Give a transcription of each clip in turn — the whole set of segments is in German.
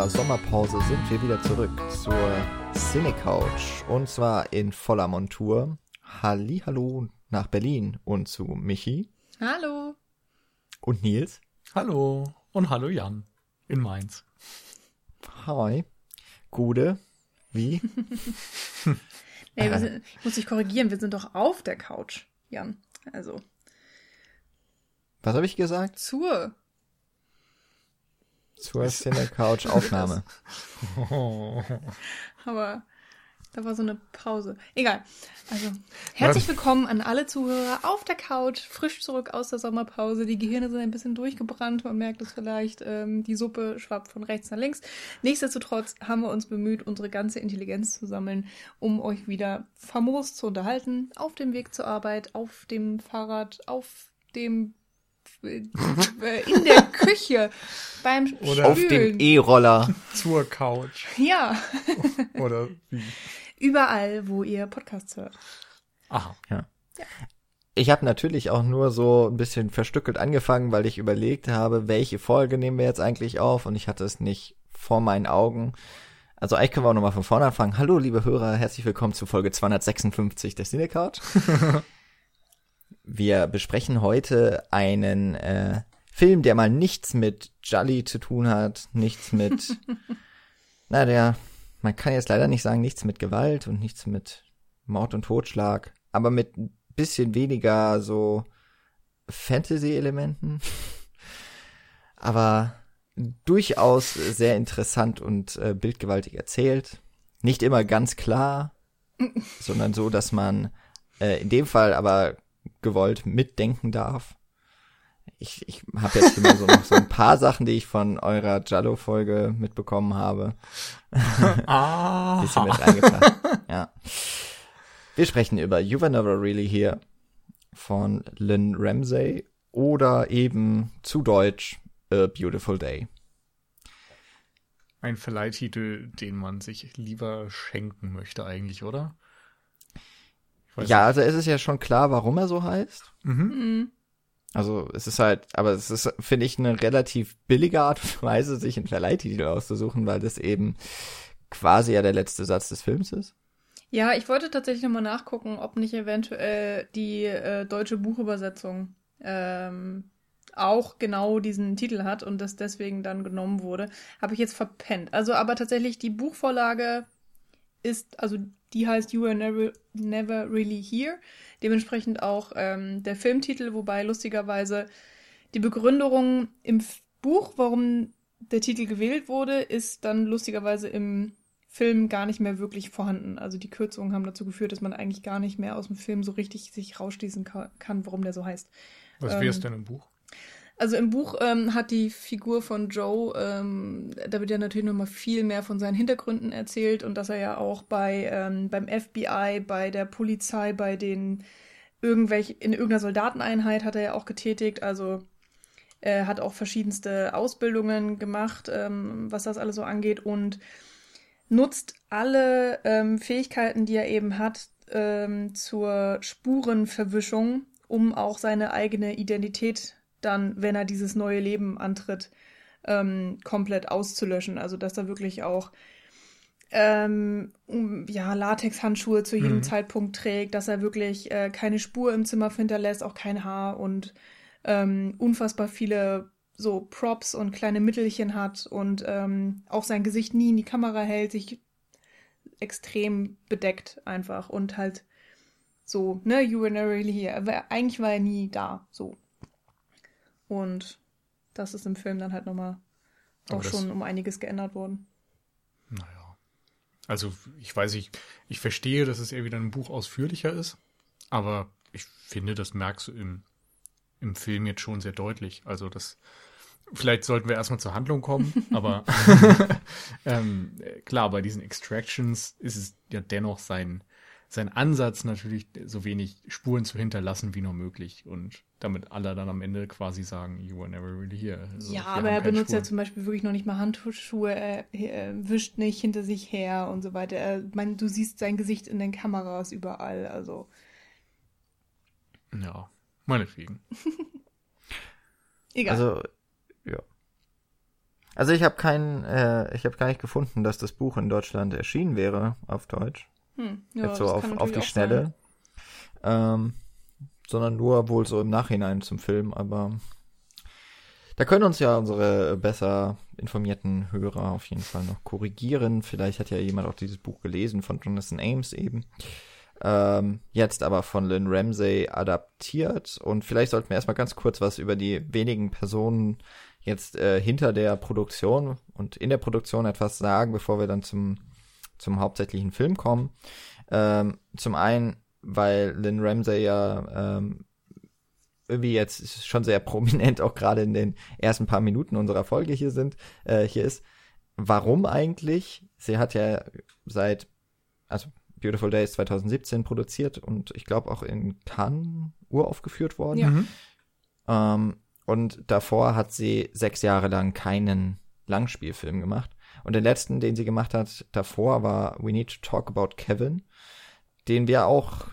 unserer Sommerpause sind wir wieder zurück zur Cine Couch und zwar in voller Montur. Halli, hallo nach Berlin und zu Michi Hallo. und Nils. Hallo und hallo Jan in Mainz. Hi. Gude. Wie? Nee, wir sind, ich muss dich korrigieren, wir sind doch auf der Couch, Jan. Also Was habe ich gesagt? zur. Zur Cine Couch Aufnahme. Aber da war so eine Pause. Egal. Also, herzlich willkommen an alle Zuhörer auf der Couch, frisch zurück aus der Sommerpause. Die Gehirne sind ein bisschen durchgebrannt, man merkt es vielleicht. Ähm, die Suppe schwappt von rechts nach links. Nichtsdestotrotz haben wir uns bemüht, unsere ganze Intelligenz zu sammeln, um euch wieder famos zu unterhalten. Auf dem Weg zur Arbeit, auf dem Fahrrad, auf dem in der Küche, beim Oder Auf dem Spülen. E-Roller. Zur Couch. Ja, Oder wie? überall, wo ihr Podcasts hört. Aha. Ich habe natürlich auch nur so ein bisschen verstückelt angefangen, weil ich überlegt habe, welche Folge nehmen wir jetzt eigentlich auf und ich hatte es nicht vor meinen Augen. Also eigentlich können wir auch nochmal von vorne anfangen. Hallo liebe Hörer, herzlich willkommen zu Folge 256 der Cinecouch. wir besprechen heute einen äh, Film, der mal nichts mit Jolly zu tun hat, nichts mit, na der, man kann jetzt leider nicht sagen, nichts mit Gewalt und nichts mit Mord und Totschlag, aber mit ein bisschen weniger so Fantasy-Elementen. aber durchaus sehr interessant und äh, bildgewaltig erzählt. Nicht immer ganz klar, sondern so, dass man äh, in dem Fall aber gewollt mitdenken darf. Ich, ich habe jetzt immer so noch so ein paar Sachen, die ich von eurer Jallo-Folge mitbekommen habe Ah. bisschen mit reingebracht. ja. Wir sprechen über You Were Never Really Here von Lynn Ramsey oder eben zu Deutsch A Beautiful Day. Ein Verleihtitel, den man sich lieber schenken möchte eigentlich, oder? Ja, also es ist ja schon klar, warum er so heißt. Mhm. Mhm. Also es ist halt, aber es ist, finde ich, eine relativ billige Art und Weise, sich einen Verleihtitel auszusuchen, weil das eben quasi ja der letzte Satz des Films ist. Ja, ich wollte tatsächlich nochmal nachgucken, ob nicht eventuell die äh, deutsche Buchübersetzung ähm, auch genau diesen Titel hat und das deswegen dann genommen wurde. Habe ich jetzt verpennt. Also aber tatsächlich die Buchvorlage ist, also die heißt You Were Never, Never Really Here. Dementsprechend auch ähm, der Filmtitel, wobei lustigerweise die Begründung im Buch, warum der Titel gewählt wurde, ist dann lustigerweise im Film gar nicht mehr wirklich vorhanden. Also die Kürzungen haben dazu geführt, dass man eigentlich gar nicht mehr aus dem Film so richtig sich rausschließen ka kann, warum der so heißt. Was Ähm, wäre es denn im Buch? Also im Buch ähm, hat die Figur von Joe, ähm, da wird ja natürlich nochmal viel mehr von seinen Hintergründen erzählt und dass er ja auch bei ähm, beim FBI, bei der Polizei, bei den irgendwelch in irgendeiner Soldateneinheit hat er ja auch getätigt. Also er hat auch verschiedenste Ausbildungen gemacht, ähm, was das alles so angeht und nutzt alle ähm, Fähigkeiten, die er eben hat, ähm, zur Spurenverwischung, um auch seine eigene Identität dann, wenn er dieses neue Leben antritt, ähm, komplett auszulöschen. Also dass er wirklich auch ähm, ja, Latexhandschuhe zu jedem Mhm. Zeitpunkt trägt, dass er wirklich äh, keine Spur im Zimmer hinterlässt, auch kein Haar und ähm, unfassbar viele so Props und kleine Mittelchen hat und ähm, auch sein Gesicht nie in die Kamera hält, sich extrem bedeckt einfach und halt so, ne, you were never really here. Aber eigentlich war er nie da, so. Und das ist im Film dann halt nochmal auch schon um einiges geändert worden. Naja. Also, ich weiß nicht, ich verstehe, dass es eher wieder ein Buch ausführlicher ist, aber ich finde, das merkst du im, im Film jetzt schon sehr deutlich. Also, das, vielleicht sollten wir erstmal zur Handlung kommen, aber ähm, äh, klar, bei diesen Extractions ist es ja dennoch sein, sein Ansatz natürlich, so wenig Spuren zu hinterlassen wie nur möglich und damit alle dann am Ende quasi sagen, you were never really here. Also, ja, aber er benutzt ja Spuren. zum Beispiel wirklich noch nicht mal Handschuhe, er, er wischt nicht hinter sich her und so weiter. Er, mein, du siehst sein Gesicht in den Kameras überall, also. Ja, meinetwegen. Egal. Also, ja. Also ich habe keinen, äh, ich habe gar nicht gefunden, dass das Buch in Deutschland erschienen wäre auf Deutsch. Hm, ja, Jetzt so auf, auf die Schnelle. Ähm, sondern nur wohl so im Nachhinein zum Film, aber da können uns ja unsere besser informierten Hörer auf jeden Fall noch korrigieren. Vielleicht hat ja jemand auch dieses Buch gelesen von Jonathan Ames eben. Ähm, jetzt aber von Lynn Ramsey adaptiert und vielleicht sollten wir erstmal ganz kurz was über die wenigen Personen jetzt äh, hinter der Produktion und in der Produktion etwas sagen, bevor wir dann zum, zum hauptsächlichen Film kommen. Ähm, zum einen, weil Lynn Ramsey ja ähm, irgendwie jetzt schon sehr prominent auch gerade in den ersten paar Minuten unserer Folge hier sind, äh, hier ist. Warum eigentlich? Sie hat ja seit, also Beautiful Days 2017 produziert und ich glaube auch in Cannes uraufgeführt worden. Ja. Mhm. Ähm, und davor hat sie sechs Jahre lang keinen Langspielfilm gemacht. Und den letzten, den sie gemacht hat davor, war We Need to Talk About Kevin, den wir auch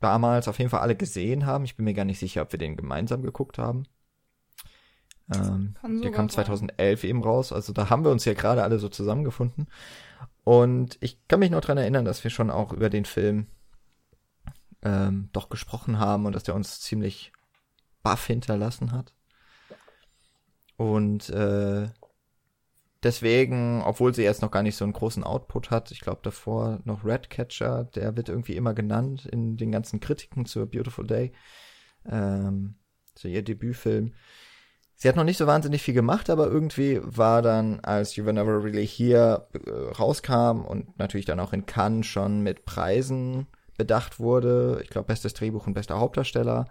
damals auf jeden Fall alle gesehen haben. Ich bin mir gar nicht sicher, ob wir den gemeinsam geguckt haben. Ähm, der kam sein. 2011 eben raus. Also da haben wir uns ja gerade alle so zusammengefunden. Und ich kann mich noch dran erinnern, dass wir schon auch über den Film ähm, doch gesprochen haben und dass der uns ziemlich baff hinterlassen hat. Und äh, deswegen, obwohl sie jetzt noch gar nicht so einen großen Output hat, ich glaube davor noch Redcatcher, der wird irgendwie immer genannt in den ganzen Kritiken zur Beautiful Day, ähm, zu ihr Debütfilm. Sie hat noch nicht so wahnsinnig viel gemacht, aber irgendwie war dann, als You Were Never Really Here äh, rauskam und natürlich dann auch in Cannes schon mit Preisen bedacht wurde, ich glaube bestes Drehbuch und bester Hauptdarsteller,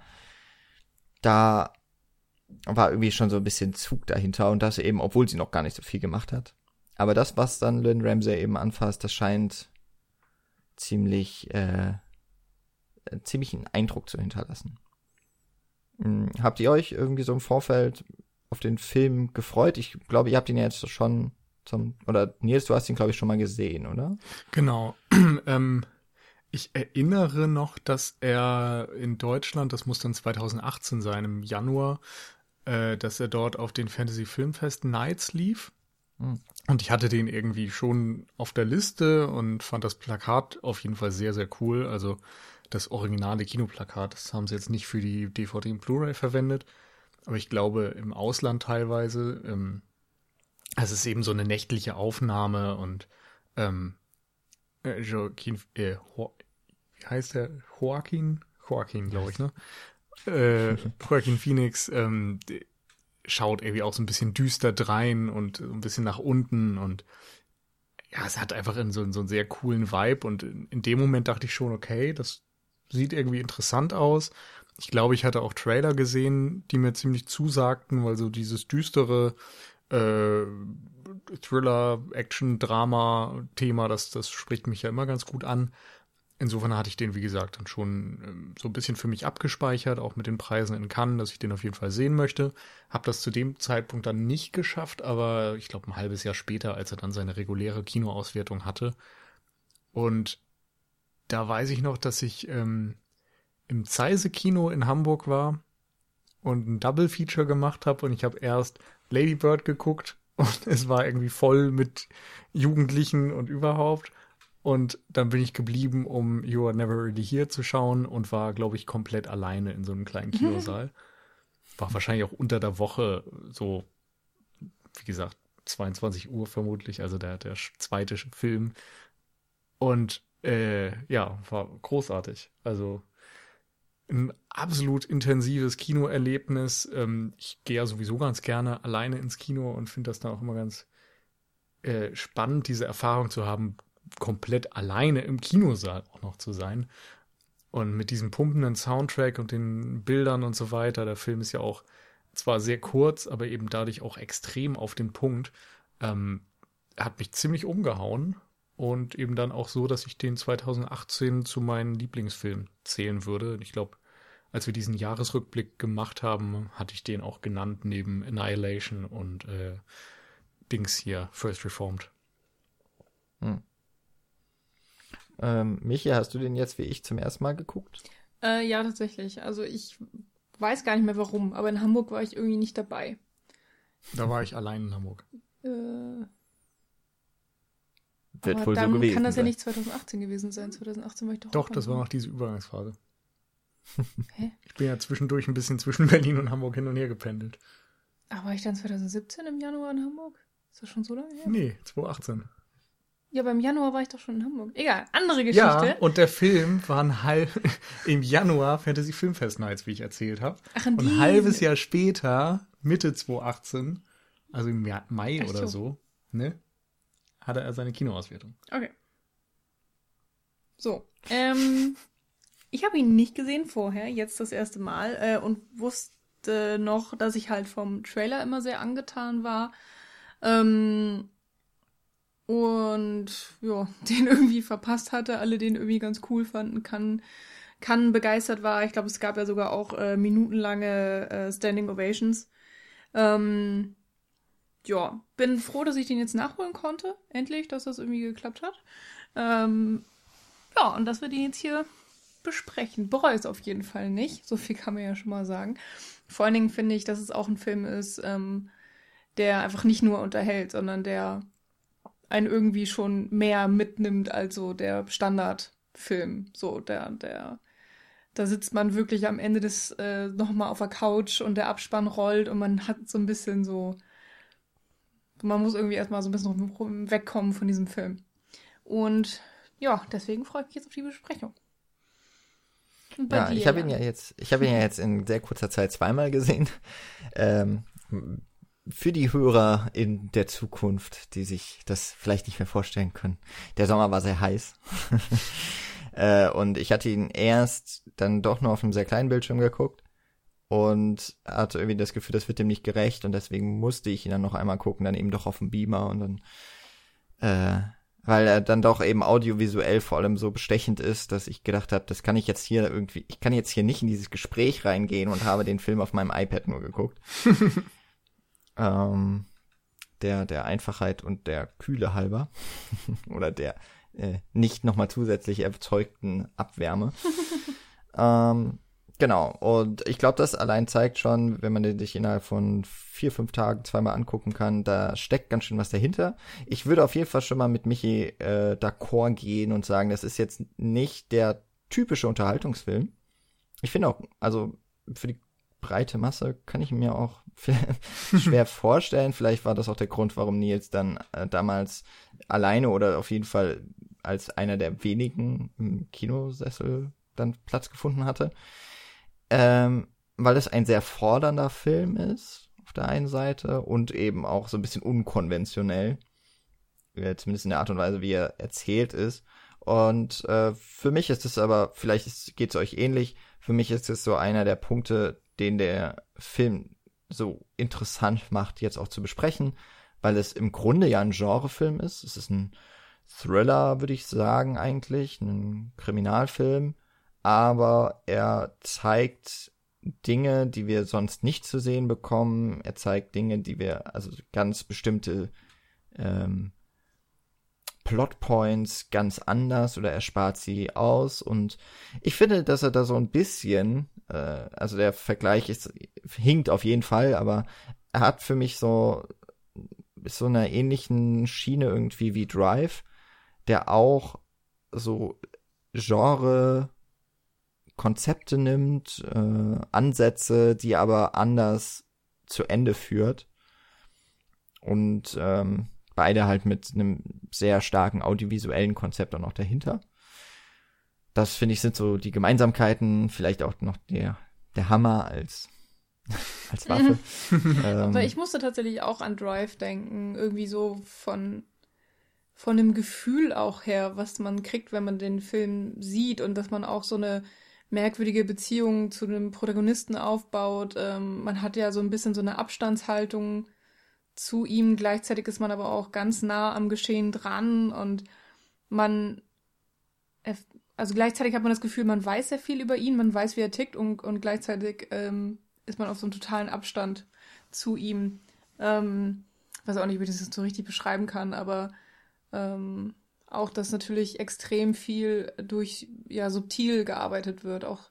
da war irgendwie schon so ein bisschen Zug dahinter und das eben, obwohl sie noch gar nicht so viel gemacht hat. Aber das, was dann Lynn Ramsey eben anfasst, das scheint ziemlich, äh, ziemlich einen Eindruck zu hinterlassen. Hm, habt ihr euch irgendwie so im Vorfeld auf den Film gefreut? Ich glaube, ihr habt ihn ja jetzt schon zum, oder Nils, du hast ihn, glaube ich, schon mal gesehen, oder? Genau. ähm, ich erinnere noch, dass er in Deutschland, das muss dann 2018 sein, im Januar, äh, dass er dort auf den Fantasy Filmfest Nights lief. Hm. Und ich hatte den irgendwie schon auf der Liste und fand das Plakat auf jeden Fall sehr, sehr cool. Also das originale Kinoplakat, das haben sie jetzt nicht für die DVD und Blu-ray verwendet. Aber ich glaube, im Ausland teilweise, ähm, es ist eben so eine nächtliche Aufnahme und ähm, äh, Joaquin, äh, Ho wie heißt der? Joaquin? Joaquin, glaube ich, ne? Äh, Joaquin Phoenix ähm, schaut irgendwie auch so ein bisschen düster drein und so ein bisschen nach unten und ja, es hat einfach in so, so einen sehr coolen Vibe und in, in dem Moment dachte ich schon, okay, das sieht irgendwie interessant aus. Ich glaube, ich hatte auch Trailer gesehen, die mir ziemlich zusagten, weil so dieses düstere äh, Thriller, Action, Drama Thema, das, das spricht mich ja immer ganz gut an. Insofern hatte ich den, wie gesagt, dann schon ähm, so ein bisschen für mich abgespeichert, auch mit den Preisen in Cannes, dass ich den auf jeden Fall sehen möchte. Hab das zu dem Zeitpunkt dann nicht geschafft, aber ich glaube ein halbes Jahr später, als er dann seine reguläre Kinoauswertung hatte. Und da weiß ich noch, dass ich ähm, im Zeise Kino in Hamburg war und ein Double Feature gemacht habe und ich habe erst Lady Bird geguckt und es war irgendwie voll mit Jugendlichen und überhaupt. Und dann bin ich geblieben, um You Are Never Really Here zu schauen und war, glaube ich, komplett alleine in so einem kleinen Kinosaal. War wahrscheinlich auch unter der Woche so, wie gesagt, 22 Uhr vermutlich, also der, der zweite Film. Und äh, ja, war großartig. Also ein absolut intensives Kinoerlebnis. Ähm, ich gehe ja sowieso ganz gerne alleine ins Kino und finde das dann auch immer ganz äh, spannend, diese Erfahrung zu haben, komplett alleine im Kinosaal auch noch zu sein. Und mit diesem pumpenden Soundtrack und den Bildern und so weiter, der Film ist ja auch zwar sehr kurz, aber eben dadurch auch extrem auf den Punkt, ähm, hat mich ziemlich umgehauen und eben dann auch so, dass ich den 2018 zu meinen Lieblingsfilmen zählen würde. Ich glaube, als wir diesen Jahresrückblick gemacht haben, hatte ich den auch genannt neben Annihilation und äh, Dings hier, First Reformed. Ähm, Michi, hast du den jetzt wie ich zum ersten Mal geguckt? Äh, ja, tatsächlich. Also ich weiß gar nicht mehr warum, aber in Hamburg war ich irgendwie nicht dabei. Da war ich allein in Hamburg. Äh, Wird aber wohl dann so gewesen kann das ja nicht 2018 gewesen sein. 2018 war ich doch. Doch, das war noch diese Übergangsphase. Hä? Ich bin ja zwischendurch ein bisschen zwischen Berlin und Hamburg hin und her gependelt. Aber war ich dann 2017 im Januar in Hamburg? Ist das schon so lange her? Nee, 2018. Ja, aber im Januar war ich doch schon in Hamburg. Egal, andere Ja, Geschichte. und der Film war ein halb im Januar Fantasy Filmfest Nights, wie ich erzählt habe. Ach, Und ein halbes Jahr später, Mitte 2018, also im Ja- Mai Ach oder so. so, ne, hatte er seine Kinoauswertung. Okay. So. Ähm, ich habe ihn nicht gesehen vorher, jetzt das erste Mal, äh, und wusste noch, dass ich halt vom Trailer immer sehr angetan war. Ähm, und ja, den irgendwie verpasst hatte, alle den irgendwie ganz cool fanden, kann, kann begeistert war. Ich glaube, es gab ja sogar auch äh, minutenlange äh, Standing Ovations. Ähm, ja, bin froh, dass ich den jetzt nachholen konnte. Endlich, dass das irgendwie geklappt hat. Ähm, ja, und dass wir den jetzt hier besprechen. Bereue es auf jeden Fall nicht. So viel kann man ja schon mal sagen. Vor allen Dingen finde ich, dass es auch ein Film ist, ähm, der einfach nicht nur unterhält, sondern der einen irgendwie schon mehr mitnimmt als so der Standardfilm. So, der, der, da sitzt man wirklich am Ende des äh, nochmal auf der Couch und der Abspann rollt und man hat so ein bisschen so. Man muss irgendwie erstmal so ein bisschen wegkommen von diesem Film. Und ja, deswegen freue ich mich jetzt auf die Besprechung. Ja, dir, ich habe ihn ja jetzt, ich habe ihn ja jetzt in sehr kurzer Zeit zweimal gesehen. Ähm, für die Hörer in der Zukunft, die sich das vielleicht nicht mehr vorstellen können. Der Sommer war sehr heiß. äh, und ich hatte ihn erst dann doch nur auf einem sehr kleinen Bildschirm geguckt und hatte irgendwie das Gefühl, das wird dem nicht gerecht und deswegen musste ich ihn dann noch einmal gucken, dann eben doch auf dem Beamer und dann äh, weil er dann doch eben audiovisuell vor allem so bestechend ist, dass ich gedacht habe, das kann ich jetzt hier irgendwie, ich kann jetzt hier nicht in dieses Gespräch reingehen und habe den Film auf meinem iPad nur geguckt. ähm, der, der Einfachheit und der Kühle halber oder der äh, nicht nochmal zusätzlich erzeugten Abwärme. ähm, genau, und ich glaube, das allein zeigt schon, wenn man den sich innerhalb von vier, fünf Tagen zweimal angucken kann, da steckt ganz schön was dahinter. Ich würde auf jeden Fall schon mal mit Michi äh, d'accord gehen und sagen, das ist jetzt nicht der typische Unterhaltungsfilm. Ich finde auch, also für die breite Masse kann ich mir auch schwer vorstellen. Vielleicht war das auch der Grund, warum Nils dann äh, damals alleine oder auf jeden Fall als einer der wenigen im Kinosessel dann Platz gefunden hatte. Ähm, weil es ein sehr fordernder Film ist, auf der einen Seite, und eben auch so ein bisschen unkonventionell. Äh, zumindest in der Art und Weise, wie er erzählt ist. Und äh, für mich ist es aber, vielleicht geht es euch ähnlich, für mich ist es so einer der Punkte, den der Film so interessant macht, jetzt auch zu besprechen, weil es im Grunde ja ein Genrefilm ist. Es ist ein Thriller, würde ich sagen, eigentlich, ein Kriminalfilm, aber er zeigt Dinge, die wir sonst nicht zu sehen bekommen. Er zeigt Dinge, die wir, also ganz bestimmte ähm, Plotpoints ganz anders oder er spart sie aus. Und ich finde, dass er da so ein bisschen, äh, also der Vergleich ist, hinkt auf jeden Fall, aber er hat für mich so, so einer ähnlichen Schiene irgendwie wie Drive, der auch so Genre Konzepte nimmt, äh, Ansätze, die aber anders zu Ende führt. Und ähm, beide halt mit einem sehr starken audiovisuellen Konzept auch noch dahinter. Das finde ich sind so die Gemeinsamkeiten, vielleicht auch noch der der Hammer als als Waffe. ähm, Aber ich musste tatsächlich auch an Drive denken, irgendwie so von von dem Gefühl auch her, was man kriegt, wenn man den Film sieht und dass man auch so eine merkwürdige Beziehung zu dem Protagonisten aufbaut. Ähm, man hat ja so ein bisschen so eine Abstandshaltung zu ihm. Gleichzeitig ist man aber auch ganz nah am Geschehen dran und man, also gleichzeitig hat man das Gefühl, man weiß sehr viel über ihn, man weiß, wie er tickt und, und gleichzeitig ähm, ist man auf so einem totalen Abstand zu ihm. Ähm, weiß auch nicht, wie ich das so richtig beschreiben kann, aber ähm, auch, dass natürlich extrem viel durch, ja, subtil gearbeitet wird, auch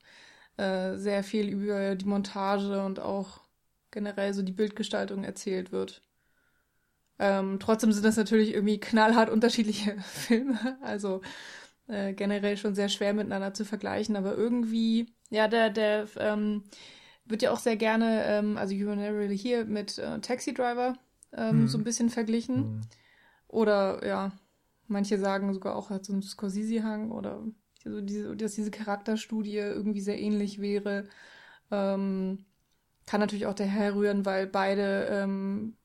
äh, sehr viel über die Montage und auch generell so die Bildgestaltung erzählt wird. Ähm, trotzdem sind das natürlich irgendwie knallhart unterschiedliche Filme. Also äh, generell schon sehr schwer miteinander zu vergleichen. Aber irgendwie, ja, der, der ähm, wird ja auch sehr gerne, ähm, also You Were Never Really Here mit äh, Taxi Driver ähm, mhm. so ein bisschen verglichen. Mhm. Oder ja, manche sagen sogar auch, hat so einen Scorsese-Hang oder so diese, dass diese Charakterstudie irgendwie sehr ähnlich wäre. Ähm, kann natürlich auch daherrühren, weil beide ähm,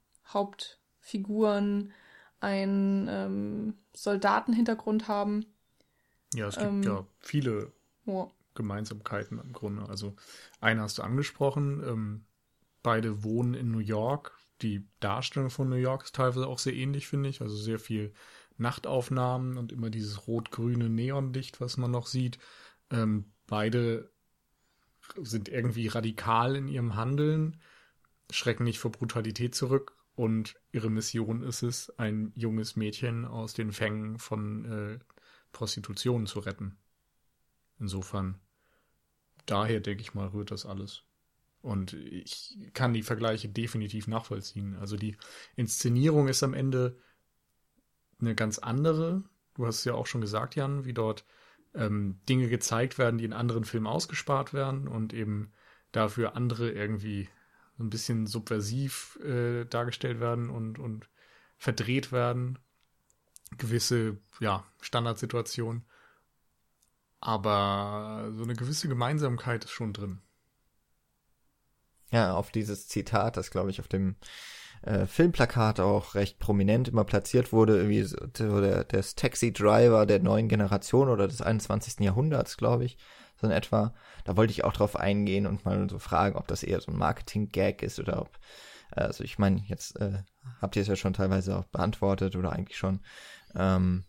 Hauptfiguren einen ähm, Soldatenhintergrund haben. Ja, es gibt ähm, ja viele ja. Gemeinsamkeiten im Grunde. Also eine hast du angesprochen, ähm, beide wohnen in New York. Die Darstellung von New York ist teilweise auch sehr ähnlich, finde ich. Also sehr viel Nachtaufnahmen und immer dieses rot-grüne Neonlicht, was man noch sieht. Ähm, beide sind irgendwie radikal in ihrem Handeln, schrecken nicht vor Brutalität zurück und ihre Mission ist es, ein junges Mädchen aus den Fängen von äh, Prostitution zu retten. Insofern, daher denke ich mal, rührt das alles. Und ich kann die Vergleiche definitiv nachvollziehen. Also die Inszenierung ist am Ende eine ganz andere. Du hast es ja auch schon gesagt, Jan, wie dort ähm, Dinge gezeigt werden, die in anderen Filmen ausgespart werden und eben dafür andere irgendwie so ein bisschen subversiv äh, dargestellt werden und, und verdreht werden. Gewisse, ja, Standardsituationen. Aber so eine gewisse Gemeinsamkeit ist schon drin. Ja, auf dieses Zitat, das glaube ich auf dem äh, Filmplakat auch recht prominent immer platziert wurde, irgendwie so der, des Taxi-Driver der neuen Generation oder des 21. Jahrhunderts, glaube ich, so in etwa. Da wollte ich auch drauf eingehen und mal so fragen, ob das eher so ein Marketing-Gag ist oder ob, also ich meine, jetzt äh, habt ihr es ja schon teilweise auch beantwortet oder eigentlich schon. Ähm,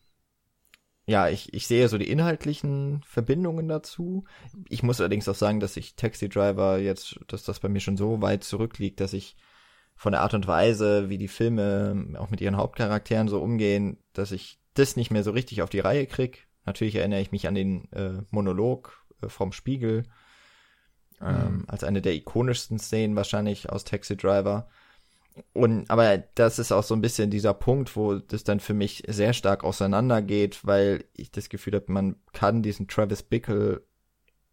ja, ich, ich sehe so die inhaltlichen Verbindungen dazu. Ich muss allerdings auch sagen, dass ich Taxi Driver jetzt, dass das bei mir schon so weit zurückliegt, dass ich von der Art und Weise, wie die Filme auch mit ihren Hauptcharakteren so umgehen, dass ich das nicht mehr so richtig auf die Reihe krieg. Natürlich erinnere ich mich an den äh, Monolog äh, vom Spiegel ähm, mhm. als eine der ikonischsten Szenen wahrscheinlich aus Taxi Driver. Und aber das ist auch so ein bisschen dieser Punkt, wo das dann für mich sehr stark auseinandergeht, weil ich das Gefühl habe, man kann diesen Travis Bickle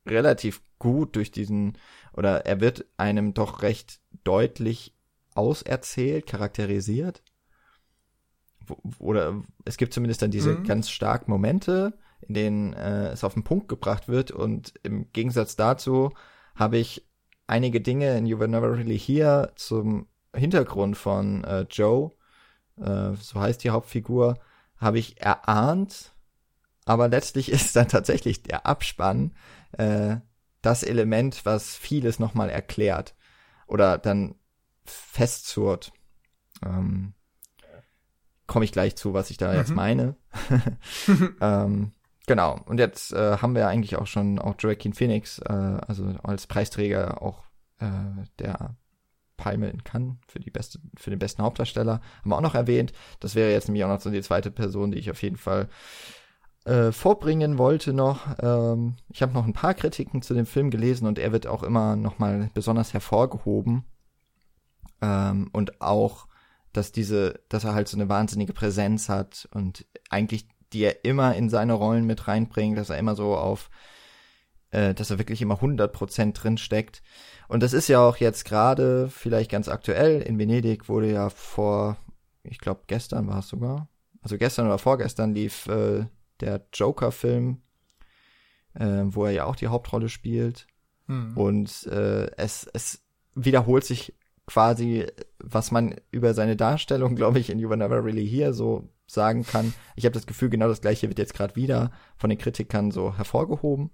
relativ gut durch diesen oder er wird einem doch recht deutlich auserzählt, charakterisiert. Oder es gibt zumindest dann diese mhm. ganz starken Momente, in denen äh, es auf den Punkt gebracht wird. Und im Gegensatz dazu habe ich einige Dinge in You Were Never Really Here zum Hintergrund von äh, Joe, äh, so heißt die Hauptfigur, habe ich erahnt. Aber letztlich ist dann tatsächlich der Abspann äh, das Element, was vieles nochmal erklärt. Oder dann festzurrt. Ähm, Komme ich gleich zu, was ich da mhm. jetzt meine. ähm, genau. Und jetzt äh, haben wir eigentlich auch schon auch Joaquin Phoenix, äh, also als Preisträger auch äh, der Palme in Cannes für die beste, für den besten Hauptdarsteller, haben wir auch noch erwähnt. Das wäre jetzt nämlich auch noch so die zweite Person, die ich auf jeden Fall äh, vorbringen wollte noch. Ähm, ich habe noch ein paar Kritiken zu dem Film gelesen und er wird auch immer noch mal besonders hervorgehoben ähm, und auch, dass diese, dass er halt so eine wahnsinnige Präsenz hat und eigentlich die er immer in seine Rollen mit reinbringt, dass er immer so auf, äh, dass er wirklich immer 100% drin steckt. Und das ist ja auch jetzt gerade vielleicht ganz aktuell. In Venedig wurde ja vor, ich glaube gestern war es sogar, also gestern oder vorgestern lief äh, der Joker-Film, äh, wo er ja auch die Hauptrolle spielt. Hm. Und äh, es, es wiederholt sich quasi, was man über seine Darstellung, glaube ich, in You Were Never Really Here so sagen kann. Ich habe das Gefühl, genau das gleiche wird jetzt gerade wieder von den Kritikern so hervorgehoben.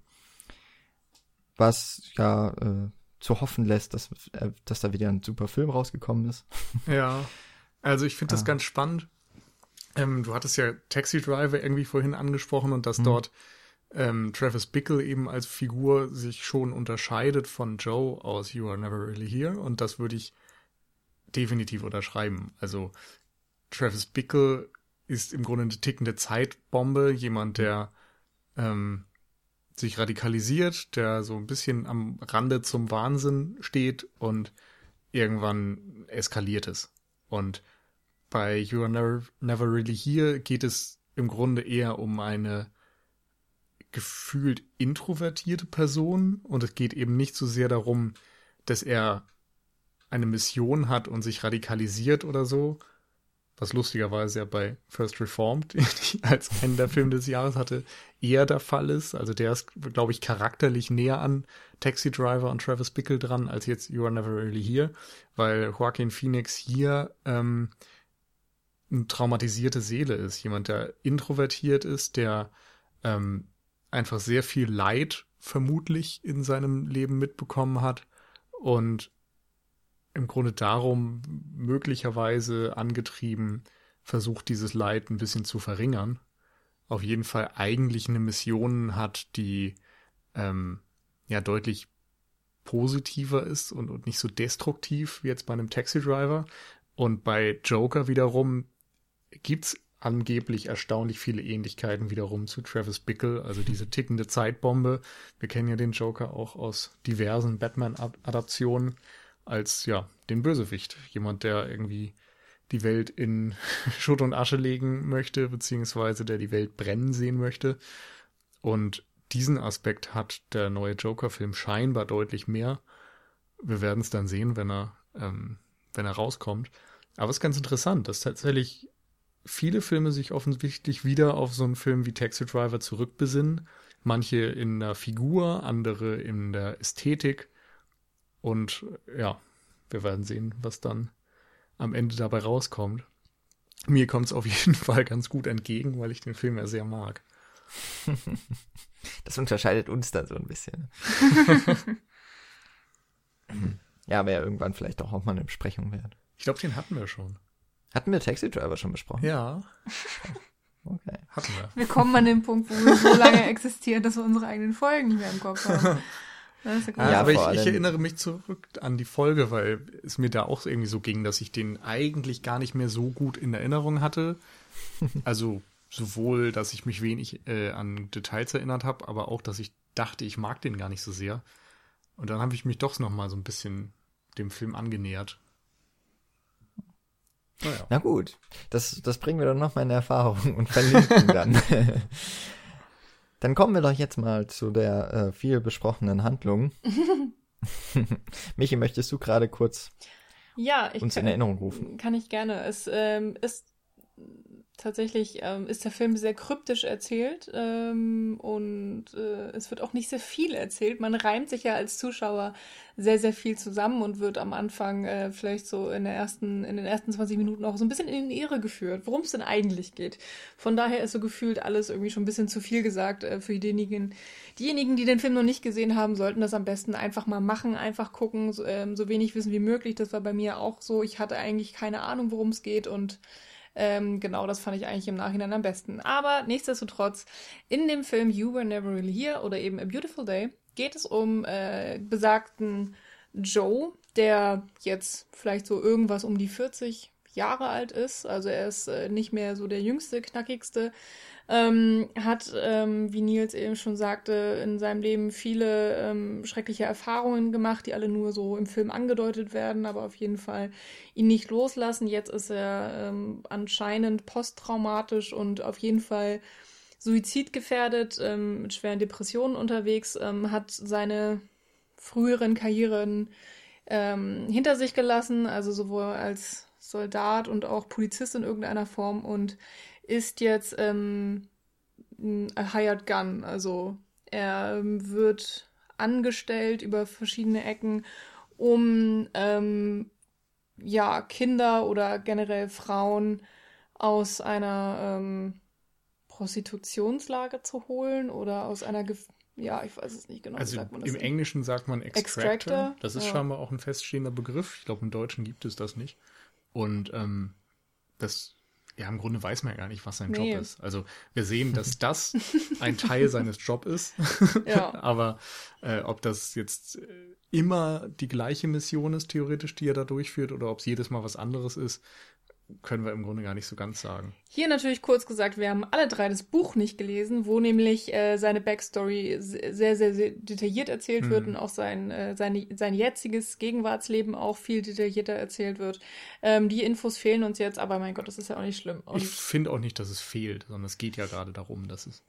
Was ja äh, zu hoffen lässt, dass, äh, dass da wieder ein super Film rausgekommen ist. Ja, also ich finde das ganz spannend. Ähm, du hattest ja Taxi Driver irgendwie vorhin angesprochen und dass mhm. dort ähm, Travis Bickle eben als Figur sich schon unterscheidet von Joe aus You Are Never Really Here und das würde ich definitiv unterschreiben. Also Travis Bickle ist im Grunde eine tickende Zeitbombe, jemand, der ähm, sich radikalisiert, der so ein bisschen am Rande zum Wahnsinn steht und irgendwann eskaliert es. Und bei You Are Never, Never Really Here geht es im Grunde eher um eine gefühlt introvertierte Person und es geht eben nicht so sehr darum, dass er eine Mission hat und sich radikalisiert oder so, was lustigerweise ja bei First Reformed als einen der Filme des Jahres hatte, eher der Fall ist. Also der ist, glaube ich, charakterlich näher an Taxi Driver und Travis Bickle dran, als jetzt You Are Never Really Here, weil Joaquin Phoenix hier ähm, eine traumatisierte Seele ist. Jemand, der introvertiert ist, der ähm, einfach sehr viel Leid vermutlich in seinem Leben mitbekommen hat und im Grunde darum möglicherweise angetrieben versucht, dieses Leid ein bisschen zu verringern. Auf jeden Fall eigentlich eine Mission hat, die ähm, ja deutlich positiver ist und, und nicht so destruktiv wie jetzt bei einem Taxi Driver. Und bei Joker wiederum gibt's angeblich erstaunlich viele Ähnlichkeiten wiederum zu Travis Bickle, also diese tickende Zeitbombe. Wir kennen ja den Joker auch aus diversen Batman-Adaptionen als ja den Bösewicht, jemand, der irgendwie die Welt in Schutt und Asche legen möchte, beziehungsweise der die Welt brennen sehen möchte. Und diesen Aspekt hat der neue Joker-Film scheinbar deutlich mehr. Wir werden es dann sehen, wenn er, ähm, wenn er rauskommt. Aber es ist ganz interessant, dass tatsächlich viele Filme sich offensichtlich wieder auf so einen Film wie Taxi Driver zurückbesinnen. Manche in der Figur, andere in der Ästhetik. Und ja, wir werden sehen, was dann am Ende dabei rauskommt. Mir kommt es auf jeden Fall ganz gut entgegen, weil ich den Film ja sehr mag. Das unterscheidet uns dann so ein bisschen. ja, aber ja irgendwann vielleicht auch, auch mal eine Besprechung wert. Ich glaube, den hatten wir schon. Hatten wir Taxi Driver schon besprochen? Ja. Okay. Hatten wir. Wir kommen an den Punkt, wo wir so lange existieren, dass wir unsere eigenen Folgen nicht mehr im Kopf haben. Ja ja, aber ich, ich erinnere mich zurück an die Folge, weil es mir da auch irgendwie so ging, dass ich den eigentlich gar nicht mehr so gut in Erinnerung hatte. Also sowohl, dass ich mich wenig äh, an Details erinnert habe, aber auch, dass ich dachte, ich mag den gar nicht so sehr. Und dann habe ich mich doch noch mal so ein bisschen dem Film angenähert. Naja. Na gut, das, das bringen wir dann noch mal in Erfahrung und verlinken dann. dann kommen wir doch jetzt mal zu der äh, viel besprochenen Handlung. Michi, möchtest du gerade kurz Ja, ich uns kann, in Erinnerung rufen? kann ich gerne. Es ähm, ist tatsächlich ähm, ist der Film sehr kryptisch erzählt ähm, und äh, es wird auch nicht sehr viel erzählt. Man reimt sich ja als Zuschauer sehr, sehr viel zusammen und wird am Anfang äh, vielleicht so in der ersten, in den ersten 20 Minuten auch so ein bisschen in die Irre geführt, worum es denn eigentlich geht. Von daher ist so gefühlt alles irgendwie schon ein bisschen zu viel gesagt äh, für diejenigen, diejenigen, die den Film noch nicht gesehen haben, sollten das am besten einfach mal machen, einfach gucken, so, ähm, so wenig wissen wie möglich. Das war bei mir auch so. Ich hatte eigentlich keine Ahnung, worum es geht und ähm, genau, das fand ich eigentlich im Nachhinein am besten. Aber nichtsdestotrotz, in dem Film You Were Never Really Here oder eben A Beautiful Day geht es um äh, besagten Joe, der jetzt vielleicht so irgendwas um die 40 Jahre alt ist. Also er ist äh, nicht mehr so der jüngste, knackigste. Ähm, hat, ähm, wie Nils eben schon sagte, in seinem Leben viele ähm, schreckliche Erfahrungen gemacht, die alle nur so im Film angedeutet werden, aber auf jeden Fall ihn nicht loslassen. Jetzt ist er ähm, anscheinend posttraumatisch und auf jeden Fall suizidgefährdet, ähm, mit schweren Depressionen unterwegs, ähm, hat seine früheren Karrieren hinter sich gelassen, also sowohl als Soldat und auch Polizist in irgendeiner Form und ist jetzt ähm, a hired gun, also er ähm, wird angestellt über verschiedene Ecken, um ähm, ja Kinder oder generell Frauen aus einer ähm, Prostitutionslage zu holen oder aus einer Gef ja, ich weiß es nicht genau. Also sagt man das im? Englischen sagt man Extractor. Extractor, Das ist ja. scheinbar auch ein feststehender Begriff. Ich glaube, im Deutschen gibt es das nicht. Und ähm, das, ja, im Grunde weiß man ja gar nicht, was sein Nee. Job ist. Also wir sehen, dass das ein Teil seines Jobs ist. Ja. Aber äh, ob das jetzt äh, immer die gleiche Mission ist, theoretisch, die er da durchführt, oder ob es jedes Mal was anderes ist, können wir im Grunde gar nicht so ganz sagen. Hier natürlich kurz gesagt, wir haben alle drei das Buch nicht gelesen, wo nämlich äh, seine Backstory sehr, sehr, sehr detailliert erzählt mhm. wird und auch sein, äh, sein, sein jetziges Gegenwartsleben auch viel detaillierter erzählt wird. Ähm, die Infos fehlen uns jetzt, aber mein Gott, das ist ja auch nicht schlimm. Und ich finde auch nicht, dass es fehlt, sondern es geht ja gerade darum, dass es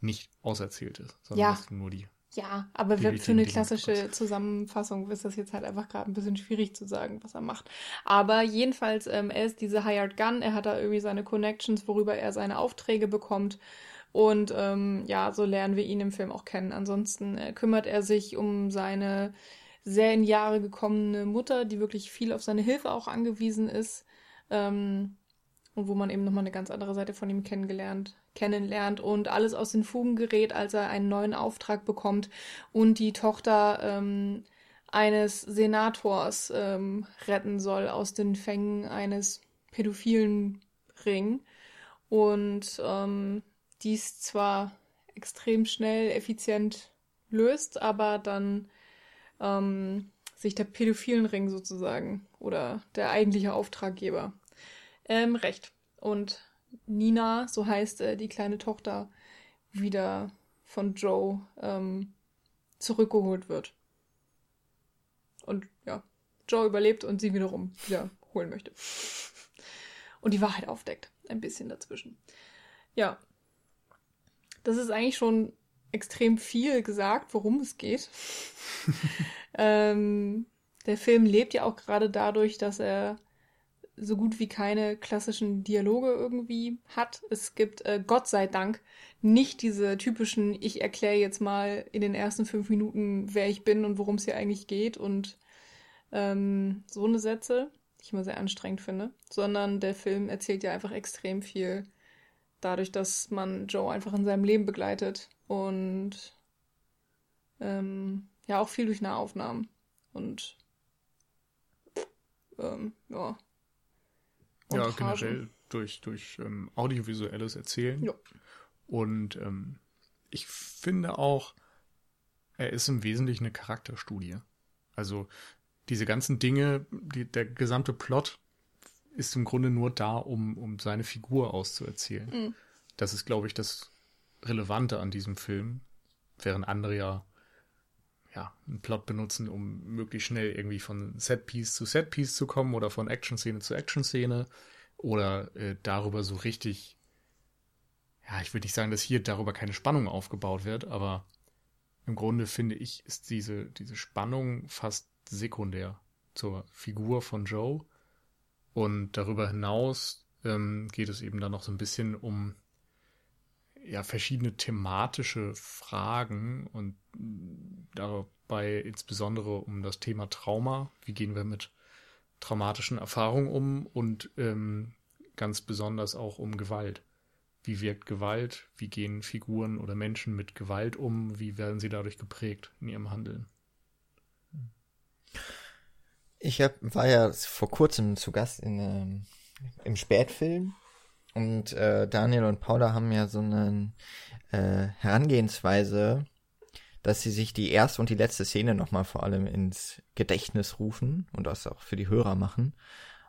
nicht auserzählt ist, sondern ja. dass nur die ja, aber für eine klassische Zusammenfassung ist das jetzt halt einfach gerade ein bisschen schwierig zu sagen, was er macht. Aber jedenfalls, ähm, er ist diese Hired Gun, er hat da irgendwie seine Connections, worüber er seine Aufträge bekommt. Und ähm, ja, so lernen wir ihn im Film auch kennen. Ansonsten äh, kümmert er sich um seine sehr in Jahre gekommene Mutter, die wirklich viel auf seine Hilfe auch angewiesen ist. Ähm, und wo man eben nochmal eine ganz andere Seite von ihm kennengelernt, kennenlernt und alles aus den Fugen gerät, als er einen neuen Auftrag bekommt und die Tochter ähm, eines Senators ähm, retten soll aus den Fängen eines pädophilen Ring. Und ähm, dies zwar extrem schnell, effizient löst, aber dann ähm, sich der pädophilen Ring sozusagen oder der eigentliche Auftraggeber ähm, recht. Und Nina, so heißt äh, die kleine Tochter, wieder von Joe ähm, zurückgeholt wird. Und ja, Joe überlebt und sie wiederum wieder holen möchte. Und die Wahrheit aufdeckt. Ein bisschen dazwischen. Ja. Das ist eigentlich schon extrem viel gesagt, worum es geht. ähm, der Film lebt ja auch gerade dadurch, dass er so gut wie keine klassischen Dialoge irgendwie hat. Es gibt, äh, Gott sei Dank, nicht diese typischen, ich erkläre jetzt mal in den ersten fünf Minuten, wer ich bin und worum es hier eigentlich geht und ähm, so eine Sätze, die ich immer sehr anstrengend finde, sondern der Film erzählt ja einfach extrem viel dadurch, dass man Joe einfach in seinem Leben begleitet und ähm, ja auch viel durch Nahaufnahmen und ähm, ja, ja, generell durch, durch ähm, audiovisuelles Erzählen. Ja. Und ähm, ich finde auch, er ist im Wesentlichen eine Charakterstudie. Also diese ganzen Dinge, die, der gesamte Plot ist im Grunde nur da, um, um seine Figur auszuerzählen. Mhm. Das ist, glaube ich, das Relevante an diesem Film, während andere ja ja, einen Plot benutzen, um möglichst schnell irgendwie von Setpiece zu Setpiece zu kommen oder von Action-Szene zu Action-Szene oder äh, darüber so richtig, ja, ich würde nicht sagen, dass hier darüber keine Spannung aufgebaut wird, aber im Grunde finde ich, ist diese, diese Spannung fast sekundär zur Figur von Joe. Und darüber hinaus ähm, geht es eben dann noch so ein bisschen um ja, verschiedene thematische Fragen und dabei insbesondere um das Thema Trauma. Wie gehen wir mit traumatischen Erfahrungen um und ähm, ganz besonders auch um Gewalt. Wie wirkt Gewalt? Wie gehen Figuren oder Menschen mit Gewalt um? Wie werden sie dadurch geprägt in ihrem Handeln? Ich hab, war ja vor kurzem zu Gast in, ähm, im Spätfilm und äh, Daniel und Paula haben ja so eine äh, Herangehensweise, dass sie sich die erste und die letzte Szene nochmal vor allem ins Gedächtnis rufen und das auch für die Hörer machen.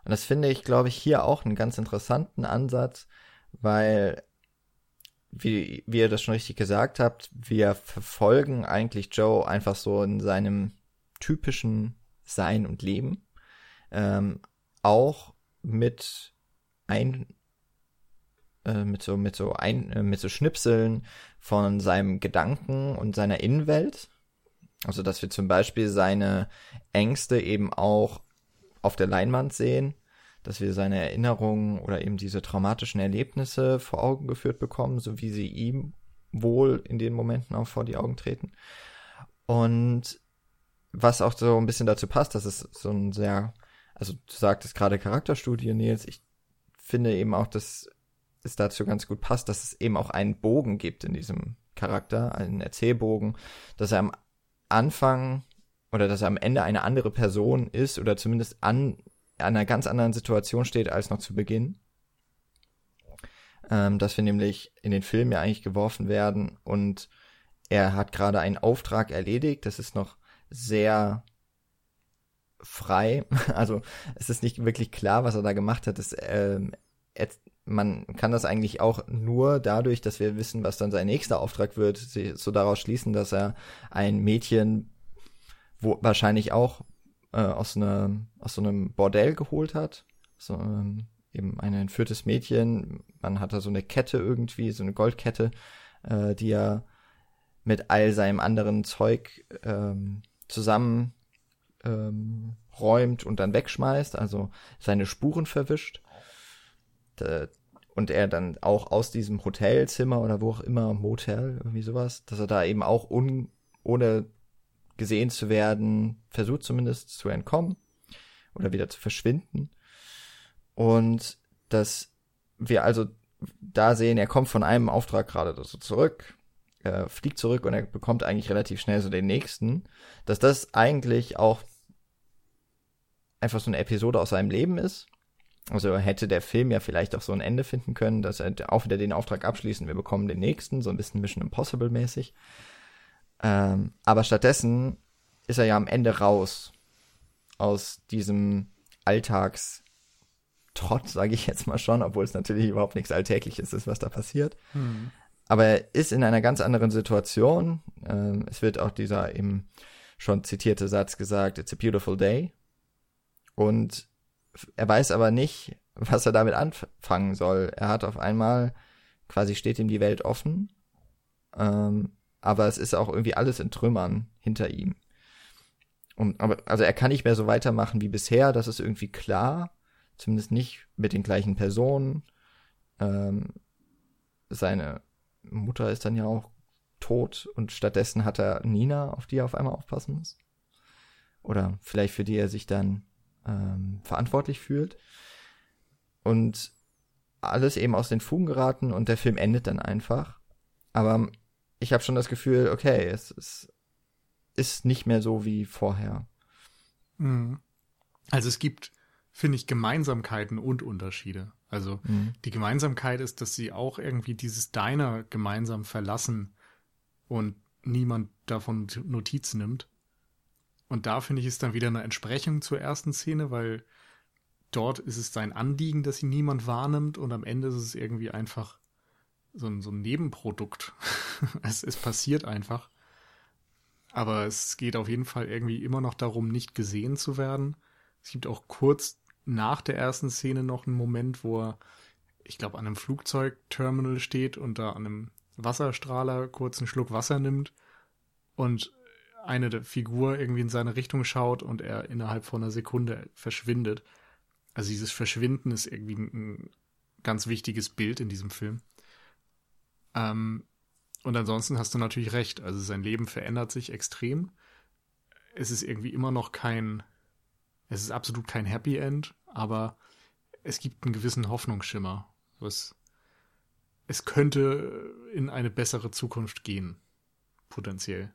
Und das finde ich, glaube ich, hier auch einen ganz interessanten Ansatz, weil, wie, wie ihr das schon richtig gesagt habt, wir verfolgen eigentlich Joe einfach so in seinem typischen Sein und Leben. Ähm, auch mit ein, äh, mit so mit so ein äh, mit so Schnipseln von seinem Gedanken und seiner Innenwelt. Also dass wir zum Beispiel seine Ängste eben auch auf der Leinwand sehen, dass wir seine Erinnerungen oder eben diese traumatischen Erlebnisse vor Augen geführt bekommen, so wie sie ihm wohl in den Momenten auch vor die Augen treten. Und was auch so ein bisschen dazu passt, dass es so ein sehr, also du sagtest gerade Charakterstudie, Nils, ich finde eben auch, dass es dazu ganz gut passt, dass es eben auch einen Bogen gibt in diesem Charakter, einen Erzählbogen, dass er am Anfang oder dass er am Ende eine andere Person ist oder zumindest an, einer ganz anderen Situation steht als noch zu Beginn. Ähm, dass wir nämlich in den Film ja eigentlich geworfen werden und er hat gerade einen Auftrag erledigt. Das ist noch sehr frei. Also es ist nicht wirklich klar, was er da gemacht hat. Es, ähm, man kann das eigentlich auch nur dadurch, dass wir wissen, was dann sein nächster Auftrag wird, so daraus schließen, dass er ein Mädchen, wo wahrscheinlich auch äh, aus, einer, aus so einem Bordell geholt hat. So, ähm, eben ein entführtes Mädchen. Man hat da so eine Kette irgendwie, so eine Goldkette, äh, die er mit all seinem anderen Zeug ähm, zusammen ähm, räumt und dann wegschmeißt, also seine Spuren verwischt. Und er dann auch aus diesem Hotelzimmer oder wo auch immer, Motel, irgendwie sowas, dass er da eben auch un, ohne gesehen zu werden, versucht zumindest zu entkommen oder wieder zu verschwinden. Und dass wir also da sehen, er kommt von einem Auftrag gerade so zurück, äh, fliegt zurück und er bekommt eigentlich relativ schnell so den nächsten, dass das eigentlich auch einfach so eine Episode aus seinem Leben ist. Also hätte der Film ja vielleicht auch so ein Ende finden können, dass er auch wieder den Auftrag abschließen, wir bekommen den nächsten, so ein bisschen Mission Impossible mäßig. Ähm, aber stattdessen ist er ja am Ende raus aus diesem Alltagstrott, sage ich jetzt mal schon, obwohl es natürlich überhaupt nichts Alltägliches ist, was da passiert. Hm. Aber er ist in einer ganz anderen Situation. Ähm, es wird auch dieser eben schon zitierte Satz gesagt, It's a beautiful day. Und er weiß aber nicht, was er damit anfangen soll. Er hat auf einmal, quasi steht ihm die Welt offen. Ähm, aber es ist auch irgendwie alles in Trümmern hinter ihm. Und, aber, also er kann nicht mehr so weitermachen wie bisher, das ist irgendwie klar. Zumindest nicht mit den gleichen Personen. Ähm, seine Mutter ist dann ja auch tot und stattdessen hat er Nina, auf die er auf einmal aufpassen muss. Oder vielleicht für die er sich dann ähm, verantwortlich fühlt. Und alles eben aus den Fugen geraten und der Film endet dann einfach. Aber ich habe schon das Gefühl, okay, es, es ist nicht mehr so wie vorher. Mhm. Also es gibt, finde ich, Gemeinsamkeiten und Unterschiede. Also mhm. die Gemeinsamkeit ist, dass sie auch irgendwie dieses Diner gemeinsam verlassen und niemand davon Notiz nimmt. Und da finde ich es dann wieder eine Entsprechung zur ersten Szene, weil dort ist es sein Anliegen, dass ihn niemand wahrnimmt und am Ende ist es irgendwie einfach so ein, so ein Nebenprodukt. es, es passiert einfach. Aber es geht auf jeden Fall irgendwie immer noch darum, nicht gesehen zu werden. Es gibt auch kurz nach der ersten Szene noch einen Moment, wo er, ich glaube, an einem Flugzeugterminal steht und da an einem Wasserstrahler kurz einen Schluck Wasser nimmt und eine Figur irgendwie in seine Richtung schaut und er innerhalb von einer Sekunde verschwindet. Also dieses Verschwinden ist irgendwie ein ganz wichtiges Bild in diesem Film. Ähm, und ansonsten hast du natürlich recht. Also sein Leben verändert sich extrem. Es ist irgendwie immer noch kein, es ist absolut kein Happy End, aber es gibt einen gewissen Hoffnungsschimmer. Es, es könnte in eine bessere Zukunft gehen. Potenziell.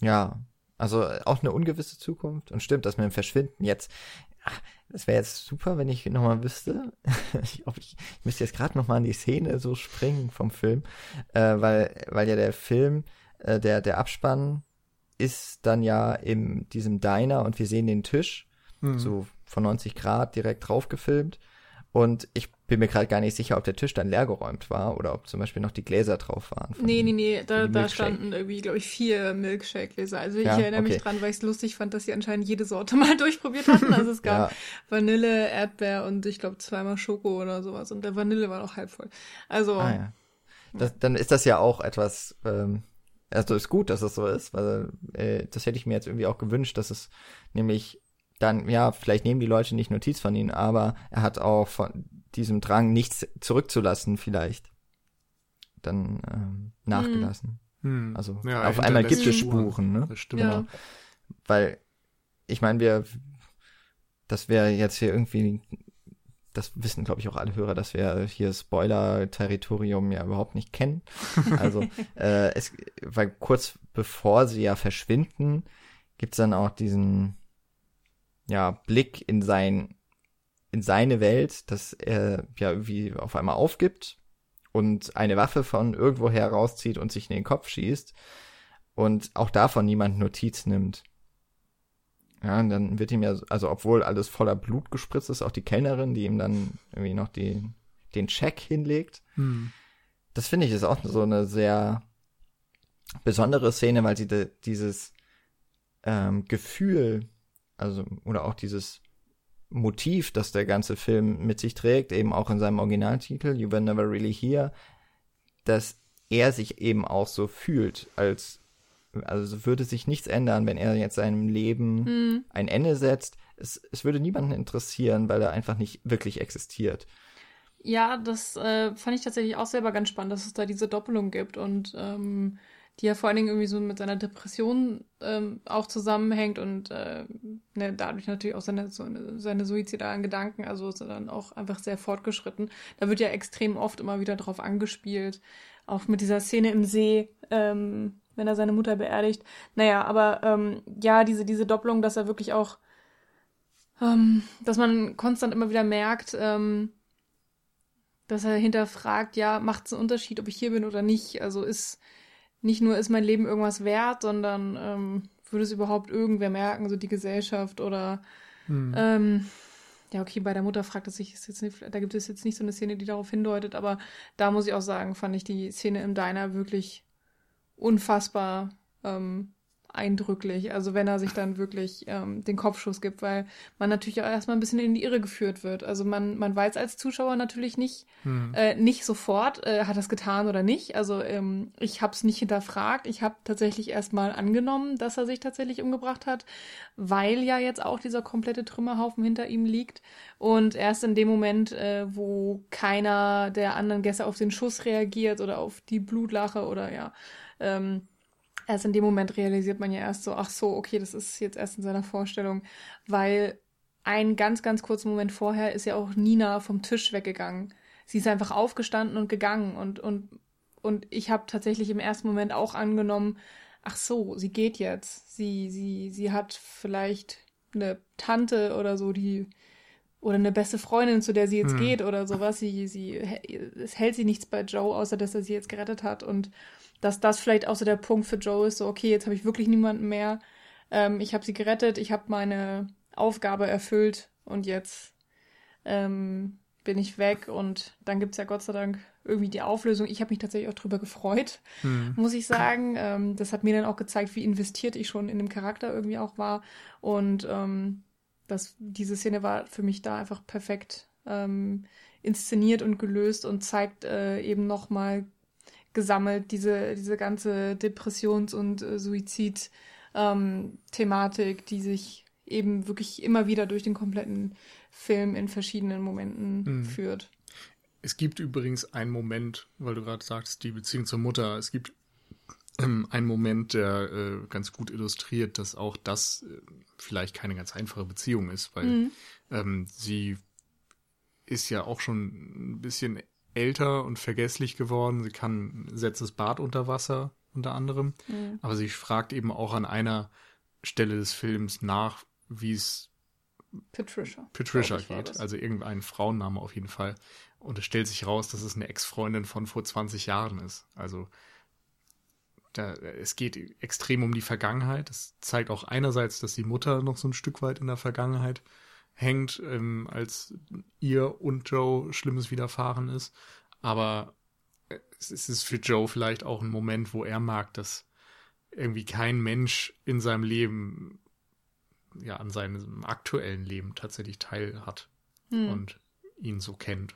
Ja, also äh, auch eine ungewisse Zukunft. Und stimmt, dass mit dem Verschwinden jetzt, ach, das wäre jetzt super, wenn ich nochmal wüsste. ich, ich, ich müsste jetzt gerade nochmal in die Szene so springen vom Film, äh, weil, weil ja der Film, äh, der, der Abspann ist dann ja in diesem Diner und wir sehen den Tisch, mhm. so von 90 Grad direkt drauf gefilmt. Und ich bin mir gerade gar nicht sicher, ob der Tisch dann leergeräumt war oder ob zum Beispiel noch die Gläser drauf waren. Nee, nee, nee, da, da standen irgendwie, glaube ich, vier Milkshake-Gläser. Also ich ja, erinnere okay. mich dran, weil ich es lustig fand, dass sie anscheinend jede Sorte mal durchprobiert hatten. Also es gab ja. Vanille, Erdbeer und ich glaube zweimal Schoko oder sowas. Und der Vanille war noch halb voll. Also. Ah, ja. das, dann ist das ja auch etwas, ähm, also ist gut, dass es so ist, weil äh, das hätte ich mir jetzt irgendwie auch gewünscht, dass es nämlich dann, ja, vielleicht nehmen die Leute nicht Notiz von ihm, aber er hat auch von diesem Drang, nichts zurückzulassen, vielleicht dann ähm, nachgelassen. Hm. Also ja, auf einmal gibt es Spuren, ne? Das stimmt. Ja. Weil, ich meine, wir, dass wir jetzt hier irgendwie, das wissen, glaube ich, auch alle Hörer, dass wir hier Spoiler-Territorium ja überhaupt nicht kennen. Also, äh, es, weil kurz bevor sie ja verschwinden, gibt's dann auch diesen, ja, Blick in sein, in seine Welt, dass er ja irgendwie auf einmal aufgibt und eine Waffe von irgendwo her rauszieht und sich in den Kopf schießt und auch davon niemand Notiz nimmt. Ja, und dann wird ihm ja, also obwohl alles voller Blut gespritzt ist, auch die Kellnerin, die ihm dann irgendwie noch die, den Check hinlegt. Hm. Das finde ich ist auch so eine sehr besondere Szene, weil sie de, dieses ähm, Gefühl, also oder auch dieses Motiv, das der ganze Film mit sich trägt, eben auch in seinem Originaltitel, You Were Never Really Here, dass er sich eben auch so fühlt, als also würde sich nichts ändern, wenn er jetzt seinem Leben Hm. ein Ende setzt. Es, es würde niemanden interessieren, weil er einfach nicht wirklich existiert. Ja, das äh, fand ich tatsächlich auch selber ganz spannend, dass es da diese Doppelung gibt und ähm, die ja vor allen Dingen irgendwie so mit seiner Depression ähm, auch zusammenhängt und äh, ne, dadurch natürlich auch seine, seine suizidalen Gedanken, also ist er dann auch einfach sehr fortgeschritten. Da wird ja extrem oft immer wieder drauf angespielt, auch mit dieser Szene im See, ähm, wenn er seine Mutter beerdigt. Naja, aber ähm, ja, diese, diese Doppelung, dass er wirklich auch, ähm, dass man konstant immer wieder merkt, ähm, dass er hinterfragt, ja, macht es einen Unterschied, ob ich hier bin oder nicht? Also ist nicht nur ist mein Leben irgendwas wert, sondern ähm, würde es überhaupt irgendwer merken, so die Gesellschaft oder Hm. ähm, ja, okay, bei der Mutter fragt es sich, ist jetzt nicht, da gibt es jetzt nicht so eine Szene, die darauf hindeutet, aber da muss ich auch sagen, fand ich die Szene im Diner wirklich unfassbar ähm, eindrücklich. Also wenn er sich dann wirklich ähm, den Kopfschuss gibt, weil man natürlich auch erstmal ein bisschen in die Irre geführt wird. Also man, man weiß als Zuschauer natürlich nicht, Hm. äh, nicht sofort, äh, hat er es getan oder nicht. Also ähm, ich habe es nicht hinterfragt. Ich habe tatsächlich erstmal angenommen, dass er sich tatsächlich umgebracht hat, weil ja jetzt auch dieser komplette Trümmerhaufen hinter ihm liegt. Und erst in dem Moment, äh, wo keiner der anderen Gäste auf den Schuss reagiert oder auf die Blutlache oder ja, ähm, erst in dem Moment realisiert man ja erst so, ach so, okay, das ist jetzt erst in seiner Vorstellung, weil ein ganz, ganz kurzen Moment vorher ist ja auch Nina vom Tisch weggegangen. Sie ist einfach aufgestanden und gegangen und, und, und ich habe tatsächlich im ersten Moment auch angenommen, ach so, sie geht jetzt. Sie, sie, sie hat vielleicht eine Tante oder so, die oder eine beste Freundin, zu der sie jetzt Hm. geht oder sowas. Sie, sie, es hält sie nichts bei Joe, außer dass er sie jetzt gerettet hat und dass das vielleicht auch so der Punkt für Joe ist, so okay, jetzt habe ich wirklich niemanden mehr. Ähm, ich habe sie gerettet, ich habe meine Aufgabe erfüllt und jetzt ähm, bin ich weg und dann gibt's ja Gott sei Dank irgendwie die Auflösung. Ich habe mich tatsächlich auch drüber gefreut, Hm. muss ich sagen. Ähm, das hat mir dann auch gezeigt, wie investiert ich schon in dem Charakter irgendwie auch war. Und ähm, das, diese Szene war für mich da einfach perfekt ähm, inszeniert und gelöst und zeigt äh, eben nochmal gesammelt diese, diese ganze Depressions- und äh, Suizid-Thematik, die sich eben wirklich immer wieder durch den kompletten Film in verschiedenen Momenten Mhm. führt. Es gibt übrigens einen Moment, weil du gerade sagst, die Beziehung zur Mutter. Es gibt ähm, einen Moment, der äh, ganz gut illustriert, dass auch das äh, vielleicht keine ganz einfache Beziehung ist, weil Mhm. ähm, sie ist ja auch schon ein bisschen älter und vergesslich geworden. Sie kann setzt das Bad unter Wasser unter anderem, Mhm. aber sie fragt eben auch an einer Stelle des Films nach, wie es Patricia. Patricia geht, also irgendein Frauenname auf jeden Fall. Und es stellt sich raus, dass es eine Ex-Freundin von vor 20 Jahren ist. Also da, es geht extrem um die Vergangenheit. Es zeigt auch einerseits, dass die Mutter noch so ein Stück weit in der Vergangenheit hängt, ähm, als ihr und Joe Schlimmes widerfahren ist. Aber es ist für Joe vielleicht auch ein Moment, wo er merkt, dass irgendwie kein Mensch in seinem Leben ja an seinem aktuellen Leben tatsächlich teil hat Hm. und ihn so kennt.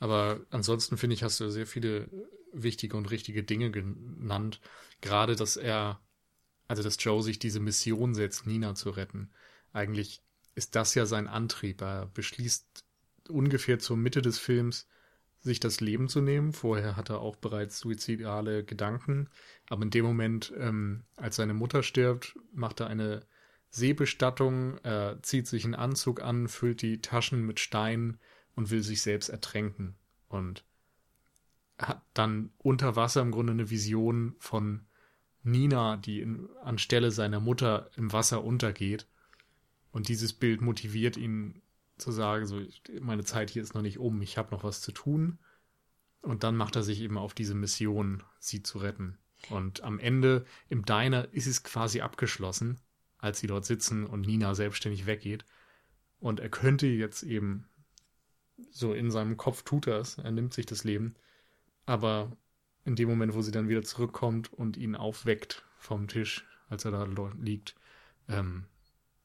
Aber ansonsten finde ich, hast du sehr viele wichtige und richtige Dinge genannt. Gerade, dass er, also dass Joe sich diese Mission setzt, Nina zu retten. Eigentlich ist das ja sein Antrieb. Er beschließt ungefähr zur Mitte des Films, sich das Leben zu nehmen. Vorher hat er auch bereits suizidale Gedanken. Aber in dem Moment, ähm, als seine Mutter stirbt, macht er eine Seebestattung, er zieht sich einen Anzug an, füllt die Taschen mit Steinen und will sich selbst ertränken. Und hat dann unter Wasser im Grunde eine Vision von Nina, die in, anstelle seiner Mutter im Wasser untergeht. Und dieses Bild motiviert ihn zu sagen, so, meine Zeit hier ist noch nicht um, ich habe noch was zu tun. Und dann macht er sich eben auf diese Mission, sie zu retten. Und am Ende im Diner ist es quasi abgeschlossen. als sie dort sitzen und Nina selbstständig weggeht. Und er könnte jetzt eben so in seinem Kopf tut er es, er nimmt sich das Leben. Aber in dem Moment, wo sie dann wieder zurückkommt und ihn aufweckt vom Tisch, als er da liegt, ähm,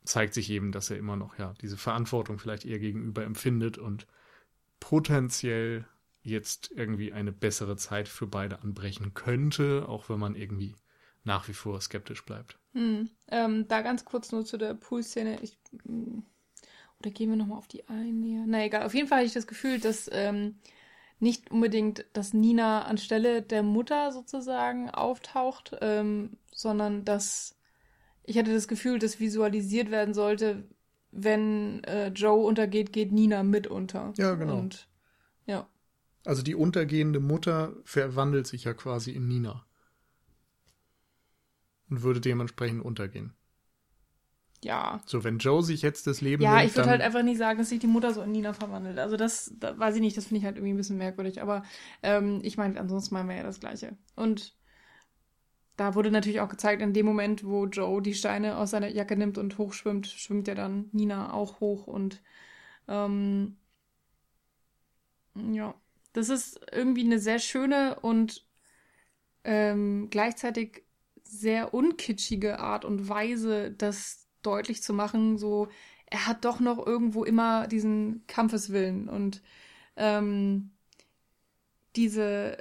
zeigt sich eben, dass er immer noch ja diese Verantwortung vielleicht ihr gegenüber empfindet und potenziell jetzt irgendwie eine bessere Zeit für beide anbrechen könnte, auch wenn man irgendwie nach wie vor skeptisch bleibt. Hm. Ähm, da ganz kurz nur zu der Pool-Szene. Ich, hm, oder gehen wir nochmal auf die ein? Na egal. Auf jeden Fall hatte ich das Gefühl, dass ähm, nicht unbedingt, dass Nina anstelle der Mutter sozusagen auftaucht, ähm, sondern dass ich hatte das Gefühl, dass visualisiert werden sollte, wenn äh, Joe untergeht, geht Nina mit unter. Ja, genau. Und, ja. Also die untergehende Mutter verwandelt sich ja quasi in Nina. Und würde dementsprechend untergehen. Ja. So, wenn Joe sich jetzt das Leben Ja, nimmt, ich würde halt einfach nicht sagen, dass sich die Mutter so in Nina verwandelt. Also das, da weiß ich nicht, das finde ich halt irgendwie ein bisschen merkwürdig. Aber ähm, ich meine, ansonsten meinen wir ja das Gleiche. Und da wurde natürlich auch gezeigt, in dem Moment, wo Joe die Steine aus seiner Jacke nimmt und hochschwimmt, schwimmt ja dann Nina auch hoch und ähm, ja, das ist irgendwie eine sehr schöne und ähm, gleichzeitig sehr unkitschige Art und Weise, das deutlich zu machen. So, er hat doch noch irgendwo immer diesen Kampfeswillen und ähm, diese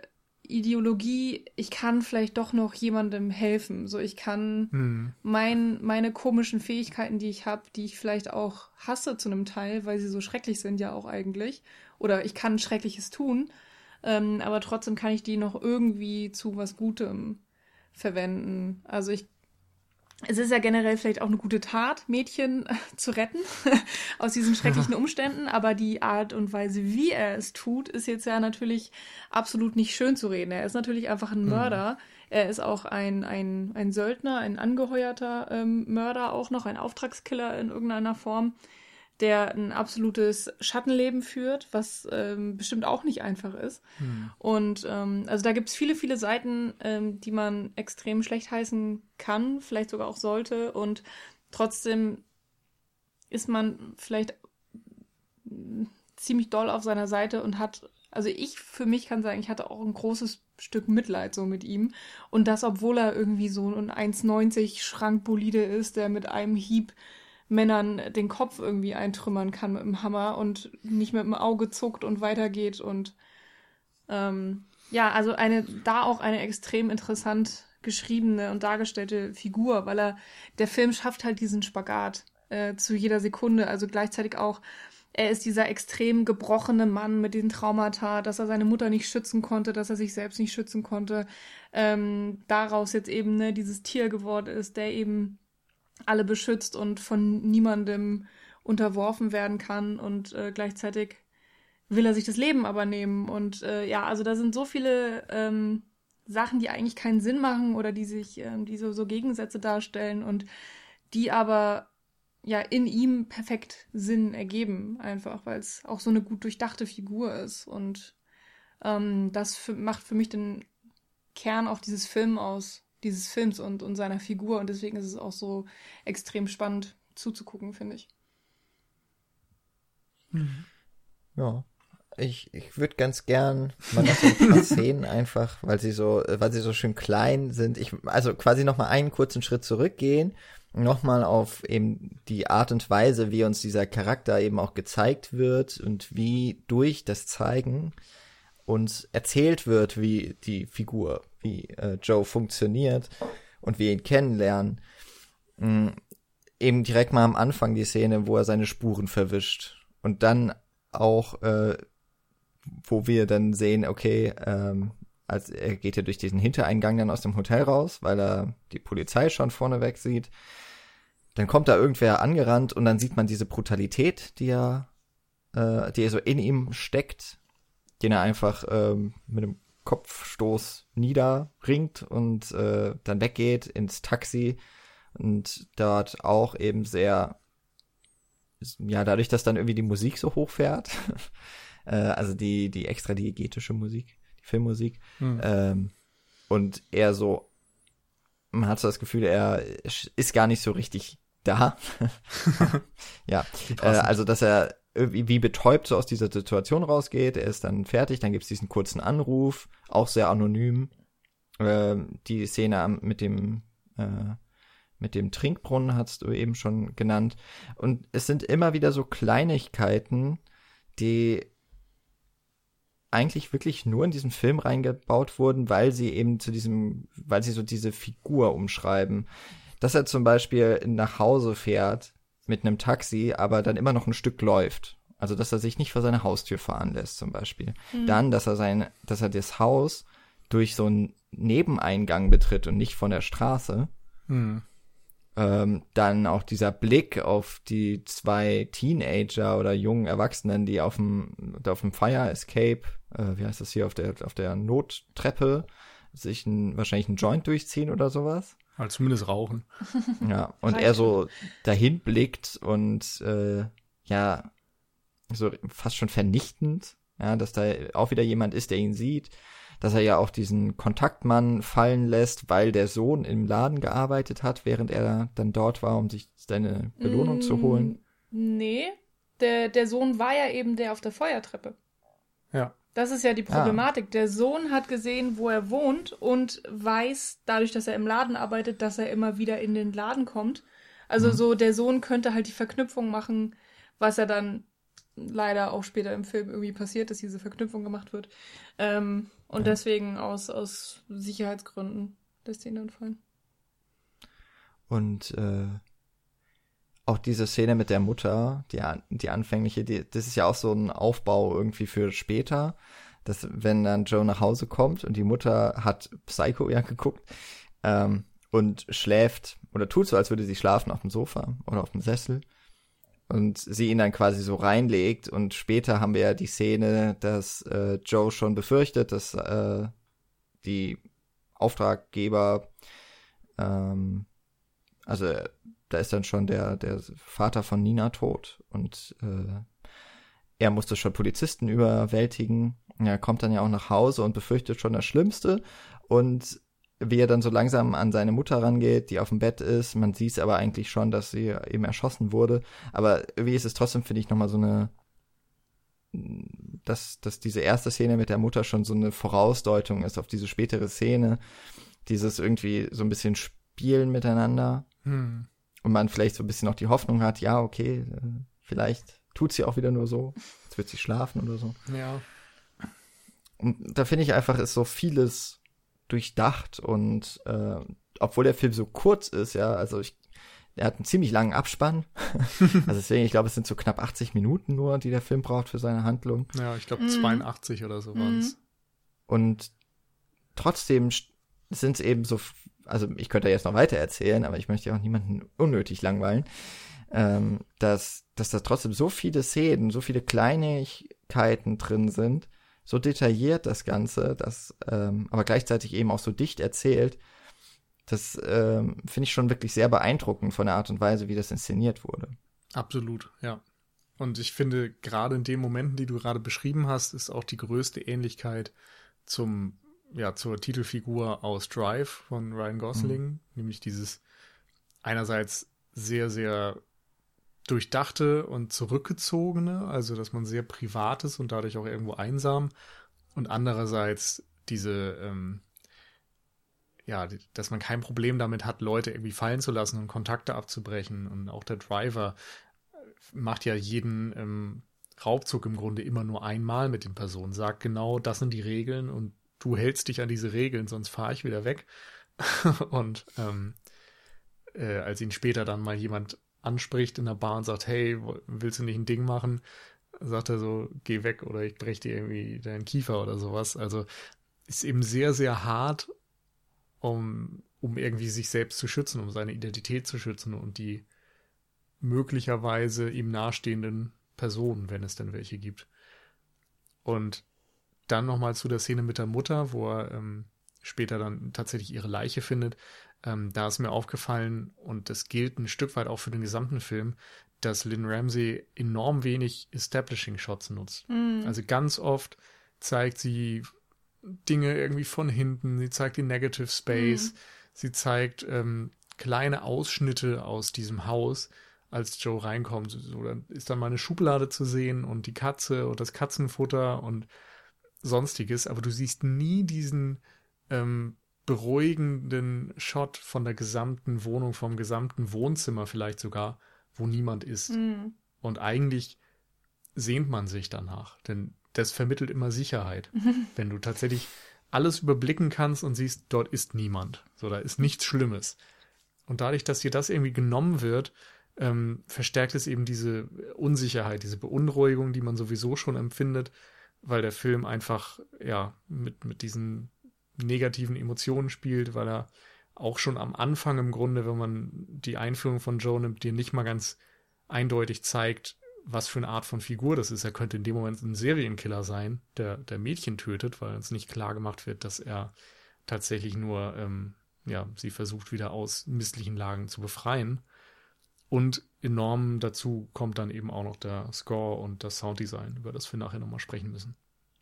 Ideologie, ich kann vielleicht doch noch jemandem helfen. So, ich kann mhm. mein, meine komischen Fähigkeiten, die ich habe, die ich vielleicht auch hasse zu einem Teil, weil sie so schrecklich sind ja auch eigentlich. Oder ich kann Schreckliches tun, ähm, aber trotzdem kann ich die noch irgendwie zu was Gutem verwenden. Also ich es ist ja generell vielleicht auch eine gute Tat, Mädchen äh, zu retten aus diesen schrecklichen Umständen, aber die Art und Weise, wie er es tut, ist jetzt ja natürlich absolut nicht schön zu reden. Er ist natürlich einfach ein mhm. Mörder. Mhm. Er ist auch ein, ein, ein Söldner, ein angeheuerter ähm, Mörder auch noch, ein Auftragskiller in irgendeiner Form der ein absolutes Schattenleben führt, was ähm, bestimmt auch nicht einfach ist. Hm. Und ähm, also da gibt es viele, viele Seiten, ähm, die man extrem schlecht heißen kann, vielleicht sogar auch sollte. Und trotzdem ist man vielleicht ziemlich doll auf seiner Seite und hat, also ich für mich kann sagen, ich hatte auch ein großes Stück Mitleid so mit ihm. Und das, obwohl er irgendwie so ein 1,90 Schrankbolide ist, der mit einem Hieb Männern den Kopf irgendwie eintrümmern kann mit dem Hammer und nicht mit dem Auge zuckt und weitergeht und ähm, ja, also eine, da auch eine extrem interessant geschriebene und dargestellte Figur, weil er, der Film schafft halt diesen Spagat äh, zu jeder Sekunde, also gleichzeitig auch, er ist dieser extrem gebrochene Mann mit den Traumata, dass er seine Mutter nicht schützen konnte, dass er sich selbst nicht schützen konnte, ähm, daraus jetzt eben ne, dieses Tier geworden ist, der eben alle beschützt und von niemandem unterworfen werden kann und äh, gleichzeitig will er sich das Leben aber nehmen. Und äh, ja, also da sind so viele ähm, Sachen, die eigentlich keinen Sinn machen oder die sich, ähm, die so, so Gegensätze darstellen und die aber ja in ihm perfekt Sinn ergeben, einfach, weil es auch so eine gut durchdachte Figur ist. Und ähm, das macht für mich den Kern auch dieses Film aus dieses Films und, und seiner Figur. Und deswegen ist es auch so extrem spannend zuzugucken, finde ich. Mhm. Ja. Ich, ich würde ganz gern mal noch so ein paar Szenen einfach, weil sie so, weil sie so schön klein sind. Ich, also quasi noch mal einen kurzen Schritt zurückgehen, noch mal auf eben die Art und Weise, wie uns dieser Charakter eben auch gezeigt wird und wie durch das Zeigen uns erzählt wird, wie die Figur, wie äh, Joe funktioniert und wir ihn kennenlernen. Mhm. Eben direkt mal am Anfang die Szene, wo er seine Spuren verwischt. Und dann auch, äh, wo wir dann sehen, okay, ähm, also er geht ja durch diesen Hintereingang dann aus dem Hotel raus, weil er die Polizei schon vorneweg sieht. Dann kommt da irgendwer angerannt und dann sieht man diese Brutalität, die er, äh, die er so in ihm steckt den er einfach ähm, mit einem Kopfstoß niederringt und äh, dann weggeht ins Taxi und dort auch eben sehr, ja, dadurch, dass dann irgendwie die Musik so hochfährt, äh, also die, die extra diegetische Musik, die Filmmusik, hm. ähm, und er so, man hat so das Gefühl, er ist gar nicht so richtig da. ja, äh, also dass er wie betäubt so aus dieser Situation rausgeht. Er ist dann fertig, dann gibt's diesen kurzen Anruf, auch sehr anonym. Äh, die Szene mit dem äh, mit dem Trinkbrunnen hast du eben schon genannt. Und es sind immer wieder so Kleinigkeiten, die eigentlich wirklich nur in diesen Film reingebaut wurden, weil sie eben zu diesem, weil sie so diese Figur umschreiben. Dass er zum Beispiel nach Hause fährt mit einem Taxi, aber dann immer noch ein Stück läuft. Also, dass er sich nicht vor seine Haustür fahren lässt, zum Beispiel. Mhm. Dann, dass er sein, dass er das Haus durch so einen Nebeneingang betritt und nicht von der Straße. Mhm. Ähm, dann auch dieser Blick auf die zwei Teenager oder jungen Erwachsenen, die auf dem, auf dem Fire Escape, äh, wie heißt das hier, auf der, auf der Nottreppe sich ein, wahrscheinlich einen Joint durchziehen oder sowas. Also zumindest rauchen. Ja, und er so dahin blickt und äh, ja, so fast schon vernichtend, ja, dass da auch wieder jemand ist, der ihn sieht dass er ja auch diesen Kontaktmann fallen lässt, weil der Sohn im Laden gearbeitet hat, während er dann dort war, um sich seine Belohnung mm, zu holen. Nee, der, der Sohn war ja eben der auf der Feuertreppe. Ja. Das ist ja die. Problematik. Ah. Der Sohn hat gesehen, wo er wohnt und weiß, dadurch, dass er im Laden arbeitet, dass er immer wieder in den Laden kommt. Also mhm. so, der Sohn könnte halt die Verknüpfung machen, was er dann leider auch später im Film irgendwie passiert, dass diese Verknüpfung gemacht wird. Ähm, und ja. deswegen aus, aus Sicherheitsgründen lässt ihn dann fallen. Und äh, auch diese Szene mit der Mutter, die, die anfängliche, die, das ist ja auch so ein Aufbau irgendwie für später, dass wenn dann Joe nach Hause kommt und die Mutter hat Psycho ja geguckt ähm, und schläft oder tut so, als würde sie schlafen auf dem Sofa oder auf dem Sessel und sie ihn dann quasi so reinlegt und später haben wir ja die Szene, dass äh, Joe schon befürchtet, dass äh, die Auftraggeber, ähm, also da ist dann schon der der Vater von Nina tot und äh, er musste schon Polizisten überwältigen. Er kommt dann ja auch nach Hause und befürchtet schon das Schlimmste und wie er dann so langsam an seine Mutter rangeht, die auf dem Bett ist. Man sieht es aber eigentlich schon, dass sie eben erschossen wurde. Aber wie ist es trotzdem, finde ich, nochmal so eine, dass, dass diese erste Szene mit der Mutter schon so eine Vorausdeutung ist auf diese spätere Szene. Dieses irgendwie so ein bisschen Spielen miteinander. Hm. Und man vielleicht so ein bisschen noch die Hoffnung hat, ja, okay, äh, vielleicht tut sie auch wieder nur so. Jetzt wird sie schlafen oder so. Ja. Und da finde ich einfach, ist so vieles durchdacht und äh, obwohl der Film so kurz ist, ja, also ich, er hat einen ziemlich langen Abspann. also deswegen, ich glaube, es sind so knapp 80 Minuten nur, die der Film braucht für seine Handlung. Ja, ich glaube mhm. 82 oder so waren es. Mhm. Und trotzdem sind es eben so, also ich könnte jetzt noch weiter erzählen, aber ich möchte ja auch niemanden unnötig langweilen, ähm, dass, dass da trotzdem so viele Szenen, so viele Kleinigkeiten drin sind, so detailliert das Ganze, das ähm, aber gleichzeitig eben auch so dicht erzählt. Das ähm, finde ich schon wirklich sehr beeindruckend von der Art und Weise, wie das inszeniert wurde. Absolut, ja. Und ich finde, gerade in den Momenten, die du gerade beschrieben hast, ist auch die größte Ähnlichkeit zum, ja, zur Titelfigur aus Drive von Ryan Gosling, mhm. nämlich dieses einerseits sehr, sehr durchdachte und zurückgezogene, also dass man sehr privat ist und dadurch auch irgendwo einsam und andererseits diese, ähm, ja, dass man kein Problem damit hat, Leute irgendwie fallen zu lassen und Kontakte abzubrechen und auch der Driver macht ja jeden ähm, Raubzug im Grunde immer nur einmal mit den Personen, sagt genau, das sind die Regeln und du hältst dich an diese Regeln, sonst fahre ich wieder weg. und ähm, äh, als ihn später dann mal jemand anspricht in der Bar und sagt, hey, willst du nicht ein Ding machen? Sagt er so, geh weg oder ich breche dir irgendwie deinen Kiefer oder sowas. Also ist eben sehr, sehr hart, um, um irgendwie sich selbst zu schützen, um seine Identität zu schützen und die möglicherweise ihm nahestehenden Personen, wenn es denn welche gibt. Und dann nochmal zu der Szene mit der Mutter, wo er ähm, später dann tatsächlich ihre Leiche findet. Ähm, da ist mir aufgefallen, und das gilt ein Stück weit auch für den gesamten Film, dass Lynn Ramsey enorm wenig Establishing Shots nutzt. Mhm. Also ganz oft zeigt sie Dinge irgendwie von hinten, sie zeigt die Negative Space, mhm. sie zeigt ähm, kleine Ausschnitte aus diesem Haus, als Joe reinkommt. So, dann ist dann mal eine Schublade zu sehen und die Katze und das Katzenfutter und sonstiges, aber du siehst nie diesen ähm, beruhigenden Shot von der gesamten Wohnung, vom gesamten Wohnzimmer vielleicht sogar, wo niemand ist. Mhm. Und eigentlich sehnt man sich danach, denn das vermittelt immer Sicherheit. Wenn du tatsächlich alles überblicken kannst und siehst, dort ist niemand. So, da ist nichts Schlimmes. Und dadurch, dass dir das irgendwie genommen wird, ähm, verstärkt es eben diese Unsicherheit, diese Beunruhigung, die man sowieso schon empfindet, weil der Film einfach, ja, mit, mit diesen negativen Emotionen spielt, weil er auch schon am Anfang im Grunde, wenn man die Einführung von Joe nimmt, dir nicht mal ganz eindeutig zeigt, was für eine Art von Figur das ist. Er könnte in dem Moment ein Serienkiller sein, der, der Mädchen tötet, weil uns nicht klar gemacht wird, dass er tatsächlich nur, ähm, ja, sie versucht wieder aus misslichen Lagen zu befreien. Und enorm dazu kommt dann eben auch noch der Score und das Sounddesign, über das wir nachher nochmal sprechen müssen.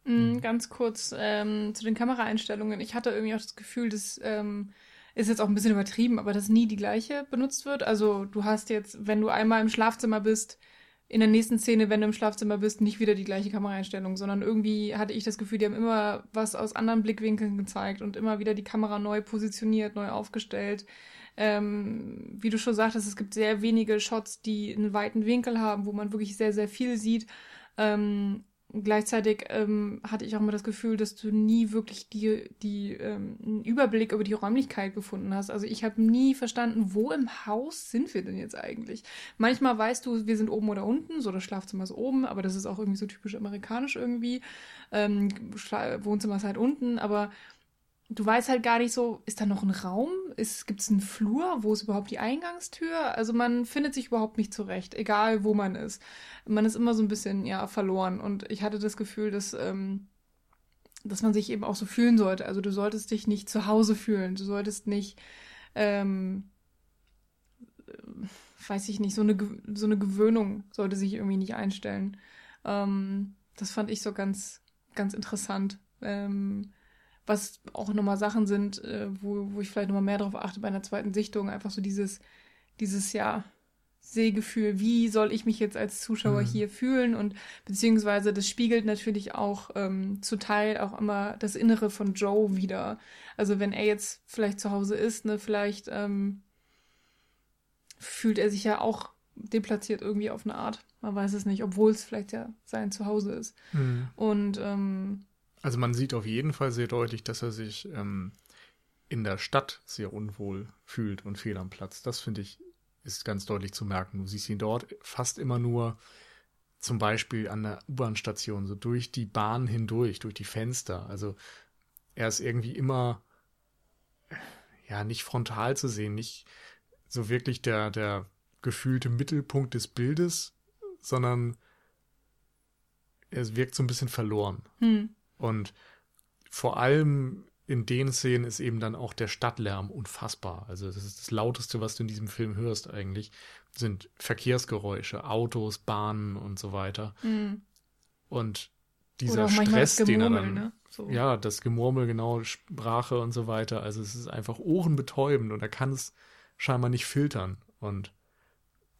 Mhm, ganz kurz ähm, zu den Kameraeinstellungen. Ich hatte irgendwie auch das Gefühl, dass ähm, ist jetzt auch ein bisschen übertrieben, aber dass nie die gleiche benutzt wird. Also du hast jetzt, wenn du einmal im Schlafzimmer bist, in der nächsten Szene, wenn du im Schlafzimmer bist, nicht wieder die gleiche Kameraeinstellung, sondern irgendwie hatte ich das Gefühl, die haben immer was aus anderen Blickwinkeln gezeigt und immer wieder die Kamera neu positioniert, neu aufgestellt. Ähm, wie du schon sagtest, es gibt sehr wenige Shots, die einen weiten Winkel haben, wo man wirklich sehr, sehr viel sieht. Ähm, gleichzeitig ähm, hatte ich auch immer das Gefühl, dass du nie wirklich die, die, ähm, einen Überblick über die Räumlichkeit gefunden hast. Also ich habe nie verstanden, wo im Haus sind wir denn jetzt eigentlich? Manchmal weißt du, wir sind oben oder unten, so das Schlafzimmer ist oben, aber das ist auch irgendwie so typisch amerikanisch irgendwie. Ähm, Wohnzimmer ist halt unten, aber du weißt halt gar nicht so, ist da noch ein Raum? Gibt es einen Flur? Wo ist überhaupt die Eingangstür? Also man findet sich überhaupt nicht zurecht, egal wo man ist. Man ist immer so ein bisschen, ja, verloren. Und ich hatte das Gefühl, dass, ähm, dass man sich eben auch so fühlen sollte. Also du solltest dich nicht zu Hause fühlen. Du solltest nicht, ähm, weiß ich nicht, so eine, so eine Gewöhnung sollte sich irgendwie nicht einstellen. Ähm, das fand ich so ganz, ganz interessant. Ähm, was auch nochmal Sachen sind, äh, wo, wo ich vielleicht nochmal mehr darauf achte bei einer zweiten Sichtung, einfach so dieses, dieses, ja, Sehgefühl, wie soll ich mich jetzt als Zuschauer mhm. hier fühlen und beziehungsweise das spiegelt natürlich auch ähm, zu Teil auch immer das Innere von Joe wieder. Also wenn er jetzt vielleicht zu Hause ist, ne, vielleicht ähm, fühlt er sich ja auch deplatziert irgendwie auf eine Art. Man weiß es nicht, obwohl es vielleicht ja sein Zuhause ist. Mhm. Und ähm, also man sieht auf jeden Fall sehr deutlich, dass er sich ähm, in der Stadt sehr unwohl fühlt und fehl am Platz. Das finde ich ist ganz deutlich zu merken. Du siehst ihn dort fast immer nur zum Beispiel an der U-Bahn-Station, so durch die Bahn hindurch, durch die Fenster. Also er ist irgendwie immer ja nicht frontal zu sehen, nicht so wirklich der, der gefühlte Mittelpunkt des Bildes, sondern er wirkt so ein bisschen verloren. Hm. Und vor allem in den Szenen ist eben dann auch der Stadtlärm unfassbar. Also das ist das Lauteste, was du in diesem Film hörst eigentlich, sind Verkehrsgeräusche, Autos, Bahnen und so weiter. Mhm. Und dieser Stress, den er dann, ne? so. ja, das Gemurmel, genau, Sprache und so weiter. Also es ist einfach ohrenbetäubend und er kann es scheinbar nicht filtern. Und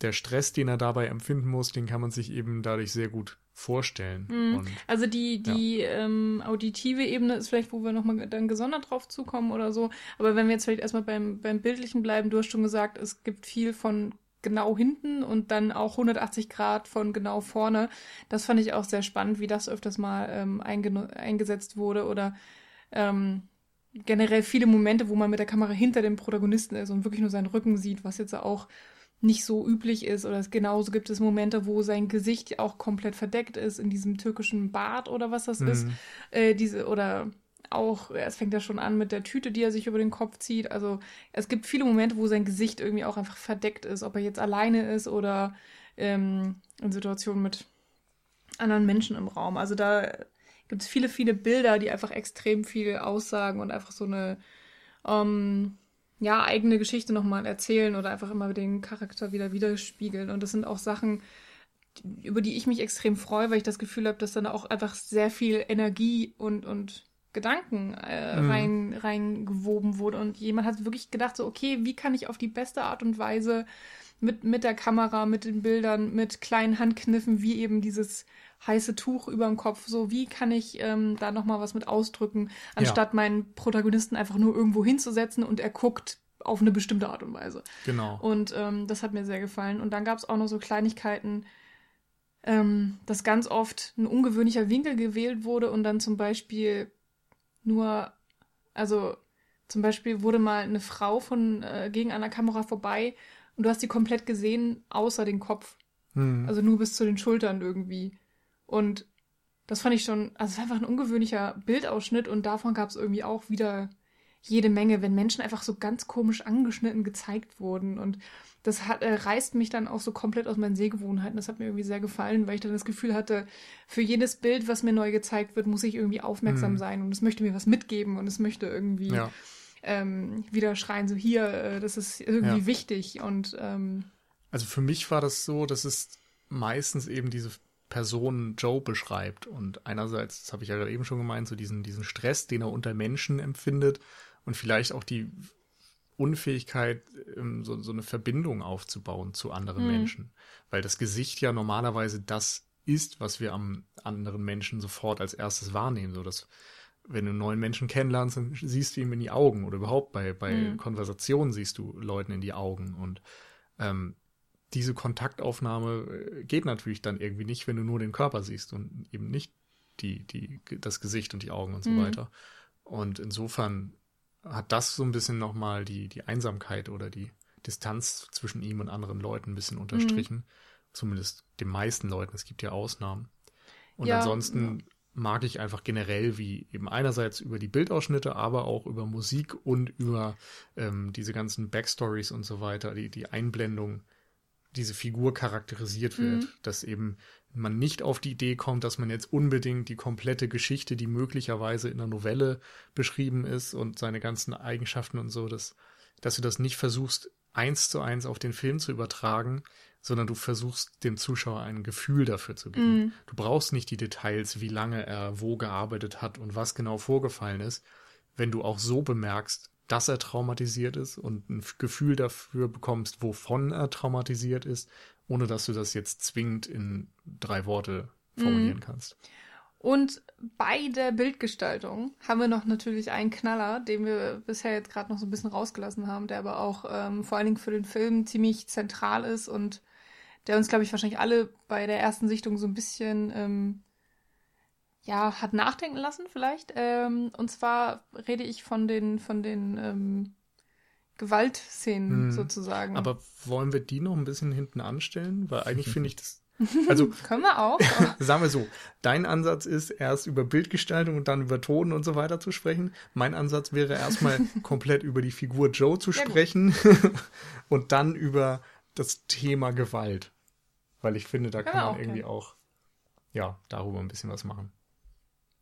der Stress, den er dabei empfinden muss, den kann man sich eben dadurch sehr gut vorstellen. Mhm. Und, also die, die ja. ähm, auditive Ebene ist vielleicht, wo wir nochmal dann gesondert drauf zukommen oder so. Aber wenn wir jetzt vielleicht erstmal beim, beim Bildlichen bleiben, du hast schon gesagt, es gibt viel von genau hinten und dann auch 180 Grad von genau vorne. Das fand ich auch sehr spannend, wie das öfters mal ähm, eingesetzt wurde oder ähm, generell viele Momente, wo man mit der Kamera hinter dem Protagonisten ist und wirklich nur seinen Rücken sieht, was jetzt auch nicht so üblich ist. Oder genauso gibt es Momente, wo sein Gesicht auch komplett verdeckt ist in diesem türkischen Bart oder was das mhm. ist. Äh, diese, oder auch, es fängt ja schon an mit der Tüte, die er sich über den Kopf zieht. Also es gibt viele Momente, wo sein Gesicht irgendwie auch einfach verdeckt ist, ob er jetzt alleine ist oder ähm, in Situationen mit anderen Menschen im Raum. Also da gibt es viele, viele Bilder, die einfach extrem viel aussagen und einfach so eine ähm, ja, eigene Geschichte nochmal erzählen oder einfach immer den Charakter wieder widerspiegeln. Und das sind auch Sachen, über die ich mich extrem freue, weil ich das Gefühl habe, dass dann auch einfach sehr viel Energie und, und Gedanken äh, mhm. rein reingewoben wurde und jemand hat wirklich gedacht so okay wie kann ich auf die beste Art und Weise mit mit der Kamera mit den Bildern mit kleinen Handkniffen wie eben dieses heiße Tuch über dem Kopf so wie kann ich ähm, da noch mal was mit ausdrücken anstatt ja. meinen Protagonisten einfach nur irgendwo hinzusetzen und er guckt auf eine bestimmte Art und Weise genau und ähm, das hat mir sehr gefallen und dann gab es auch noch so Kleinigkeiten ähm, dass ganz oft ein ungewöhnlicher Winkel gewählt wurde und dann zum Beispiel nur, also zum Beispiel wurde mal eine Frau von äh, gegen einer Kamera vorbei und du hast sie komplett gesehen, außer den Kopf. Hm. Also nur bis zu den Schultern irgendwie. Und das fand ich schon, also es war einfach ein ungewöhnlicher Bildausschnitt und davon gab es irgendwie auch wieder jede Menge, wenn Menschen einfach so ganz komisch angeschnitten gezeigt wurden. Und das hat, äh, reißt mich dann auch so komplett aus meinen Sehgewohnheiten. Das hat mir irgendwie sehr gefallen, weil ich dann das Gefühl hatte, für jedes Bild, was mir neu gezeigt wird, muss ich irgendwie aufmerksam mhm. sein und es möchte mir was mitgeben und es möchte irgendwie ja. ähm, wieder schreien, so hier, äh, das ist irgendwie ja. wichtig. Und ähm, also für mich war das so, dass es meistens eben diese Person Joe beschreibt. Und einerseits, das habe ich ja gerade eben schon gemeint, so diesen, diesen Stress, den er unter Menschen empfindet und vielleicht auch die Unfähigkeit, ähm, so, so eine Verbindung aufzubauen zu anderen mhm. Menschen. Weil das Gesicht ja normalerweise das ist, was wir am anderen Menschen sofort als erstes wahrnehmen. So dass, wenn du einen neuen Menschen kennenlernst, dann siehst du ihm in die Augen oder überhaupt bei, bei mhm. Konversationen siehst du Leuten in die Augen. Und ähm, diese Kontaktaufnahme äh, geht natürlich dann irgendwie nicht, wenn du nur den Körper siehst und eben nicht die, die, das Gesicht und die Augen und so mhm. weiter. Und insofern hat das so ein bisschen nochmal die, die Einsamkeit oder die Distanz zwischen ihm und anderen Leuten ein bisschen unterstrichen. Mhm. Zumindest den meisten Leuten. Es gibt ja Ausnahmen. Und ja, ansonsten ja. mag ich einfach generell, wie eben einerseits über die Bildausschnitte, aber auch über Musik und über ähm, diese ganzen Backstories und so weiter, die, die Einblendung, diese Figur charakterisiert wird, mhm. dass eben man nicht auf die Idee kommt, dass man jetzt unbedingt die komplette Geschichte, die möglicherweise in der Novelle beschrieben ist und seine ganzen Eigenschaften und so, dass, dass du das nicht versuchst, eins zu eins auf den Film zu übertragen, sondern du versuchst dem Zuschauer ein Gefühl dafür zu geben. Mm. Du brauchst nicht die Details, wie lange er wo gearbeitet hat und was genau vorgefallen ist, wenn du auch so bemerkst, dass er traumatisiert ist und ein Gefühl dafür bekommst, wovon er traumatisiert ist ohne dass du das jetzt zwingend in drei Worte formulieren mhm. kannst. Und bei der Bildgestaltung haben wir noch natürlich einen Knaller, den wir bisher jetzt gerade noch so ein bisschen rausgelassen haben, der aber auch ähm, vor allen Dingen für den Film ziemlich zentral ist und der uns, glaube ich, wahrscheinlich alle bei der ersten Sichtung so ein bisschen ähm, ja, hat nachdenken lassen, vielleicht. Ähm, und zwar rede ich von den, von den ähm, Gewaltszenen hm. sozusagen. Aber wollen wir die noch ein bisschen hinten anstellen? Weil eigentlich finde ich das. Also können wir auch. sagen wir so, dein Ansatz ist erst über Bildgestaltung und dann über Tonen und so weiter zu sprechen. Mein Ansatz wäre erstmal komplett über die Figur Joe zu sprechen und dann über das Thema Gewalt. Weil ich finde, da kann man irgendwie gern. auch ja, darüber ein bisschen was machen.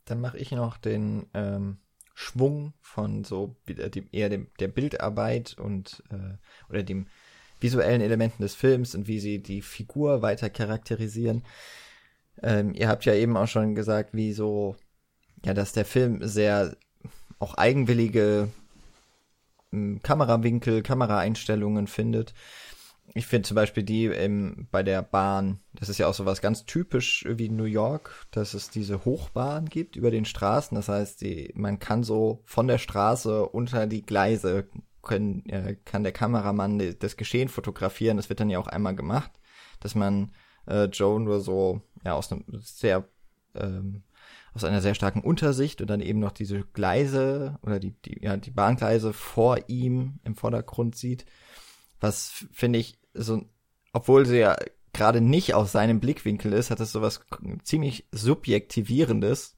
Dann mache ich noch den ähm, Schwung von so dem, eher dem, der Bildarbeit und äh, oder dem visuellen Elementen des Films und wie sie die Figur weiter charakterisieren. Ähm, ihr habt ja eben auch schon gesagt, wie so, ja, dass der Film sehr auch eigenwillige ähm, Kamerawinkel, Kameraeinstellungen findet ich finde zum Beispiel die im, bei der Bahn, das ist ja auch so was ganz typisch wie New York, dass es diese Hochbahn gibt über den Straßen. Das heißt, die, man kann so von der Straße unter die Gleise können, äh, kann der Kameramann das Geschehen fotografieren. Das wird dann ja auch einmal gemacht, dass man äh, Joe nur so ja aus einem sehr ähm, aus einer sehr starken Untersicht und dann eben noch diese Gleise oder die, die, ja, die Bahngleise vor ihm im Vordergrund sieht was finde ich so, obwohl sie ja gerade nicht aus seinem Blickwinkel ist, hat es sowas ziemlich subjektivierendes,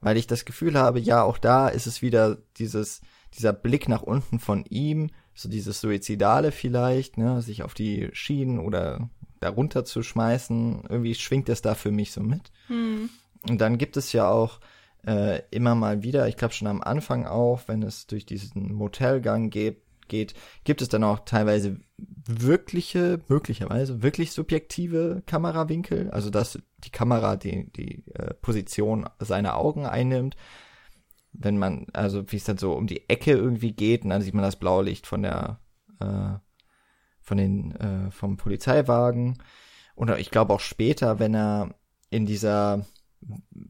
weil ich das Gefühl habe, ja, auch da ist es wieder dieses, dieser Blick nach unten von ihm, so dieses Suizidale vielleicht, ne, sich auf die Schienen oder darunter zu schmeißen, irgendwie schwingt es da für mich so mit. Hm. Und dann gibt es ja auch äh, immer mal wieder, ich glaube schon am Anfang auch, wenn es durch diesen Motelgang geht, geht, gibt es dann auch teilweise wirkliche, möglicherweise wirklich subjektive Kamerawinkel, also dass die Kamera die, die äh, Position seiner Augen einnimmt. wenn man, also wie es dann so um die Ecke irgendwie geht und dann sieht man das Blaulicht von der, äh, von den, äh, vom Polizeiwagen. Oder ich glaube auch später, wenn er in dieser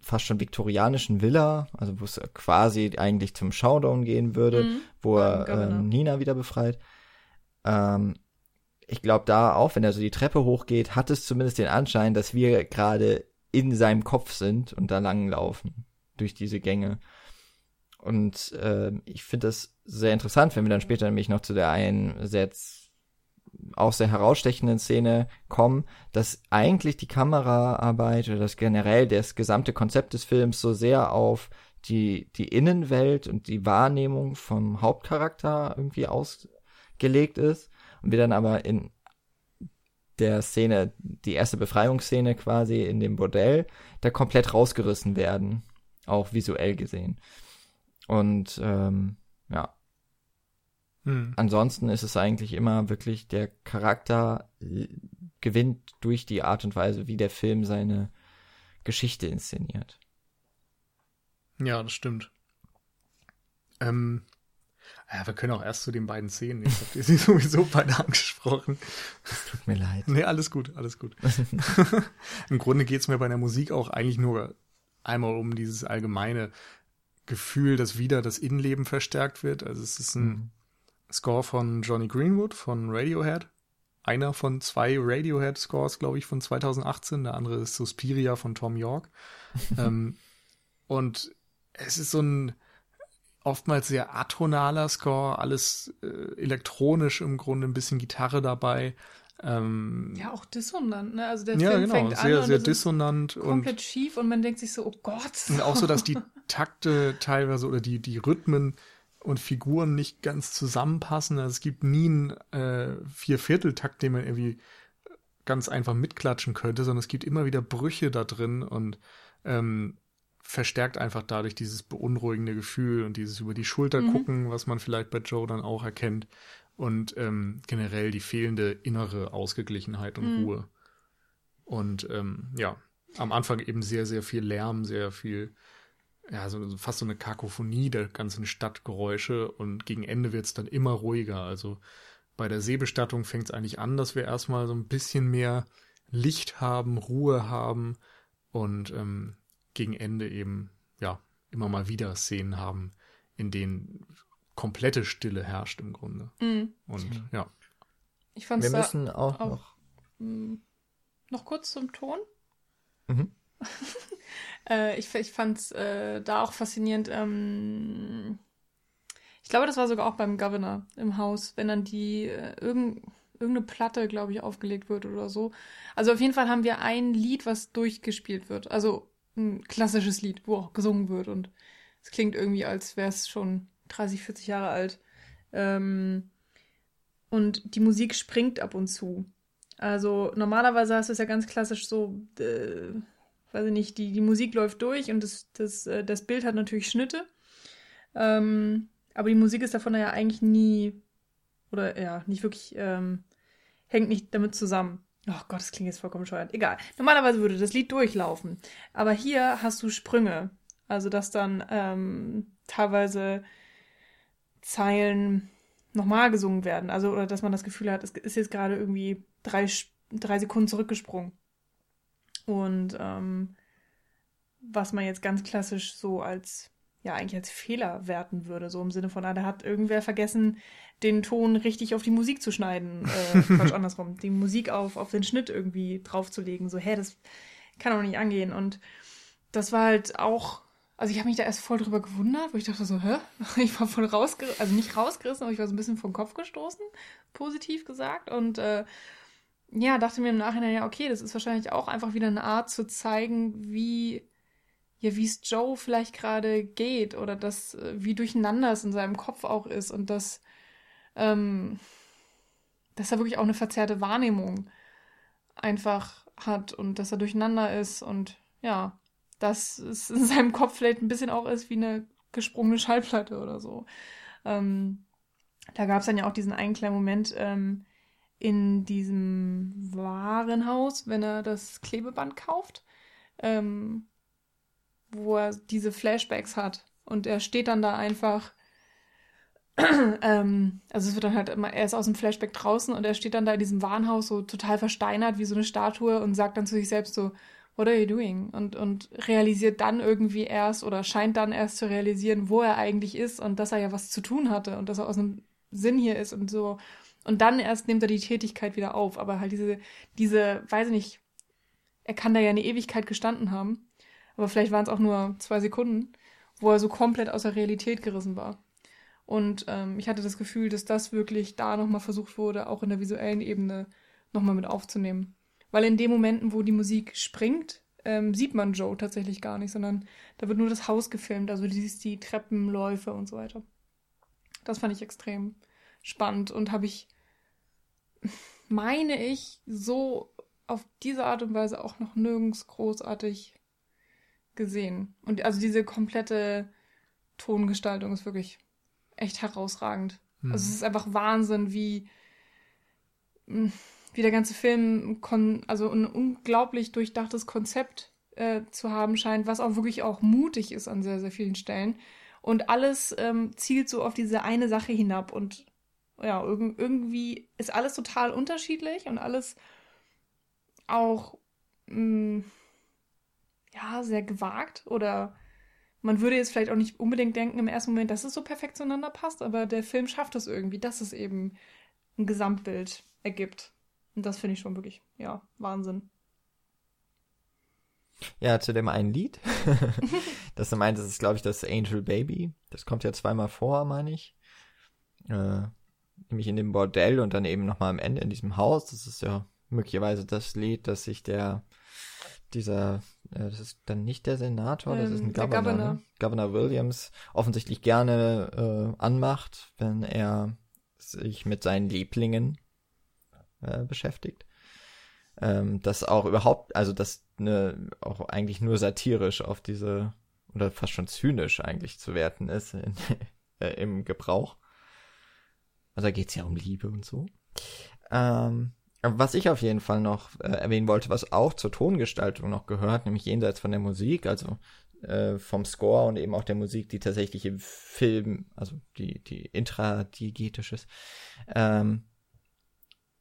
fast schon viktorianischen Villa, also wo es quasi eigentlich zum Showdown gehen würde, Mhm. wo er ähm, Nina wieder befreit. Ähm, ich glaube da auch, wenn er so die Treppe hochgeht, hat es zumindest den Anschein, dass wir gerade in seinem Kopf sind und da lang laufen durch diese Gänge. Und ähm, ich finde das sehr interessant, wenn wir dann später nämlich noch zu der einen sehr auch sehr herausstechenden Szene kommen, dass eigentlich die Kameraarbeit oder das generell das gesamte Konzept des Films so sehr auf die, die Innenwelt und die Wahrnehmung vom Hauptcharakter irgendwie ausgelegt ist und wir dann aber in der Szene, die erste Befreiungsszene quasi in dem Bordell, da komplett rausgerissen werden, auch visuell gesehen. Und ähm, ja, Hm. ansonsten ist es eigentlich immer wirklich der Charakter äh, gewinnt durch die Art und Weise, wie der Film seine Geschichte inszeniert. Ja, das stimmt. Ähm, ja, wir können auch erst zu den beiden Szenen. Ich habe sie sowieso beide angesprochen. Tut mir leid. Nee, alles gut, alles gut. Im Grunde geht's mir bei der Musik auch eigentlich nur einmal um dieses allgemeine Gefühl, dass wieder das Innenleben verstärkt wird. Also es ist ein Score von Johnny Greenwood von Radiohead. Einer von zwei Radiohead-Scores, glaube ich, von 2018. Der andere ist Suspiria von Tom York. ähm, und es ist so ein oftmals sehr atonaler Score, alles äh, elektronisch im Grunde, ein bisschen Gitarre dabei. Ähm, Ja, auch dissonant, ne? Also der ja, Film genau, fängt an sehr, und sehr ist dissonant und, komplett schief und man denkt sich so, oh Gott. und auch so, dass die Takte teilweise oder die, die Rhythmen und Figuren nicht ganz zusammenpassen. Also es gibt nie einen äh, Viervierteltakt, den man irgendwie ganz einfach mitklatschen könnte, sondern es gibt immer wieder Brüche da drin und ähm, verstärkt einfach dadurch dieses beunruhigende Gefühl und dieses über die Schulter Mhm. gucken, was man vielleicht bei Joe dann auch erkennt und ähm, generell die fehlende innere Ausgeglichenheit und Mhm. Ruhe. Und ähm, ja, am Anfang eben sehr, sehr viel Lärm, sehr viel, ja, so, so fast so eine Kakophonie der ganzen Stadtgeräusche und gegen Ende wird es dann immer ruhiger. Also bei der Seebestattung fängt es eigentlich an, dass wir erstmal so ein bisschen mehr Licht haben, Ruhe haben und ähm, gegen Ende eben, ja, immer mal wieder Szenen haben, in denen komplette Stille herrscht im Grunde. Mhm. Und ja. Ich fand's Wir da müssen auch auch- noch. noch kurz zum Ton. Mhm. Äh, ich ich fand es äh, da auch faszinierend. Ähm, ich glaube, das war sogar auch beim Governor im Haus, wenn dann die äh, irgend, irgendeine Platte, glaube ich, aufgelegt wird oder so. Also auf jeden Fall haben wir ein Lied, was durchgespielt wird. Also ein klassisches Lied, wo auch gesungen wird. Und es klingt irgendwie, als wäre es schon 30, 40 Jahre alt. Ähm, und die Musik springt ab und zu. Also normalerweise hast du es ja ganz klassisch so, äh, weiß ich nicht, die, die Musik läuft durch und das, das, äh, das Bild hat natürlich Schnitte. Ähm, aber die Musik ist davon ja eigentlich nie, oder ja, nicht wirklich, ähm, hängt nicht damit zusammen. Oh Gott, das klingt jetzt vollkommen bescheuert. Egal. Normalerweise würde das Lied durchlaufen. Aber hier hast du Sprünge. Also, dass dann ähm, teilweise Zeilen nochmal gesungen werden. Also, oder dass man das Gefühl hat, es ist jetzt gerade irgendwie drei, drei Sekunden zurückgesprungen. Und ähm, was man jetzt ganz klassisch so als, ja, eigentlich als Fehler werten würde, so im Sinne von, ah, da hat irgendwer vergessen, den Ton richtig auf die Musik zu schneiden. Äh, Quatsch, andersrum. Die Musik auf, auf den Schnitt irgendwie draufzulegen. So, hä, das kann doch nicht angehen. Und das war halt auch, also ich habe mich da erst voll drüber gewundert, wo ich dachte so, hä? Ich war voll rausgerissen, also nicht rausgerissen, aber ich war so ein bisschen vom Kopf gestoßen, positiv gesagt. Und äh, ja, dachte mir im Nachhinein, ja, okay, das ist wahrscheinlich auch einfach wieder eine Art zu zeigen, wie, ja, wie es Joe vielleicht gerade geht oder das, äh, wie durcheinander es in seinem Kopf auch ist und dass, ähm, dass er wirklich auch eine verzerrte Wahrnehmung einfach hat und dass er durcheinander ist und ja, dass es in seinem Kopf vielleicht ein bisschen auch ist wie eine gesprungene Schallplatte oder so. Ähm, da gab es dann ja auch diesen einen kleinen Moment ähm, in diesem Warenhaus, wenn er das Klebeband kauft, ähm, wo er diese Flashbacks hat Und er steht dann da einfach ähm, also es wird dann halt immer, er ist aus dem Flashback draußen und er steht dann da in diesem Warenhaus so total versteinert wie so eine Statue und sagt dann zu sich selbst so, what are you doing? Und, und realisiert dann irgendwie erst oder scheint dann erst zu realisieren, wo er eigentlich ist und dass er ja was zu tun hatte und dass er aus einem Sinn hier ist und so. Und dann erst nimmt er die Tätigkeit wieder auf. Aber halt diese, diese, weiß ich nicht, er kann da ja eine Ewigkeit gestanden haben. Aber vielleicht waren es auch nur zwei Sekunden, wo er so komplett aus der Realität gerissen war. Und ähm, ich hatte das Gefühl, dass das wirklich da nochmal versucht wurde, auch in der visuellen Ebene nochmal mit aufzunehmen. Weil in den Momenten, wo die Musik springt, ähm, sieht man Joe tatsächlich gar nicht, sondern da wird nur das Haus gefilmt, also die, die Treppenläufe und so weiter. Das fand ich extrem spannend und habe ich, meine ich, so auf diese Art und Weise auch noch nirgends großartig gesehen. Und also diese komplette Tongestaltung ist wirklich echt herausragend. Mhm. Also es ist einfach Wahnsinn, wie, hm, wie der ganze Film also ein unglaublich durchdachtes Konzept äh, zu haben scheint, was auch wirklich auch mutig ist an sehr, sehr vielen Stellen. Und alles ähm, zielt so auf diese eine Sache hinab. Und ja, irg irgendwie ist alles total unterschiedlich und alles auch mh, hm, ja, sehr gewagt oder man würde jetzt vielleicht auch nicht unbedingt denken im ersten Moment, dass es so perfekt zueinander passt, aber der Film schafft es irgendwie, dass es eben ein Gesamtbild ergibt. Und das finde ich schon wirklich, ja, Wahnsinn. Ja, zu dem einen Lied. das du meintest, ist, glaube ich, das Angel Baby. Das kommt ja zweimal vor, meine ich. Äh, nämlich in dem Bordell und dann eben nochmal am Ende in diesem Haus. Das ist ja möglicherweise das Lied, das sich der dieser, äh, das ist dann nicht der Senator, das ist ein ähm, Governor, Governor. Ne? Governor Williams, offensichtlich gerne äh, anmacht, wenn er sich mit seinen Lieblingen äh, beschäftigt. Ähm, das auch überhaupt, also das ne, auch eigentlich nur satirisch auf diese, oder fast schon zynisch eigentlich zu werten ist in, äh, im Gebrauch. Also da geht's ja um Liebe und so. Ähm, was ich auf jeden Fall noch äh, erwähnen wollte, was auch zur Tongestaltung noch gehört, nämlich jenseits von der Musik, also äh, vom Score und eben auch der Musik, die tatsächlich im Film, also die, die intradiegetische ist, ähm,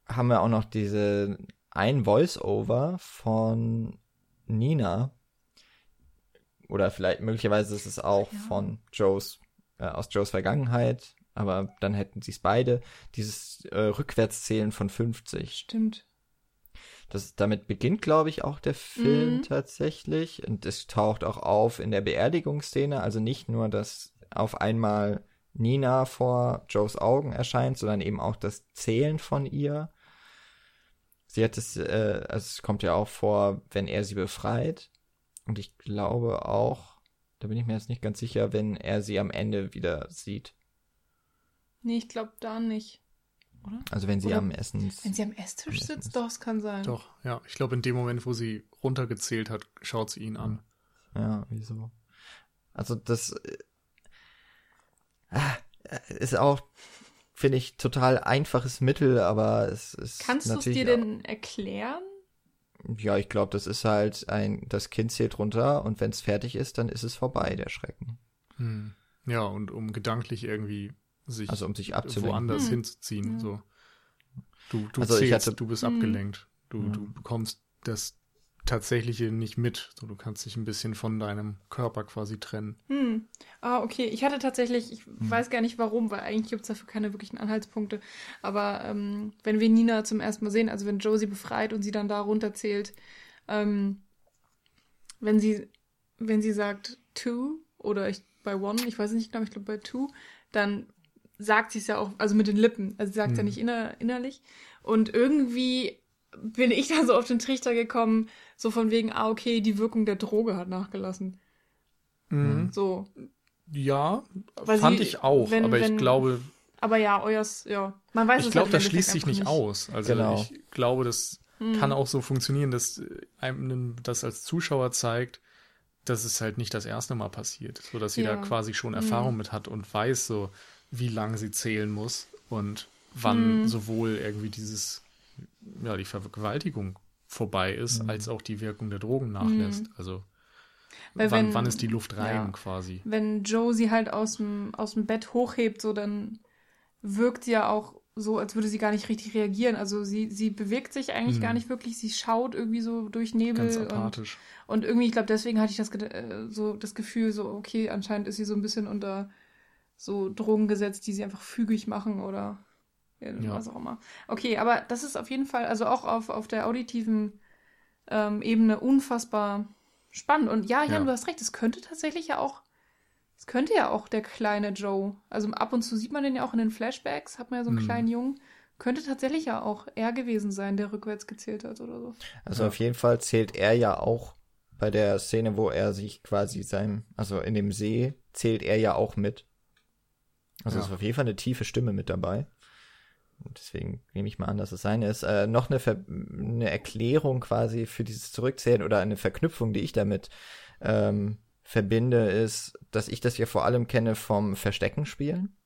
haben wir auch noch diese ein Voice-Over von Nina. Oder vielleicht, möglicherweise ist es auch ja. von Joes, äh, aus Joes Vergangenheit aber dann hätten sie es beide. Dieses äh, Rückwärtszählen von 50. Stimmt. Das, damit beginnt, glaube ich, auch der Film mhm. tatsächlich. Und es taucht auch auf in der Beerdigungsszene. Also nicht nur, dass auf einmal Nina vor Joes Augen erscheint, sondern eben auch das Zählen von ihr. Sie hat es, äh, also es kommt ja auch vor, wenn er sie befreit. Und ich glaube auch, da bin ich mir jetzt nicht ganz sicher, wenn er sie am Ende wieder sieht. Nee, ich glaube da nicht. Oder? Also wenn sie Oder am Essen Wenn sie am Esstisch am sitzt, Essen doch, es kann sein. Doch, ja. Ich glaube, in dem Moment, wo sie runtergezählt hat, schaut sie ihn an. Ja, wieso? Also das äh, ist auch, finde ich, total einfaches Mittel, aber es ist. Kannst du es dir denn erklären? Ja, ich glaube, das ist halt ein, das Kind zählt runter und wenn es fertig ist, dann ist es vorbei, der Schrecken. Hm. Ja, und um gedanklich irgendwie sich, also um sich abzulenken. woanders hm. hinzuziehen. Ja. So. Du, du also zählst, hatte, du bist hm. abgelenkt. Du, ja. du bekommst das Tatsächliche nicht mit. So, du kannst dich ein bisschen von deinem Körper quasi trennen. Hm. Ah, okay. Ich hatte tatsächlich, ich hm. weiß gar nicht warum, weil eigentlich gibt es dafür keine wirklichen Anhaltspunkte. Aber ähm, wenn wir Nina zum ersten Mal sehen, also wenn Josie befreit und sie dann da runterzählt, ähm, wenn sie, wenn sie sagt two oder ich bei one, ich weiß nicht genau, ich glaube bei two, dann sagt sie es ja auch, also mit den Lippen. Also sie sagt es ja hm. nicht inner, innerlich. Und irgendwie bin ich da so auf den Trichter gekommen, so von wegen, ah, okay, die Wirkung der Droge hat nachgelassen. Mhm. So. Ja, Weil fand sie, ich auch, wenn, aber ich wenn, glaube. Aber ja, euers, ja. Man weiß ich es glaube, halt das schließt sich nicht, aus. Also genau. ich glaube, das mhm. kann auch so funktionieren, dass einem das als Zuschauer zeigt, dass es halt nicht das erste Mal passiert, so dass sie ja. da quasi schon mhm. Erfahrung mhm. mit hat und weiß so, wie lange sie zählen muss und wann mhm. sowohl irgendwie dieses, ja, die Vergewaltigung vorbei ist, mhm. als auch die Wirkung der Drogen nachlässt. Mhm. Also wann, wenn, wann ist die Luft rein ja, quasi? Wenn Joe sie halt aus dem, aus dem Bett hochhebt, so dann wirkt sie ja auch so, als würde sie gar nicht richtig reagieren. Also sie, sie bewegt sich eigentlich hm. gar nicht wirklich, sie schaut irgendwie so durch Nebel. Ganz apathisch. Und, und irgendwie, ich glaube, deswegen hatte ich das, äh, so das Gefühl, so, okay, anscheinend ist sie so ein bisschen unter so Drogen gesetzt, die sie einfach fügig machen oder ja. was auch immer. Okay, aber das ist auf jeden Fall, also auch auf, auf der auditiven ähm, Ebene unfassbar spannend. Und ja, Jan, ja. du hast recht, es könnte tatsächlich ja auch, es könnte ja auch der kleine Joe, also ab und zu sieht man den ja auch in den Flashbacks, hat man ja so einen mhm. kleinen Jungen, könnte tatsächlich ja auch er gewesen sein, der rückwärts gezählt hat oder so. Also ja. auf jeden Fall zählt er ja auch bei der Szene, wo er sich quasi sein, also in dem See, zählt er ja auch mit. Also ja. ist auf jeden Fall eine tiefe Stimme mit dabei. Und deswegen nehme ich mal an, dass es seine ist. Äh, noch eine, Ver eine Erklärung quasi für dieses Zurückzählen oder eine Verknüpfung, die ich damit ähm, verbinde, ist, dass ich das ja vor allem kenne vom Verstecken spielen.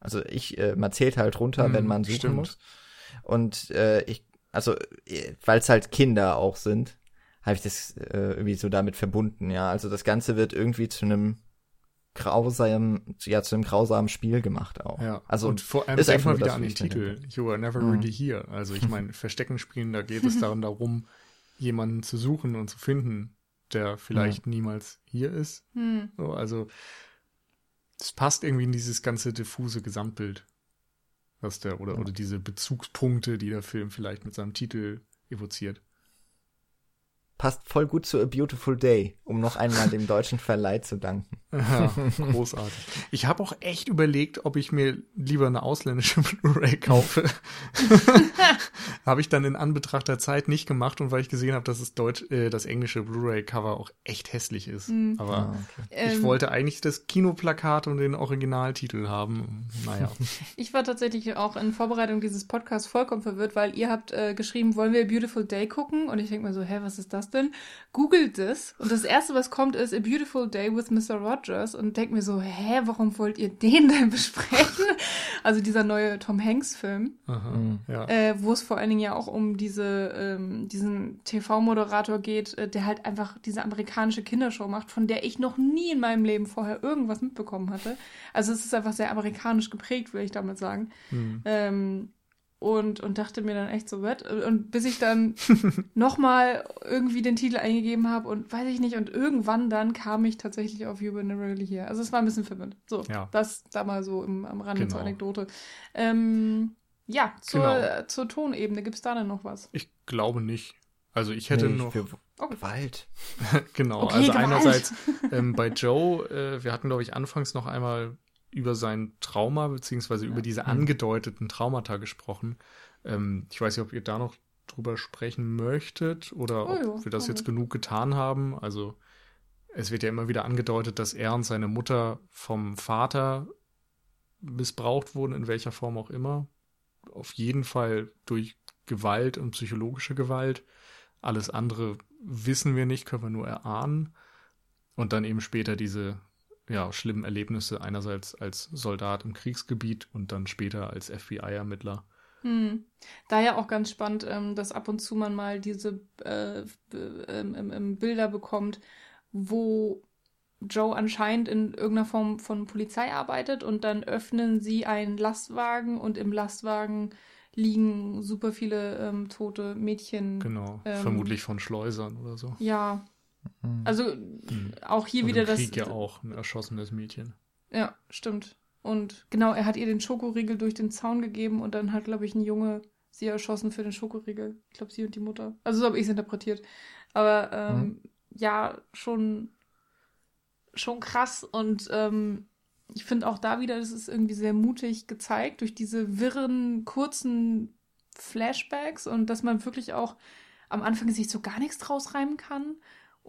Also ich, äh, man zählt halt runter, mm, wenn man suchen stimmt. muss. Und äh, ich, also, äh, weil es halt Kinder auch sind, habe ich das äh, irgendwie so damit verbunden, ja. Also das Ganze wird irgendwie zu einem grausamen, ja, zu einem grausamen Spiel gemacht auch. Ja. Also und vor allem ist einfach wieder an den Titel. You are never mhm. really here. Also ich meine, Verstecken spielen, da geht es darum, darum, jemanden zu suchen und zu finden, der vielleicht mhm. niemals hier ist. Mhm. So, also es passt irgendwie in dieses ganze diffuse Gesamtbild, was der oder oder diese Bezugspunkte, die der Film vielleicht mit seinem Titel evoziert passt voll gut zu A Beautiful Day, um noch einmal dem deutschen Verleih zu danken. Ja, großartig. Ich habe auch echt überlegt, ob ich mir lieber eine ausländische Blu-ray kaufe. habe ich dann in Anbetracht der Zeit nicht gemacht und weil ich gesehen habe, dass das deutsch, äh, das englische Blu-ray-Cover auch echt hässlich ist. Mhm. Aber ah, okay. ich ähm, wollte eigentlich das Kinoplakat und den Originaltitel haben. Naja. Ich war tatsächlich auch in Vorbereitung dieses Podcasts vollkommen verwirrt, weil ihr habt äh, geschrieben, wollen wir A Beautiful Day gucken? Und ich denke mir so, hä, was ist das denn? Googelt es und das erste, was kommt, ist A Beautiful Day with Mr. Rogers und denkt mir so, hä, warum wollt ihr den denn besprechen? also dieser neue Tom Hanks-Film, mhm. ja. äh, wo es vor allen Dingen ja auch um diese, ähm, diesen TV-Moderator geht, äh, der halt einfach diese amerikanische Kindershow macht, von der ich noch nie in meinem Leben vorher irgendwas mitbekommen hatte. Also es ist einfach sehr amerikanisch geprägt, will ich damit sagen. Mhm. Ähm, und, und dachte mir dann echt so, was? Und bis ich dann nochmal irgendwie den Titel eingegeben habe und weiß ich nicht, und irgendwann dann kam ich tatsächlich auf You Were Really Here. Also es war ein bisschen verwirrend. So, ja. das da mal so im, am Rande genau. zur Anekdote. Ähm, ja, zur, genau. zur Tonebene, gibt es da denn noch was? Ich glaube nicht. Also ich hätte nee, noch. Für oh. Gewalt. genau, okay, also Gewalt. einerseits ähm, bei Joe, äh, wir hatten, glaube ich, anfangs noch einmal über sein Trauma, beziehungsweise ja. über diese mhm. angedeuteten Traumata gesprochen. Ähm, ich weiß nicht, ob ihr da noch drüber sprechen möchtet oder oh, ob ja, wir das jetzt genug getan haben. Also es wird ja immer wieder angedeutet, dass er und seine Mutter vom Vater missbraucht wurden, in welcher Form auch immer. Auf jeden Fall durch Gewalt und psychologische Gewalt. Alles andere wissen wir nicht, können wir nur erahnen. Und dann eben später diese ja, schlimmen Erlebnisse einerseits als Soldat im Kriegsgebiet und dann später als FBI-Ermittler. Hm. Daher auch ganz spannend, ähm, dass ab und zu man mal diese äh, ähm, Bilder bekommt, wo Joe anscheinend in irgendeiner Form von Polizei arbeitet und dann öffnen sie einen Lastwagen und im Lastwagen liegen super viele ähm, tote Mädchen. Genau, ähm, vermutlich von Schleusern oder so. Ja. Also mhm. auch hier Und wieder das. Krieg ja auch ein erschossenes Mädchen. Ja, stimmt. Und genau, er hat ihr den Schokoriegel durch den Zaun gegeben und dann hat, glaube ich, ein Junge sie erschossen für den Schokoriegel. Ich glaube, sie und die Mutter. Also so habe ich es interpretiert. Aber ähm, mhm. ja, schon, schon krass. Und ähm, ich finde auch da wieder, das ist irgendwie sehr mutig gezeigt durch diese wirren, kurzen Flashbacks und dass man wirklich auch am Anfang sich so gar nichts draus reimen kann.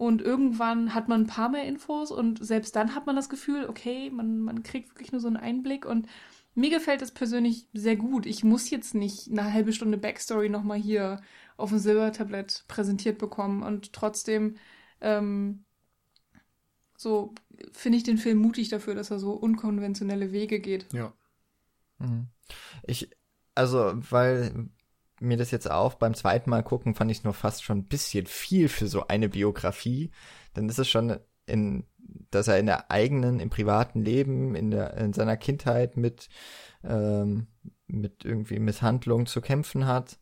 Und irgendwann hat man ein paar mehr Infos und selbst dann hat man das Gefühl, okay, man, man kriegt wirklich nur so einen Einblick und mir gefällt es persönlich sehr gut. Ich muss jetzt nicht eine halbe Stunde Backstory nochmal hier auf dem Silbertablett präsentiert bekommen und trotzdem ähm, so finde ich den Film mutig dafür, dass er so unkonventionelle Wege geht. Ja. Mhm. Ich, also, weil mir das jetzt auf. Beim zweiten Mal gucken fand ich es nur fast schon ein bisschen viel für so eine Biografie. Dann ist es schon in, dass er in der eigenen, im privaten Leben, in der, in seiner Kindheit mit, ähm, mit irgendwie Misshandlungen zu kämpfen hat.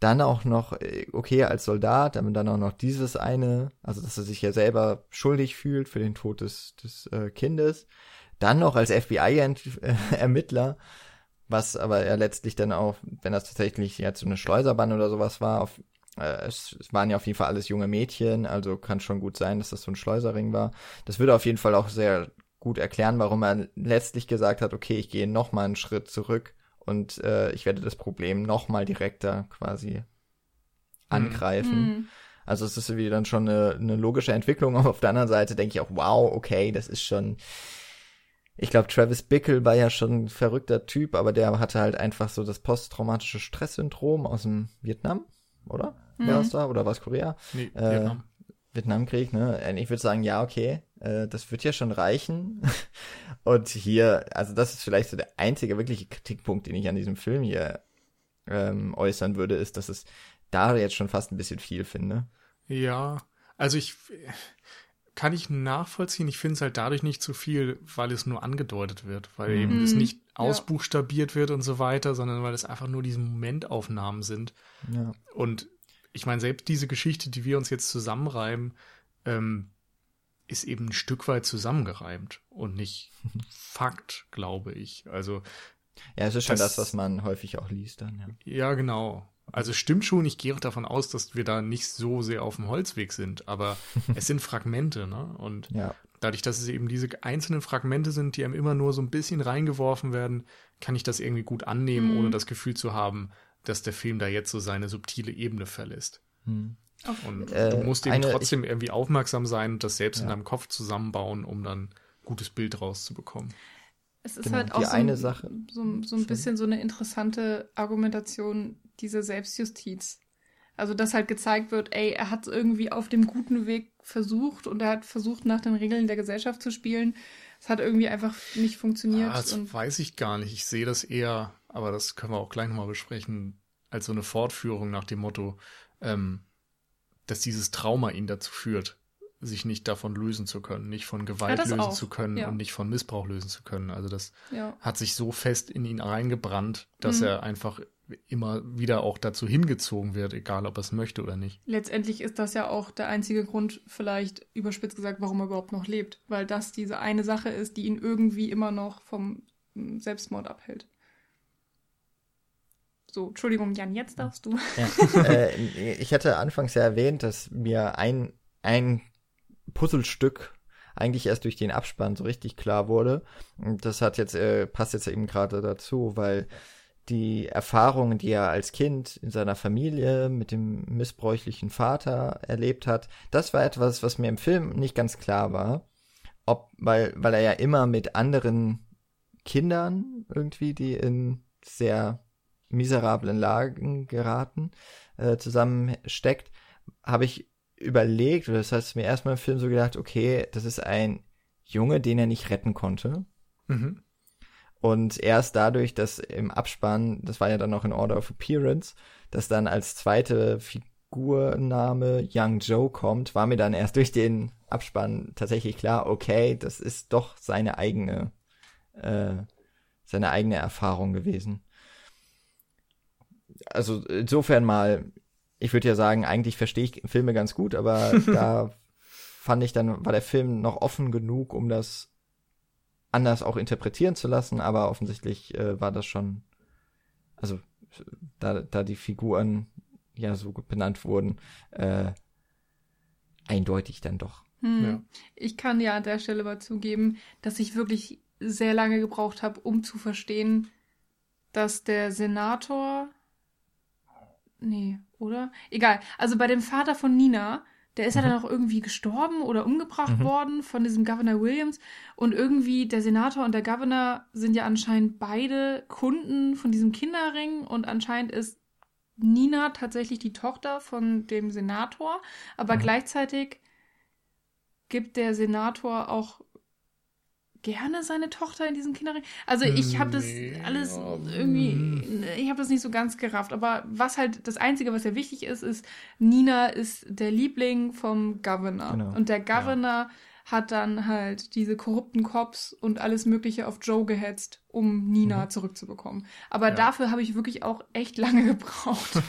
Dann auch noch, äh, okay, als Soldat, aber dann auch noch dieses eine, also dass er sich ja selber schuldig fühlt für den Tod des, des äh, Kindes. Dann noch als FBI-Ermittler, was aber ja letztlich dann auch, wenn das tatsächlich jetzt so eine Schleuserbahn oder sowas war, auf, äh, es, es waren ja auf jeden Fall alles junge Mädchen, also kann schon gut sein, dass das so ein Schleuserring war. Das würde auf jeden Fall auch sehr gut erklären, warum er letztlich gesagt hat, okay, ich gehe noch mal einen Schritt zurück und äh, ich werde das Problem noch mal direkter quasi mhm. angreifen. Mhm. Also es ist wieder dann schon eine, eine logische Entwicklung, aber auf der anderen Seite denke ich auch, wow, okay, das ist schon ich glaube, Travis Bickle war ja schon ein verrückter Typ, aber der hatte halt einfach so das posttraumatische Stresssyndrom aus dem Vietnam, oder? Mhm. War das da? Oder war es Korea? Nee, äh, Vietnam. Vietnamkrieg, ne? Ich würde sagen, ja, okay, äh, das wird ja schon reichen. Und hier, also das ist vielleicht so der einzige wirkliche Kritikpunkt, den ich an diesem Film hier ähm, äußern würde, ist, dass es da jetzt schon fast ein bisschen viel finde. Ja, also ich, kann ich nachvollziehen. Ich finde es halt dadurch nicht zu viel, weil es nur angedeutet wird, weil mhm. eben es nicht ausbuchstabiert wird und so weiter, sondern weil es einfach nur diese Momentaufnahmen sind. Ja. Und ich meine, selbst diese Geschichte, die wir uns jetzt zusammenreimen, ähm, ist eben ein Stück weit zusammengereimt und nicht Fakt, glaube ich. Also ja, es ist schon das, das, was man häufig auch liest dann. Ja, ja genau. Also stimmt schon, ich gehe auch davon aus, dass wir da nicht so sehr auf dem Holzweg sind, aber es sind Fragmente, ne? Und ja. dadurch, dass es eben diese einzelnen Fragmente sind, die einem immer nur so ein bisschen reingeworfen werden, kann ich das irgendwie gut annehmen, mhm. ohne das Gefühl zu haben, dass der Film da jetzt so seine subtile Ebene verlässt. Mhm. Und äh, du musst eben eine, trotzdem ich, irgendwie aufmerksam sein und das selbst ja. in deinem Kopf zusammenbauen, um dann gutes Bild rauszubekommen. Es ist genau, halt auch so, eine Sache. so, so ein bisschen so eine interessante Argumentation, diese Selbstjustiz. Also, dass halt gezeigt wird, ey, er hat irgendwie auf dem guten Weg versucht und er hat versucht, nach den Regeln der Gesellschaft zu spielen. Es hat irgendwie einfach nicht funktioniert. Ah, das weiß ich gar nicht. Ich sehe das eher, aber das können wir auch gleich nochmal besprechen, als so eine Fortführung nach dem Motto, ähm, dass dieses Trauma ihn dazu führt, sich nicht davon lösen zu können, nicht von Gewalt ja, lösen auch. zu können ja. und nicht von Missbrauch lösen zu können. Also das ja. hat sich so fest in ihn reingebrannt, dass mhm. er einfach immer wieder auch dazu hingezogen wird, egal ob er es möchte oder nicht. Letztendlich ist das ja auch der einzige Grund, vielleicht überspitzt gesagt, warum er überhaupt noch lebt, weil das diese eine Sache ist, die ihn irgendwie immer noch vom hm, Selbstmord abhält. So, Entschuldigung, Jan, jetzt darfst du. Ja, äh, ich hatte anfangs ja erwähnt, dass mir ein, ein Puzzlestück eigentlich erst durch den Abspann so richtig klar wurde. Und das hat jetzt, äh, passt jetzt eben gerade dazu, weil die Erfahrungen, die er als Kind in seiner Familie mit dem missbräuchlichen Vater erlebt hat, das war etwas, was mir im Film nicht ganz klar war. Ob, weil, weil er ja immer mit anderen Kindern irgendwie, die in sehr miserablen Lagen geraten, äh, zusammensteckt, habe ich überlegt, oder das heißt mir erstmal im Film so gedacht, okay, das ist ein Junge, den er nicht retten konnte. Mhm. Und erst dadurch, dass im Abspann, das war ja dann noch in Order of Appearance, dass dann als zweite Figurname Young Joe kommt, war mir dann erst durch den Abspann tatsächlich klar, okay, das ist doch seine eigene, äh, seine eigene Erfahrung gewesen. Also insofern mal, ich würde ja sagen, eigentlich verstehe ich Filme ganz gut, aber da fand ich dann, war der Film noch offen genug, um das anders auch interpretieren zu lassen, aber offensichtlich äh, war das schon, also da, da die Figuren ja so benannt wurden, äh, eindeutig dann doch. Hm. Ja. Ich kann ja an der Stelle mal zugeben, dass ich wirklich sehr lange gebraucht habe, um zu verstehen, dass der Senator. Nee, oder? Egal. Also bei dem Vater von Nina der ist mhm. ja dann auch irgendwie gestorben oder umgebracht mhm. worden von diesem Governor Williams. Und irgendwie der Senator und der Governor sind ja anscheinend beide Kunden von diesem Kinderring. Und anscheinend ist Nina tatsächlich die Tochter von dem Senator. Aber mhm. gleichzeitig gibt der Senator auch gerne seine Tochter in diesen Kinderring. Also ich habe das alles ja, irgendwie, ich habe das nicht so ganz gerafft. Aber was halt das Einzige, was ja wichtig ist, ist, Nina ist der Liebling vom Governor. Genau. Und der Governor hat dann halt diese korrupten Cops und alles Mögliche auf Joe gehetzt, um Nina zurückzubekommen. Aber Ja. dafür habe ich wirklich auch echt lange gebraucht.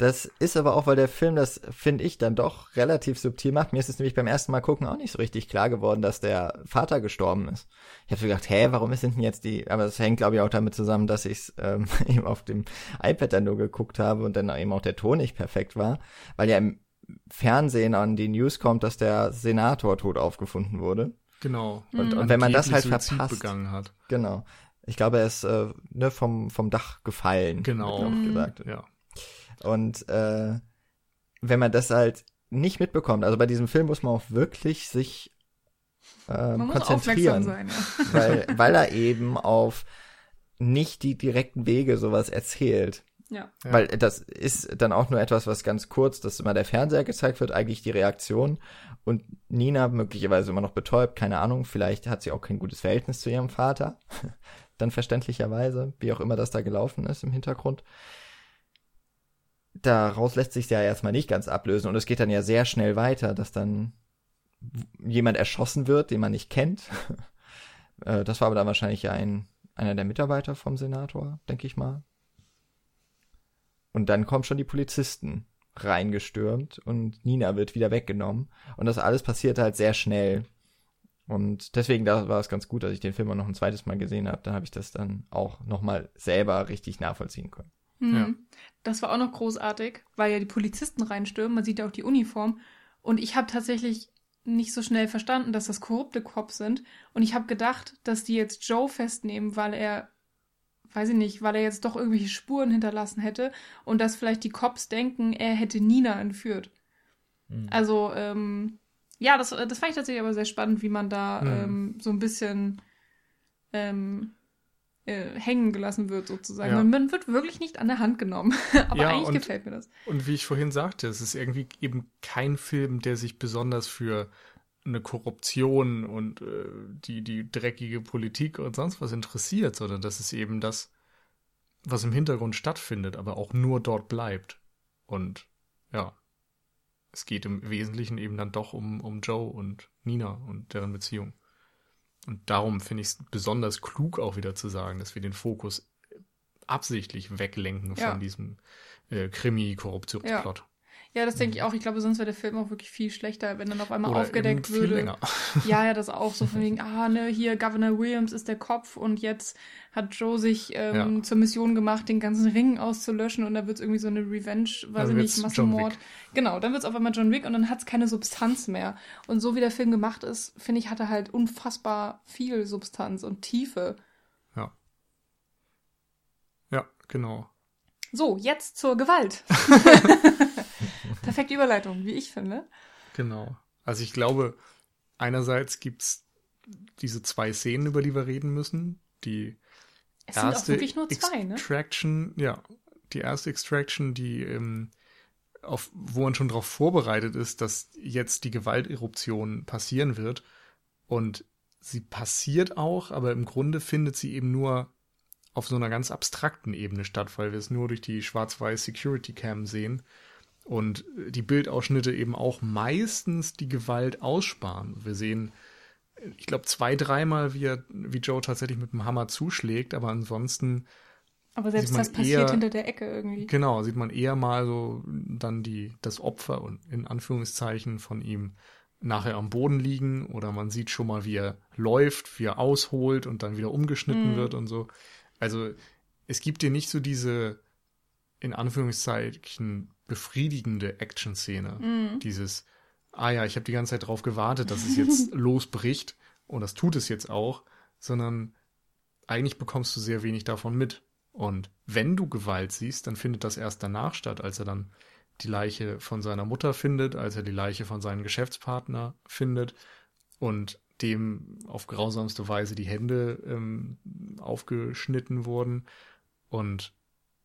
Das ist aber auch, weil der Film das, finde ich, dann doch relativ subtil macht. Mir ist es nämlich beim ersten Mal gucken auch nicht so richtig klar geworden, dass der Vater gestorben ist. Ich habe so gedacht, hä, warum sind denn jetzt die, aber das hängt, glaube ich, auch damit zusammen, dass ich ähm, eben auf dem iPad dann nur geguckt habe und dann eben auch der Ton nicht perfekt war, weil ja im Fernsehen an die News kommt, dass der Senator tot aufgefunden wurde. Genau. Und, und wenn man das halt Suizid verpasst, begangen hat. genau. Ich glaube, er ist äh, ne, vom, vom Dach gefallen. Genau. Mhm. gesagt. Ja. Und äh, wenn man das halt nicht mitbekommt, also bei diesem Film muss man auch wirklich sich äh, Man muss aufmerksam konzentrieren, sein. Ja. weil, weil er eben auf nicht die direkten Wege sowas erzählt. ja. Ja. Weil das ist dann auch nur etwas, was ganz kurz, dass immer der Fernseher gezeigt wird, eigentlich die Reaktion. Und Nina möglicherweise immer noch betäubt, keine Ahnung, vielleicht hat sie auch kein gutes Verhältnis zu ihrem Vater. dann verständlicherweise, wie auch immer das da gelaufen ist im Hintergrund. Daraus lässt sich ja erstmal nicht ganz ablösen und es geht dann ja sehr schnell weiter, dass dann jemand erschossen wird, den man nicht kennt. Äh, das war aber dann wahrscheinlich ja ein, einer der Mitarbeiter vom Senator, denke ich mal. Und dann kommen schon die Polizisten reingestürmt und Nina wird wieder weggenommen. Und das alles passiert halt sehr schnell. Und deswegen da war es ganz gut, dass ich den Film auch noch ein zweites Mal gesehen habe. Da habe ich das dann auch nochmal selber richtig nachvollziehen können. Mhm. Ja. Das war auch noch großartig, weil ja die Polizisten reinstürmen. Man sieht ja auch die Uniform. Und ich habe tatsächlich nicht so schnell verstanden, dass das korrupte Cops sind. Und ich habe gedacht, dass die jetzt Joe festnehmen, weil er, weiß ich nicht, weil er jetzt doch irgendwelche Spuren hinterlassen hätte. Und dass vielleicht die Cops denken, er hätte Nina entführt. Also, ähm, ja, das, das fand ich tatsächlich aber sehr spannend, wie man da Mhm. ähm, so ein bisschen ähm, äh, hängen gelassen wird, sozusagen. Ja. Man, wird wirklich nicht an der Hand genommen. aber Ja, eigentlich und- gefällt mir das. Und wie ich vorhin sagte, es ist irgendwie eben kein Film, der sich besonders für eine Korruption und äh, die, die dreckige Politik und sonst was interessiert, sondern das ist eben das, was im Hintergrund stattfindet, aber auch nur dort bleibt. Und ja, es geht im Wesentlichen eben dann doch um, um Joe und Nina und deren Beziehung. Und darum finde ich es besonders klug auch wieder zu sagen, dass wir den Fokus absichtlich weglenken Ja. von diesem äh, Krimi-Korruptionsplot. Ja, das denke ich auch. Ich glaube, sonst wäre der Film auch wirklich viel schlechter, wenn dann auf einmal Oder aufgedeckt eben viel würde. länger. Ja, ja, das auch so von wegen, ah, ne, hier Governor Williams ist der Kopf und jetzt hat Joe sich ähm, Ja. zur Mission gemacht, den ganzen Ring auszulöschen und da wird es irgendwie so eine Revenge, weiß ich nicht, Massenmord. Genau, dann wird es auf einmal John Wick und dann hat es keine Substanz mehr. Und so wie der Film gemacht ist, finde ich, hat er halt unfassbar viel Substanz und Tiefe. Ja. Ja, genau. So, jetzt zur Gewalt. Perfekte Überleitung, wie ich finde. Genau. Also ich glaube, einerseits gibt's diese zwei Szenen, über die wir reden müssen. Die Es sind auch erste wirklich nur zwei, ne? Extraction, ja, die erste Extraction, die ähm, auf, wo man schon darauf vorbereitet ist, dass jetzt die Gewalteruption passieren wird. Und sie passiert auch, aber im Grunde findet sie eben nur auf so einer ganz abstrakten Ebene statt, weil wir es nur durch die schwarz-weiß Security Cam sehen und die Bildausschnitte eben auch meistens die Gewalt aussparen. Wir sehen, ich glaube, zwei, dreimal, wie, er, wie Joe tatsächlich mit dem Hammer zuschlägt, aber ansonsten Aber selbst das passiert eher- hinter der Ecke irgendwie. Genau, sieht man eher mal so dann die, das Opfer und in Anführungszeichen von ihm nachher am Boden liegen oder man sieht schon mal, wie er läuft, wie er ausholt und dann wieder umgeschnitten Mhm. wird und so. Also es gibt dir nicht so diese in Anführungszeichen befriedigende Action-Szene. Mhm. Dieses, ah ja, ich habe die ganze Zeit drauf gewartet, dass es jetzt losbricht und das tut es jetzt auch, sondern eigentlich bekommst du sehr wenig davon mit. Und wenn du Gewalt siehst, dann findet das erst danach statt, als er dann die Leiche von seiner Mutter findet, als er die Leiche von seinem Geschäftspartner findet und dem auf grausamste Weise die Hände ähm, aufgeschnitten wurden. Und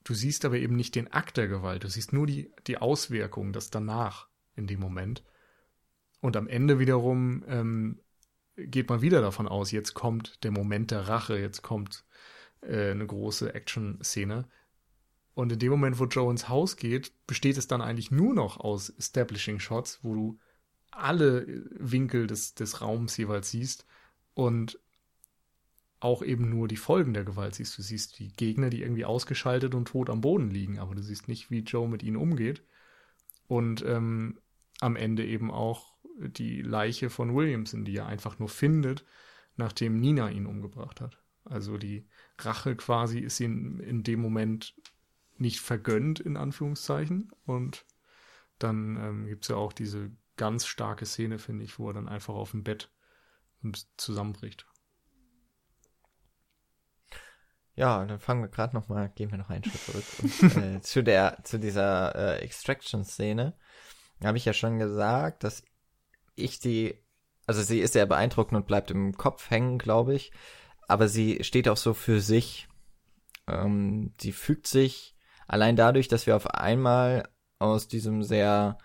du siehst aber eben nicht den Akt der Gewalt, du siehst nur die, die Auswirkungen, das danach in dem Moment. Und am Ende wiederum ähm, geht man wieder davon aus, jetzt kommt der Moment der Rache, jetzt kommt äh, eine große Action-Szene. Und in dem Moment, wo Joe ins Haus geht, besteht es dann eigentlich nur noch aus Establishing Shots, wo du alle Winkel des, des Raums jeweils siehst und auch eben nur die Folgen der Gewalt siehst. Du siehst die Gegner, die irgendwie ausgeschaltet und tot am Boden liegen, aber du siehst nicht, wie Joe mit ihnen umgeht. Und ähm, am Ende eben auch die Leiche von Williamson, die er einfach nur findet, nachdem Nina ihn umgebracht hat. Also die Rache quasi ist ihm in dem Moment nicht vergönnt, in Anführungszeichen. Und dann ähm, gibt es ja auch diese ganz starke Szene, finde ich, wo er dann einfach auf dem Bett zusammenbricht. Ja, und dann fangen wir gerade noch mal, gehen wir noch einen Schritt zurück und, äh, zu der, zu dieser äh, Extraction-Szene. Da habe ich ja schon gesagt, dass ich die, also sie ist sehr beeindruckend und bleibt im Kopf hängen, glaube ich. Aber sie steht auch so für sich. Ähm, sie fügt sich allein dadurch, dass wir auf einmal aus diesem sehr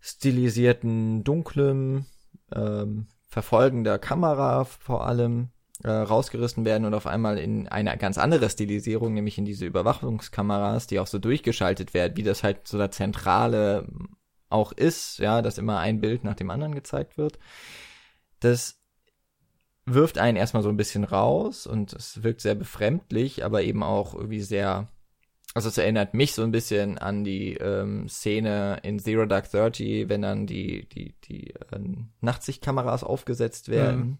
stilisierten, dunklen, ähm, verfolgender Kamera vor allem äh, rausgerissen werden und auf einmal in eine ganz andere Stilisierung, nämlich in diese Überwachungskameras, die auch so durchgeschaltet werden, wie das halt so der zentrale auch ist, ja, dass immer ein Bild nach dem anderen gezeigt wird. Das wirft einen erstmal so ein bisschen raus und es wirkt sehr befremdlich, aber eben auch irgendwie sehr also es erinnert mich so ein bisschen an die ähm, Szene in Zero Dark Thirty, wenn dann die, die, die äh, Nachtsichtkameras aufgesetzt werden mhm.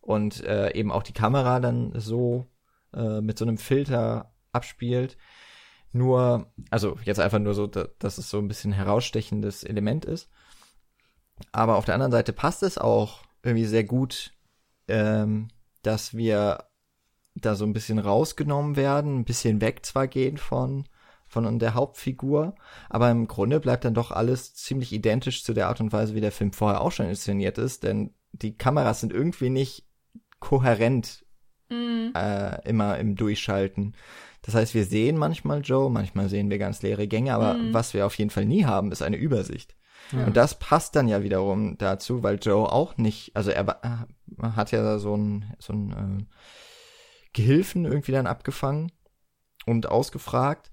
Und äh, eben auch die Kamera dann so äh, mit so einem Filter abspielt. Nur, also jetzt einfach nur so, dass es so ein bisschen herausstechendes Element ist. Aber auf der anderen Seite passt es auch irgendwie sehr gut, ähm, dass wir da so ein bisschen rausgenommen werden, ein bisschen weg zwar gehen von von der Hauptfigur, aber im Grunde bleibt dann doch alles ziemlich identisch zu der Art und Weise, wie der Film vorher auch schon inszeniert ist, denn die Kameras sind irgendwie nicht kohärent mm. äh, immer im Durchschalten. Das heißt, wir sehen manchmal Joe, manchmal sehen wir ganz leere Gänge, aber mm. was wir auf jeden Fall nie haben, ist eine Übersicht. Ja. Und das passt dann ja wiederum dazu, weil Joe auch nicht, also er, er hat ja so ein, so ein äh, Gehilfen irgendwie dann abgefangen und ausgefragt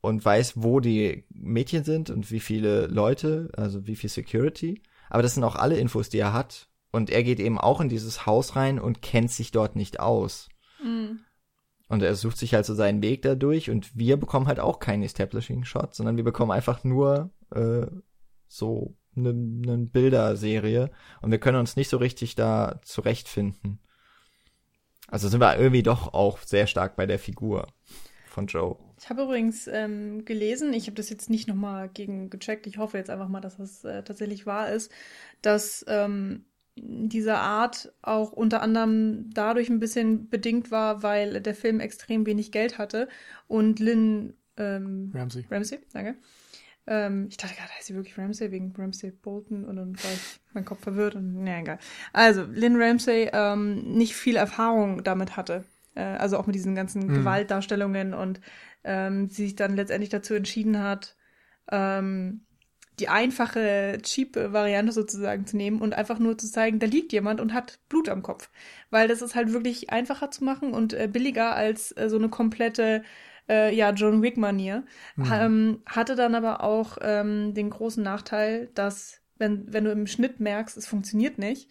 und weiß, wo die Mädchen sind und wie viele Leute, also wie viel Security. Aber das sind auch alle Infos, die er hat. Und er geht eben auch in dieses Haus rein und kennt sich dort nicht aus. Mhm. Und er sucht sich halt so seinen Weg dadurch und wir bekommen halt auch keinen Establishing Shot, sondern wir bekommen einfach nur äh, so eine ne Bilderserie und wir können uns nicht so richtig da zurechtfinden. Also sind wir irgendwie doch auch sehr stark bei der Figur von Joe. Ich habe übrigens ähm, gelesen, ich habe das jetzt nicht nochmal gegen gecheckt, ich hoffe jetzt einfach mal, dass das äh, tatsächlich wahr ist, dass ähm, diese Art auch unter anderem dadurch ein bisschen bedingt war, weil der Film extrem wenig Geld hatte und Lynn ähm, Ramsey. Ramsey, danke. Ähm, ich dachte gerade, heißt sie wirklich Ramsey wegen Ramsey Bolton und dann war ich mein Kopf verwirrt und naja, egal. Also, Lynn Ramsey ähm, nicht viel Erfahrung damit hatte. Äh, also auch mit diesen ganzen mhm. Gewaltdarstellungen und ähm, sie sich dann letztendlich dazu entschieden hat, ähm, die einfache, cheap Variante sozusagen zu nehmen und einfach nur zu zeigen, da liegt jemand und hat Blut am Kopf. Weil das ist halt wirklich einfacher zu machen und äh, billiger als äh, so eine komplette äh, ja, John Wick-Manier. Mhm. Ähm, hatte dann aber auch ähm, den großen Nachteil, dass, wenn, wenn du im Schnitt merkst, es funktioniert nicht,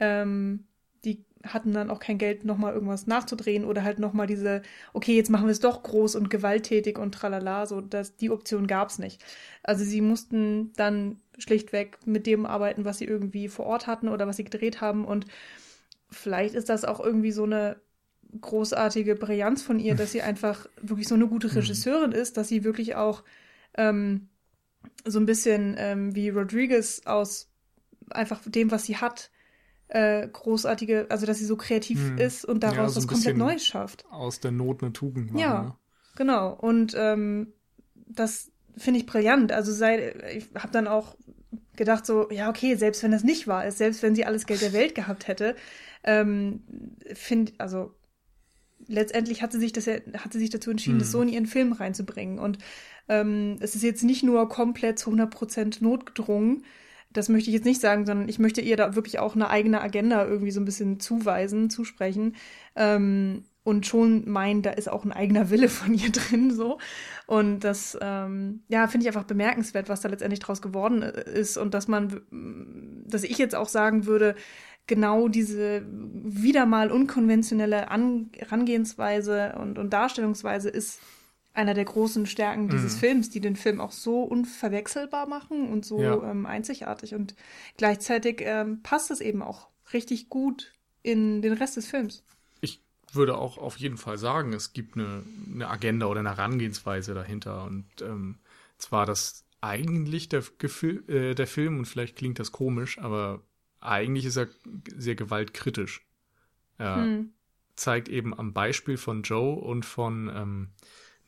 ähm, hatten dann auch kein Geld, nochmal irgendwas nachzudrehen oder halt nochmal diese, okay, jetzt machen wir es doch groß und gewalttätig und tralala, so, dass die Option gab's nicht. Also sie mussten dann schlichtweg mit dem arbeiten, was sie irgendwie vor Ort hatten oder was sie gedreht haben und vielleicht ist das auch irgendwie so eine großartige Brillanz von ihr, dass sie einfach wirklich so eine gute mhm. Regisseurin ist, dass sie wirklich auch ähm, so ein bisschen ähm, wie Rodriguez aus einfach dem, was sie hat, äh, großartige, also dass sie so kreativ hm. ist und daraus ja, so was komplett Neues schafft. Aus der Not eine Tugend machen. Ja, ne? genau. Und ähm, das finde ich brillant. Also sei, ich habe dann auch gedacht so, ja okay, selbst wenn das nicht wahr ist, selbst wenn sie alles Geld der Welt gehabt hätte, ähm, finde, also letztendlich hat sie sich das ja, hat sie sich dazu entschieden, mhm. das so in ihren Film reinzubringen. Und ähm, es ist jetzt nicht nur komplett zu 100% notgedrungen, das möchte ich jetzt nicht sagen, sondern ich möchte ihr da wirklich auch eine eigene Agenda irgendwie so ein bisschen zuweisen, zusprechen. Ähm, und schon meinen, da ist auch ein eigener Wille von ihr drin, so. Und das, ähm, ja, finde ich einfach bemerkenswert, was da letztendlich draus geworden ist und dass man, dass ich jetzt auch sagen würde, genau diese wieder mal unkonventionelle An Herangehensweise und, und Darstellungsweise ist einer der großen Stärken dieses mhm. Films, die den Film auch so unverwechselbar machen und so ja. ähm, einzigartig. Und gleichzeitig ähm, passt es eben auch richtig gut in den Rest des Films. Ich würde auch auf jeden Fall sagen, es gibt eine, eine Agenda oder eine Herangehensweise dahinter. Und ähm, zwar, dass eigentlich der, Gefil äh, der Film, und vielleicht klingt das komisch, aber eigentlich ist er sehr gewaltkritisch. Er hm. zeigt eben am Beispiel von Joe und von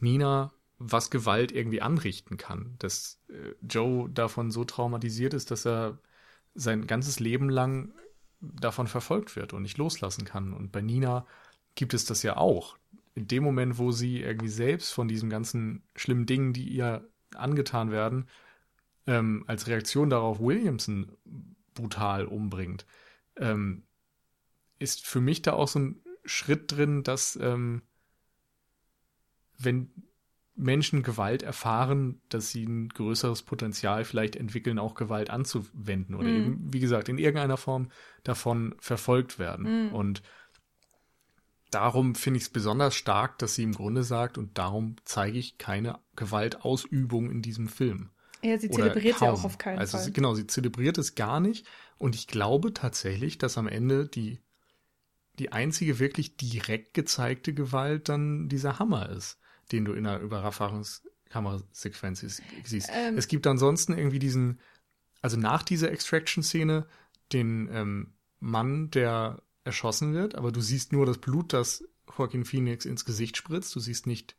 Nina, was Gewalt irgendwie anrichten kann. Dass äh, Joe davon so traumatisiert ist, dass er sein ganzes Leben lang davon verfolgt wird und nicht loslassen kann. Und bei Nina gibt es das ja auch. In dem Moment, wo sie irgendwie selbst von diesen ganzen schlimmen Dingen, die ihr angetan werden, ähm, als Reaktion darauf Williamson brutal umbringt, ähm, ist für mich da auch so ein Schritt drin, dass ähm, wenn Menschen Gewalt erfahren, dass sie ein größeres Potenzial vielleicht entwickeln, auch Gewalt anzuwenden oder mm. eben, wie gesagt, in irgendeiner Form davon verfolgt werden. Mm. Und darum finde ich es besonders stark, dass sie im Grunde sagt, und darum zeige ich keine Gewaltausübung in diesem Film. Ja, sie zelebriert ja auch auf keinen also Fall. Genau, sie zelebriert es gar nicht. Und ich glaube tatsächlich, dass am Ende die, die einzige wirklich direkt gezeigte Gewalt dann dieser Hammer ist den du in einer Überwachungskamerasequenz siehst. Ähm, es gibt ansonsten irgendwie diesen, also nach dieser Extraction-Szene, den ähm, Mann, der erschossen wird, aber du siehst nur das Blut, das Joaquin Phoenix ins Gesicht spritzt. Du siehst nicht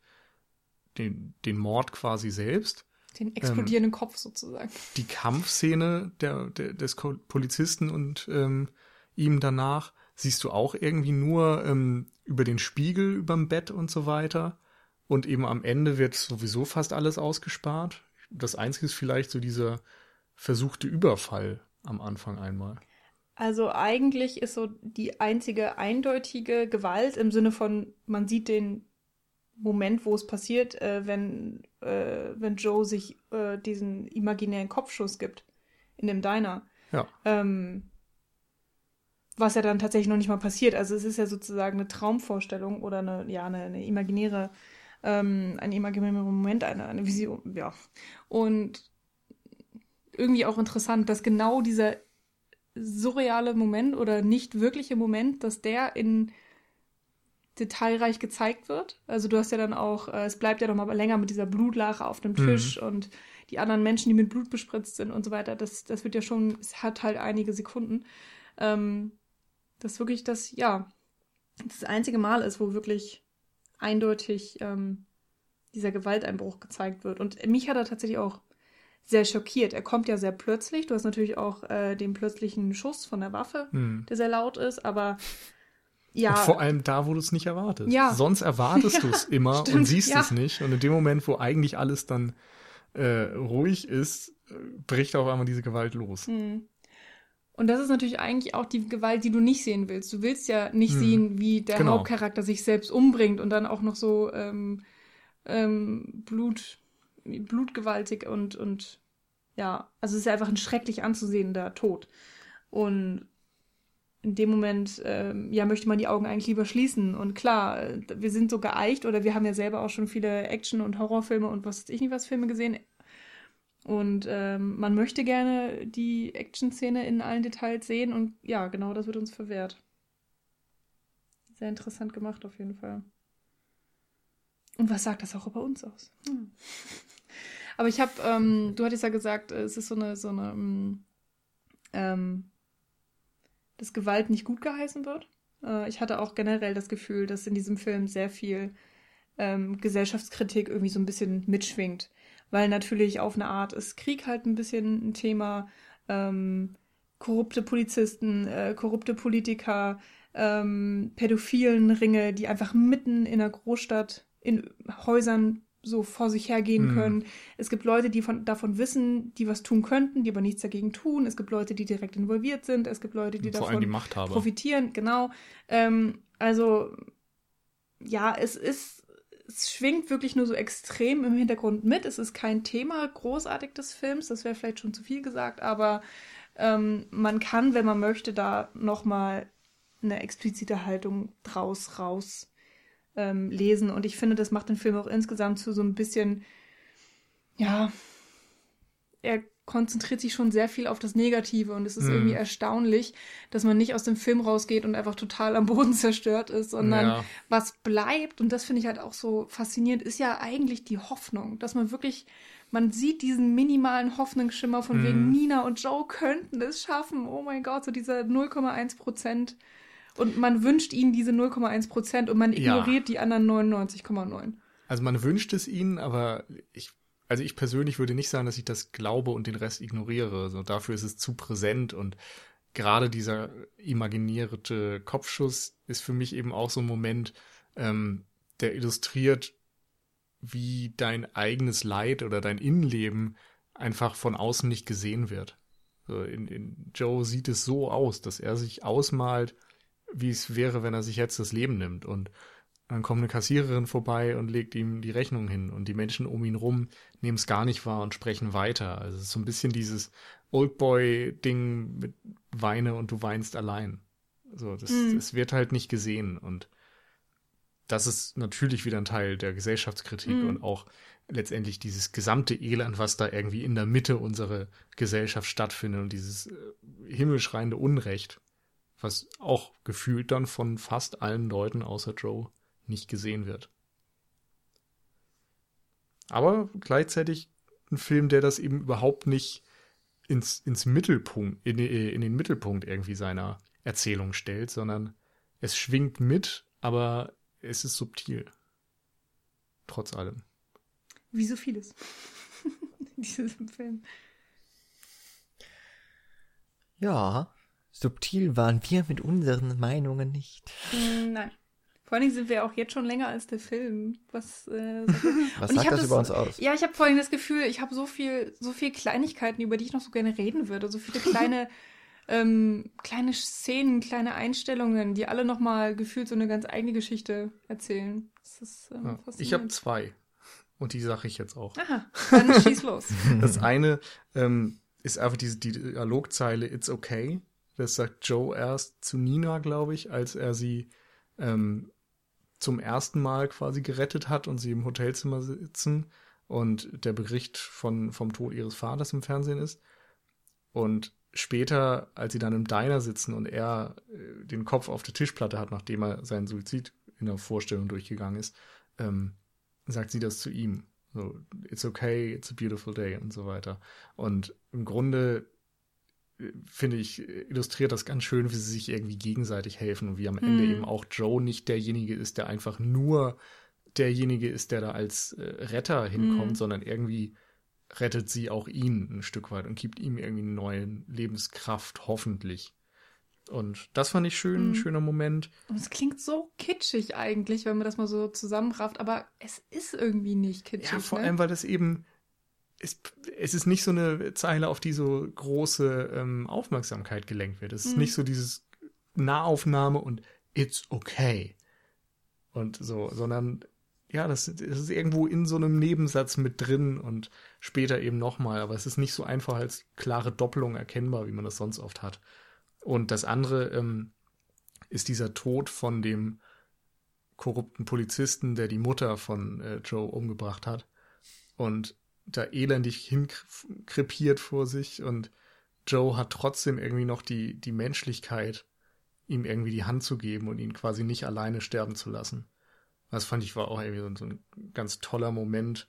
den, den Mord quasi selbst. Den explodierenden ähm, Kopf sozusagen. Die Kampfszene der, der, des Polizisten und ähm, ihm danach siehst du auch irgendwie nur ähm, über den Spiegel überm Bett und so weiter. Und eben am Ende wird sowieso fast alles ausgespart. Das Einzige ist vielleicht so dieser versuchte Überfall am Anfang einmal. Also eigentlich ist so die einzige eindeutige Gewalt im Sinne von, man sieht den Moment, wo es passiert, äh, wenn, äh, wenn Joe sich äh, diesen imaginären Kopfschuss gibt in dem Diner. Ja. Ähm, was ja dann tatsächlich noch nicht mal passiert. Also es ist ja sozusagen eine Traumvorstellung oder eine, ja, eine, eine imaginäre ähm, ein imaginärer Moment, eine, eine Vision, ja. Und irgendwie auch interessant, dass genau dieser surreale Moment oder nicht wirkliche Moment, dass der in detailreich gezeigt wird. Also du hast ja dann auch, äh, es bleibt ja noch mal länger mit dieser Blutlache auf dem mhm. Tisch mhm. und die anderen Menschen, die mit Blut bespritzt sind und so weiter. Das, das wird ja schon, es hat halt einige Sekunden. Ähm, das wirklich das, ja, das einzige Mal ist, wo wirklich eindeutig ähm, dieser Gewalteinbruch gezeigt wird. Und mich hat er tatsächlich auch sehr schockiert. Er kommt ja sehr plötzlich. Du hast natürlich auch äh, den plötzlichen Schuss von der Waffe, hm. der sehr laut ist, aber ja. Und vor allem da, wo du es nicht erwartest. Ja. Sonst erwartest ja, du es immer stimmt, und siehst ja. es nicht. Und in dem Moment, wo eigentlich alles dann äh, ruhig ist, bricht auf einmal diese Gewalt los. Hm. Und das ist natürlich eigentlich auch die Gewalt, die du nicht sehen willst. Du willst ja nicht hm. sehen, wie der genau. Hauptcharakter sich selbst umbringt und dann auch noch so ähm, ähm, Blut, blutgewaltig und, und ja, also es ist ja einfach ein schrecklich anzusehender Tod. Und in dem Moment, ähm, ja, möchte man die Augen eigentlich lieber schließen. Und klar, wir sind so geeicht oder wir haben ja selber auch schon viele Action- und Horrorfilme und was weiß ich nicht was Filme gesehen. Und ähm, man möchte gerne die Action-Szene in allen Details sehen und ja, genau das wird uns verwehrt. Sehr interessant gemacht auf jeden Fall. Und was sagt das auch über uns aus? Hm. Aber ich habe, ähm, du hattest ja gesagt, es ist so eine, so eine, mm, ähm, dass Gewalt nicht gut geheißen wird. Äh, ich hatte auch generell das Gefühl, dass in diesem Film sehr viel ähm, Gesellschaftskritik irgendwie so ein bisschen mitschwingt weil natürlich auf eine Art ist Krieg halt ein bisschen ein Thema. Ähm, korrupte Polizisten, äh, korrupte Politiker, ähm, pädophilen Ringe, die einfach mitten in einer Großstadt in Häusern so vor sich hergehen Mhm. können. Es gibt Leute, die von, davon wissen, die was tun könnten, die aber nichts dagegen tun. Es gibt Leute, die direkt involviert sind. Es gibt Leute, die die davon Machthaber. profitieren. Genau. Ähm, also, ja, es ist, es schwingt wirklich nur so extrem im Hintergrund mit. Es ist kein Thema großartig des Films. Das wäre vielleicht schon zu viel gesagt, aber ähm, man kann, wenn man möchte, da nochmal eine explizite Haltung draus raus ähm, lesen. Und ich finde, das macht den Film auch insgesamt zu so ein bisschen, ja, er konzentriert sich schon sehr viel auf das Negative und es ist Mhm. irgendwie erstaunlich, dass man nicht aus dem Film rausgeht und einfach total am Boden zerstört ist, sondern Ja. was bleibt, und das finde ich halt auch so faszinierend, ist ja eigentlich die Hoffnung, dass man wirklich, man sieht diesen minimalen Hoffnungsschimmer von Mhm. wegen Nina und Joe könnten es schaffen. Oh mein Gott, so dieser 0,1 Prozent. Und man wünscht ihnen diese 0,1 Prozent und man Ja. ignoriert die anderen 99,9. Also man wünscht es ihnen, aber ich, also ich persönlich würde nicht sagen, dass ich das glaube und den Rest ignoriere. Also dafür ist es zu präsent und gerade dieser imaginierte Kopfschuss ist für mich eben auch so ein Moment, ähm, der illustriert, wie dein eigenes Leid oder dein Innenleben einfach von außen nicht gesehen wird. So in, in Joe sieht es so aus, dass er sich ausmalt, wie es wäre, wenn er sich jetzt das Leben nimmt und dann kommt eine Kassiererin vorbei und legt ihm die Rechnung hin und die Menschen um ihn rum nehmen es gar nicht wahr und sprechen weiter. Also es ist so ein bisschen dieses Oldboy-Ding mit Weine und du weinst allein. So, das, Mhm. das wird halt nicht gesehen und das ist natürlich wieder ein Teil der Gesellschaftskritik Mhm. und auch letztendlich dieses gesamte Elend, was da irgendwie in der Mitte unserer Gesellschaft stattfindet und dieses äh, himmelschreiende Unrecht, was auch gefühlt dann von fast allen Leuten außer Joe nicht gesehen wird. Aber gleichzeitig ein Film, der das eben überhaupt nicht ins, ins Mittelpunkt, in, in den Mittelpunkt irgendwie seiner Erzählung stellt, sondern es schwingt mit, aber es ist subtil. Trotz allem. Wie so vieles. in diesem Film. Ja, subtil waren wir mit unseren Meinungen nicht. Mm, Nein. Vor Dingen sind wir auch jetzt schon länger als der Film. Was, äh, sagt- Was sagt hab das, über uns aus? Ja, ich habe vor allem das Gefühl, ich habe so viel, so viel Kleinigkeiten, über die ich noch so gerne reden würde. So viele kleine, ähm, kleine Szenen, kleine Einstellungen, die alle nochmal gefühlt so eine ganz eigene Geschichte erzählen. Das ist ähm, Ja. Ich habe zwei. Und die sage ich jetzt auch. Aha, dann schieß los. Das eine ähm, ist einfach diese die Dialogzeile It's okay. Das sagt Joe erst zu Nina, glaube ich, als er sie ähm, zum ersten Mal quasi gerettet hat und sie im Hotelzimmer sitzen und der Bericht von, vom Tod ihres Vaters im Fernsehen ist. Und später, als sie dann im Diner sitzen und er äh, den Kopf auf der Tischplatte hat, nachdem er seinen Suizid in der Vorstellung durchgegangen ist, ähm, sagt sie das zu ihm. So, it's okay, it's a beautiful day und so weiter. Und im Grunde finde ich, illustriert das ganz schön, wie sie sich irgendwie gegenseitig helfen und wie am Ende Mhm. eben auch Joe nicht derjenige ist, der einfach nur derjenige ist, der da als äh, Retter hinkommt, Mhm. sondern irgendwie rettet sie auch ihn ein Stück weit und gibt ihm irgendwie eine neue Lebenskraft, hoffentlich. Und das fand ich schön, ein Mhm. schöner Moment. Und es klingt so kitschig eigentlich, wenn man das mal so zusammenrafft, aber es ist irgendwie nicht kitschig. Ja, vor ne? allem, weil das eben, es, es ist nicht so eine Zeile, auf die so große ähm, Aufmerksamkeit gelenkt wird. Es ist Mhm. nicht so dieses Nahaufnahme und it's okay. Und so, sondern ja, das, das ist irgendwo in so einem Nebensatz mit drin und später eben nochmal, aber es ist nicht so einfach als klare Doppelung erkennbar, wie man das sonst oft hat. Und das andere ähm, ist dieser Tod von dem korrupten Polizisten, der die Mutter von äh, Joe umgebracht hat und da elendig hinkrepiert vor sich und Joe hat trotzdem irgendwie noch die, die Menschlichkeit, ihm irgendwie die Hand zu geben und ihn quasi nicht alleine sterben zu lassen. Das fand ich war auch irgendwie so, so ein ganz toller Moment,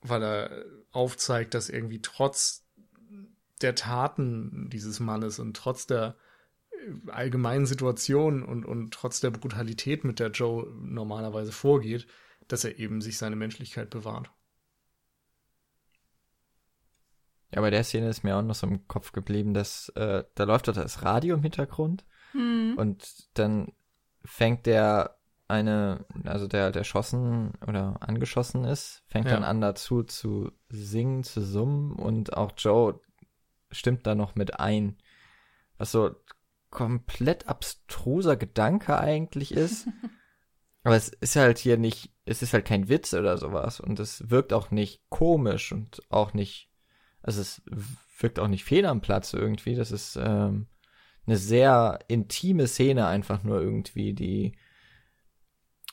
weil er aufzeigt, dass irgendwie trotz der Taten dieses Mannes und trotz der äh, allgemeinen Situation und, und trotz der Brutalität, mit der Joe normalerweise vorgeht, dass er eben sich seine Menschlichkeit bewahrt. Ja, bei der Szene ist mir auch noch so im Kopf geblieben, dass äh, da läuft doch das Radio im Hintergrund Hm. und dann fängt der eine, also der, der erschossen oder angeschossen ist, fängt Ja. dann an dazu zu singen, zu summen und auch Joe stimmt da noch mit ein. Was so komplett abstruser Gedanke eigentlich ist. Aber es ist halt hier nicht, es ist halt kein Witz oder sowas und es wirkt auch nicht komisch und auch nicht, also es wirkt auch nicht fehl am Platz irgendwie. Das ist ähm, eine sehr intime Szene einfach nur irgendwie, die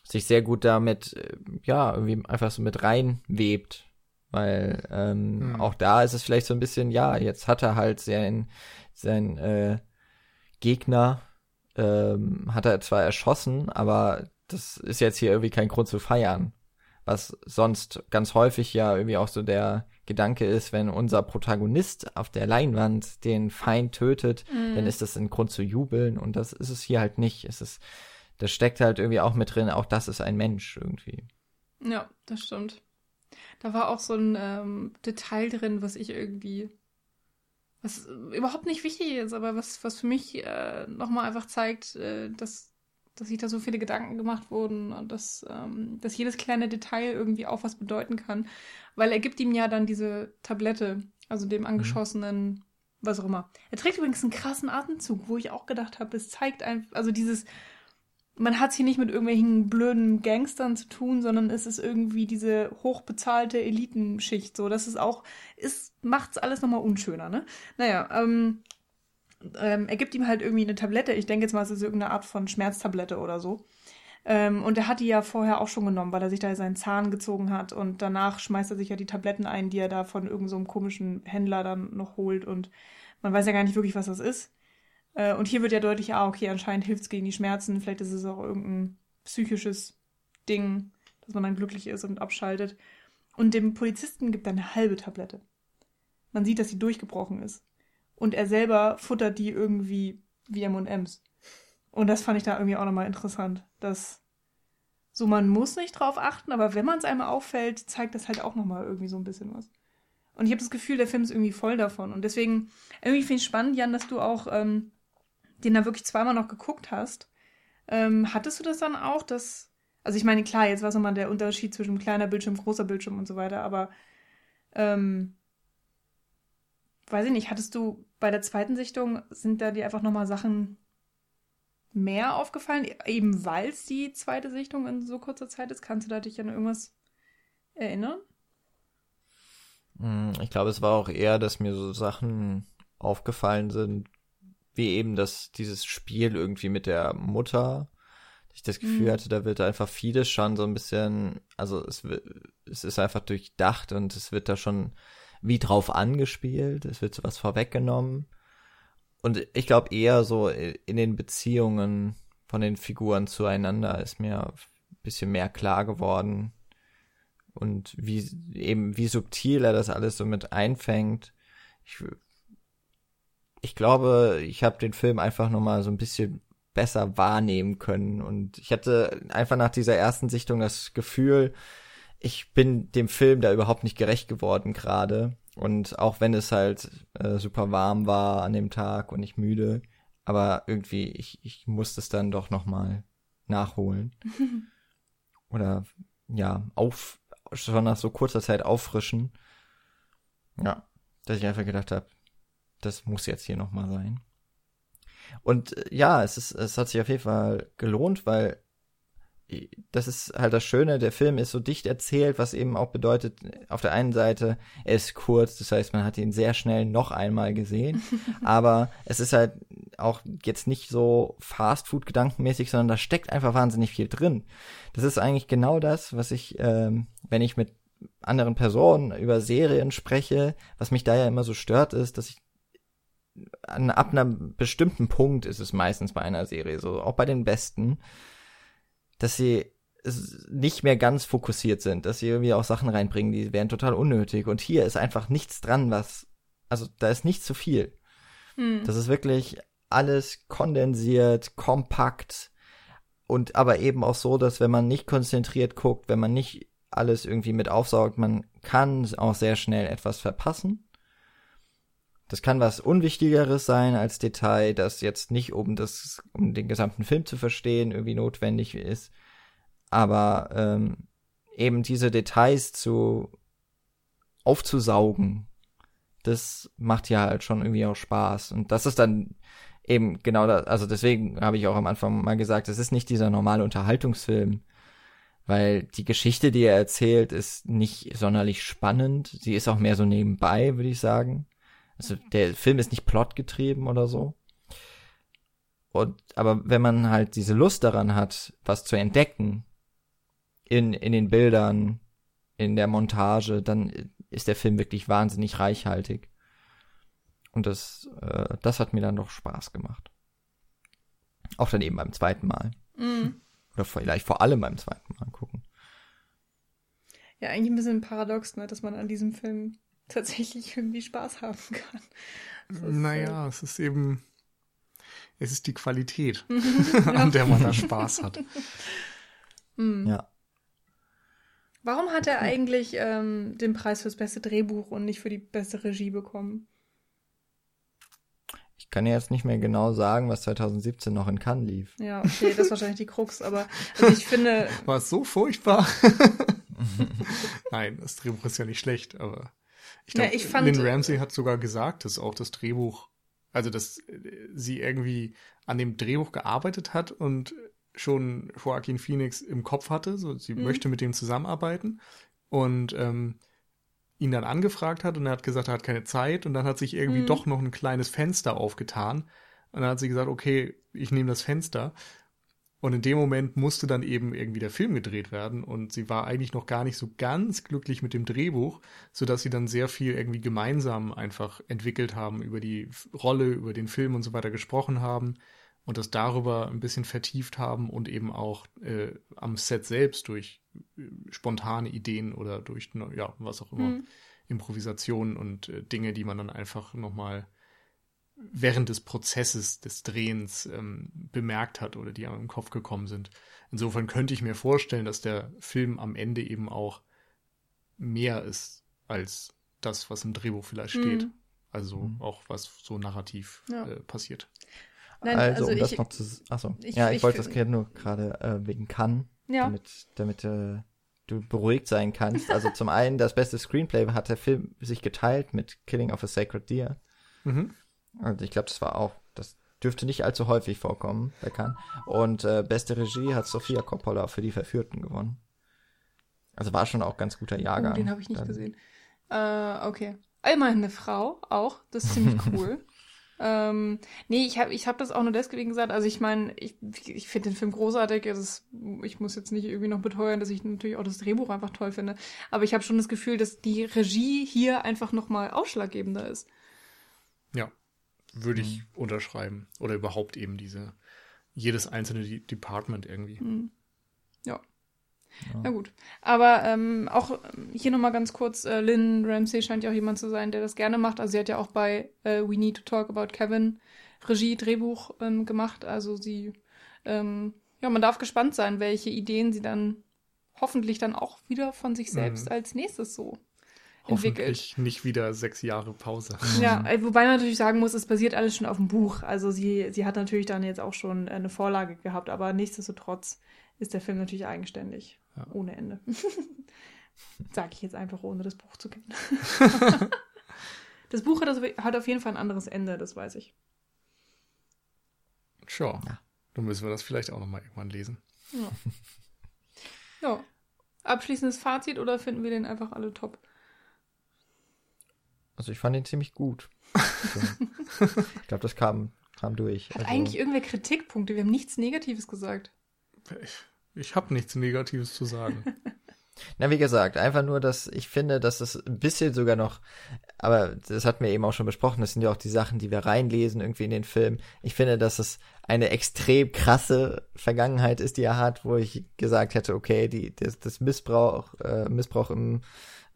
sich sehr gut damit, äh, ja, irgendwie einfach so mit reinwebt. Weil ähm, Hm. auch da ist es vielleicht so ein bisschen, ja, jetzt hat er halt sein, sein äh, Gegner, ähm, hat er zwar erschossen, aber das ist jetzt hier irgendwie kein Grund zu feiern. Was sonst ganz häufig ja irgendwie auch so der Gedanke ist, wenn unser Protagonist auf der Leinwand den Feind tötet, dann ist das ein Grund zu jubeln und das ist es hier halt nicht. Es ist, das steckt halt irgendwie auch mit drin, auch das ist ein Mensch irgendwie. Ja, das stimmt. Da war auch so ein ähm, Detail drin, was ich irgendwie, was überhaupt nicht wichtig ist, aber was, was für mich äh, nochmal einfach zeigt, äh, dass, dass sich da so viele Gedanken gemacht wurden und dass, ähm, dass jedes kleine Detail irgendwie auch was bedeuten kann. Weil er gibt ihm ja dann diese Tablette, also dem angeschossenen, was auch immer. Er trägt übrigens einen krassen Atemzug, wo ich auch gedacht habe, es zeigt einfach, also dieses, man hat es hier nicht mit irgendwelchen blöden Gangstern zu tun, sondern es ist irgendwie diese hochbezahlte Elitenschicht. So, das ist auch, ist, macht's alles nochmal unschöner, ne? Naja, ähm, ähm, er gibt ihm halt irgendwie eine Tablette. Ich denke jetzt mal, es ist irgendeine Art von Schmerztablette oder so. Ähm, und er hat die ja vorher auch schon genommen, weil er sich da seinen Zahn gezogen hat. Und danach schmeißt er sich ja die Tabletten ein, die er da von irgendeinem so komischen Händler dann noch holt. Und man weiß ja gar nicht wirklich, was das ist. Äh, und hier wird ja deutlich, ah, okay, anscheinend hilft es gegen die Schmerzen. Vielleicht ist es auch irgendein psychisches Ding, dass man dann glücklich ist und abschaltet. Und dem Polizisten gibt er eine halbe Tablette. Man sieht, dass sie durchgebrochen ist. Und er selber futtert die irgendwie wie M&M's. Und das fand ich da irgendwie auch nochmal interessant, dass so man muss nicht drauf achten, aber wenn man es einmal auffällt, zeigt das halt auch nochmal irgendwie so ein bisschen was. Und ich habe das Gefühl, der Film ist irgendwie voll davon. Und deswegen, irgendwie finde ich spannend, Jan, dass du auch ähm, den da wirklich zweimal noch geguckt hast. Ähm, hattest du das dann auch, dass, also ich meine, klar, jetzt war es nochmal der Unterschied zwischen kleiner Bildschirm, großer Bildschirm und so weiter, aber ähm, weiß ich nicht, hattest du bei der zweiten Sichtung, sind da dir einfach nochmal Sachen mehr aufgefallen, eben weil es die zweite Sichtung in so kurzer Zeit ist? Kannst du da dich an irgendwas erinnern? Mm, Ich glaube, es war auch eher, dass mir so Sachen aufgefallen sind, wie eben das, dieses Spiel irgendwie mit der Mutter. dass Ich das Gefühl Mhm. hatte, da wird einfach vieles schon so ein bisschen, also es, es ist einfach durchdacht und es wird da schon wie drauf angespielt, es wird sowas vorweggenommen. Und ich glaube eher so in den Beziehungen von den Figuren zueinander ist mir ein bisschen mehr klar geworden. Und wie eben, wie subtil er das alles so mit einfängt. Ich, ich glaube, ich habe den Film einfach nochmal so ein bisschen besser wahrnehmen können. Und ich hatte einfach nach dieser ersten Sichtung das Gefühl, ich bin dem Film da überhaupt nicht gerecht geworden gerade. Und auch wenn es halt äh, super warm war an dem Tag und ich müde, aber irgendwie, ich, ich musste es dann doch nochmal nachholen. Oder ja, auf, schon nach so kurzer Zeit auffrischen. Ja, dass ich einfach gedacht habe, das muss jetzt hier nochmal sein. Und äh, ja, es ist, es hat sich auf jeden Fall gelohnt, weil das ist halt das Schöne, der Film ist so dicht erzählt, was eben auch bedeutet, auf der einen Seite, er ist kurz, das heißt, man hat ihn sehr schnell noch einmal gesehen, aber es ist halt auch jetzt nicht so Fastfood gedankenmäßig, sondern da steckt einfach wahnsinnig viel drin. Das ist eigentlich genau das, was ich, ähm, wenn ich mit anderen Personen über Serien spreche, was mich da ja immer so stört, ist, dass ich an, ab einem bestimmten Punkt ist es meistens bei einer Serie so, auch bei den besten, dass sie nicht mehr ganz fokussiert sind, dass sie irgendwie auch Sachen reinbringen, die wären total unnötig. Und hier ist einfach nichts dran, was, also da ist nicht zu viel. Hm. Das ist wirklich alles kondensiert, kompakt und aber eben auch so, dass wenn man nicht konzentriert guckt, wenn man nicht alles irgendwie mit aufsaugt, man kann auch sehr schnell etwas verpassen. Das kann was Unwichtigeres sein als Detail, das jetzt nicht um das, um den gesamten Film zu verstehen, irgendwie notwendig ist. Aber ähm, eben diese Details zu aufzusaugen, das macht ja halt schon irgendwie auch Spaß. Und das ist dann eben genau das, also deswegen habe ich auch am Anfang mal gesagt, es ist nicht dieser normale Unterhaltungsfilm, weil die Geschichte, die er erzählt, ist nicht sonderlich spannend. Sie ist auch mehr so nebenbei, würde ich sagen. Also der Film ist nicht plotgetrieben oder so. Und, aber wenn man halt diese Lust daran hat, was zu entdecken, in, in den Bildern, in der Montage, dann ist der Film wirklich wahnsinnig reichhaltig. Und das, äh, das hat mir dann doch Spaß gemacht. Auch dann eben beim zweiten Mal. Mhm. Oder vielleicht vor allem beim zweiten Mal gucken. Ja, eigentlich ein bisschen paradox, ne, dass man an diesem Film tatsächlich irgendwie Spaß haben kann. Das ist, Naja, es ist eben, es ist die Qualität, Ja. an der man da Spaß hat. Hm. Ja. Warum hat er eigentlich ähm, den Preis fürs beste Drehbuch und nicht für die beste Regie bekommen? Ich kann ja jetzt nicht mehr genau sagen, was 2017 noch in Cannes lief. Ja, okay, das ist wahrscheinlich die Krux, aber also ich finde, War es so furchtbar? Nein, das Drehbuch ist ja nicht schlecht, aber ich Ja, glaube, fand- Lynn Ramsey hat sogar gesagt, dass auch das Drehbuch, also dass äh, sie irgendwie an dem Drehbuch gearbeitet hat und schon Joaquin Phoenix im Kopf hatte, so sie Mhm. möchte mit dem zusammenarbeiten und ähm, ihn dann angefragt hat und er hat gesagt, er hat keine Zeit und dann hat sich irgendwie Mhm. doch noch ein kleines Fenster aufgetan und dann hat sie gesagt, okay, ich nehme das Fenster und in dem Moment musste dann eben irgendwie der Film gedreht werden und sie war eigentlich noch gar nicht so ganz glücklich mit dem Drehbuch, sodass sie dann sehr viel irgendwie gemeinsam einfach entwickelt haben, über die Rolle, über den Film und so weiter gesprochen haben und das darüber ein bisschen vertieft haben und eben auch äh, am Set selbst durch äh, spontane Ideen oder durch, ja, was auch immer, Hm. Improvisationen und äh, Dinge, die man dann einfach nochmal während des Prozesses des Drehens ähm, bemerkt hat oder die einem im Kopf gekommen sind. Insofern könnte ich mir vorstellen, dass der Film am Ende eben auch mehr ist als das, was im Drehbuch vielleicht steht. Mhm. Also Mhm. auch was so narrativ Ja. äh, passiert. Nein, also, also um das ich- noch zu. Achso. ich- ja, ich, ich wollte das gerade nur gerade äh, wegen Cannes, ja, damit, damit äh, du beruhigt sein kannst. Also zum einen, das beste Screenplay hat der Film sich geteilt mit Killing of a Sacred Deer. Mhm. Und ich glaube, das war auch, das dürfte nicht allzu häufig vorkommen bei Cannes. Und äh, beste Regie hat Sofia Coppola für die Verführten gewonnen. Also war schon auch ganz guter Jahrgang. oh, den habe ich nicht Dann- gesehen. Äh, okay. Immerhin eine Frau auch, das ist ziemlich cool. ähm, nee, ich habe ich hab das auch nur deswegen gesagt. Also ich meine, ich, ich finde den Film großartig. Es ist, ich muss jetzt nicht irgendwie noch beteuern, dass ich natürlich auch das Drehbuch einfach toll finde. Aber ich habe schon das Gefühl, dass die Regie hier einfach nochmal ausschlaggebender ist. Ja, würde ich unterschreiben. Oder überhaupt eben diese, jedes einzelne De Department irgendwie. Hm. Ja. Ja. Na gut. Aber ähm, auch ähm, hier nochmal ganz kurz, äh, Lynn Ramsey scheint ja auch jemand zu sein, der das gerne macht. Also sie hat ja auch bei äh, We Need to Talk About Kevin Regie, Drehbuch ähm, gemacht. Also sie, ähm, ja, man darf gespannt sein, welche Ideen sie dann hoffentlich dann auch wieder von sich selbst Mhm. als nächstes so entwickelt. Hoffentlich nicht wieder sechs Jahre Pause. Ja, äh, wobei man natürlich sagen muss, es basiert alles schon auf dem Buch. Also sie, sie hat natürlich dann jetzt auch schon äh, eine Vorlage gehabt, aber nichtsdestotrotz ist der Film natürlich eigenständig. Ja. Ohne Ende. Sag ich jetzt einfach, ohne das Buch zu kennen. das Buch hat, also, hat auf jeden Fall ein anderes Ende, das weiß ich. Sure. Ja. Dann müssen wir das vielleicht auch nochmal irgendwann lesen. Ja. ja. Abschließendes Fazit oder finden wir den einfach alle top? Also ich fand ihn ziemlich gut. Also, ich glaube, das kam, kam durch. Hat also, eigentlich irgendwer Kritikpunkte? Wir haben nichts Negatives gesagt. Ich, ich habe nichts Negatives zu sagen. Na, wie gesagt, einfach nur, dass ich finde, dass es ein bisschen sogar noch, aber das hatten wir eben auch schon besprochen, das sind ja auch die Sachen, die wir reinlesen irgendwie in den Film. Ich finde, dass es eine extrem krasse Vergangenheit ist, die er hat, wo ich gesagt hätte, okay, die, das, das Missbrauch, äh, Missbrauch im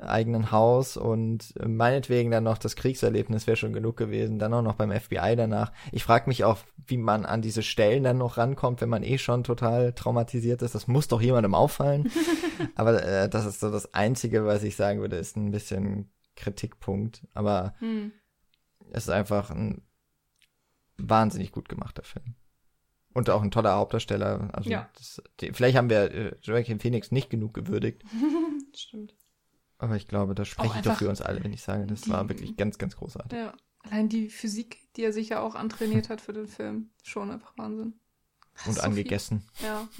eigenen Haus und meinetwegen dann noch das Kriegserlebnis wäre schon genug gewesen, dann auch noch beim FBI danach. Ich frage mich auch, wie man an diese Stellen dann noch rankommt, wenn man eh schon total traumatisiert ist. Das muss doch jemandem auffallen. Aber äh, das ist so das Einzige, was ich sagen würde, ist ein bisschen Kritikpunkt. Aber Hm. es ist einfach ein wahnsinnig gut gemachter Film. Und auch ein toller Hauptdarsteller. Also Ja. das, die, vielleicht haben wir äh, Joaquin Phoenix nicht genug gewürdigt, Stimmt. Aber ich glaube, das spreche Auch ich doch für uns alle, wenn ich sage, das die- war wirklich ganz, ganz großartig. Ja. Allein die Physik, die er sich ja auch antrainiert hat für den Film, schon einfach Wahnsinn. Und So angegessen. Viel. Ja.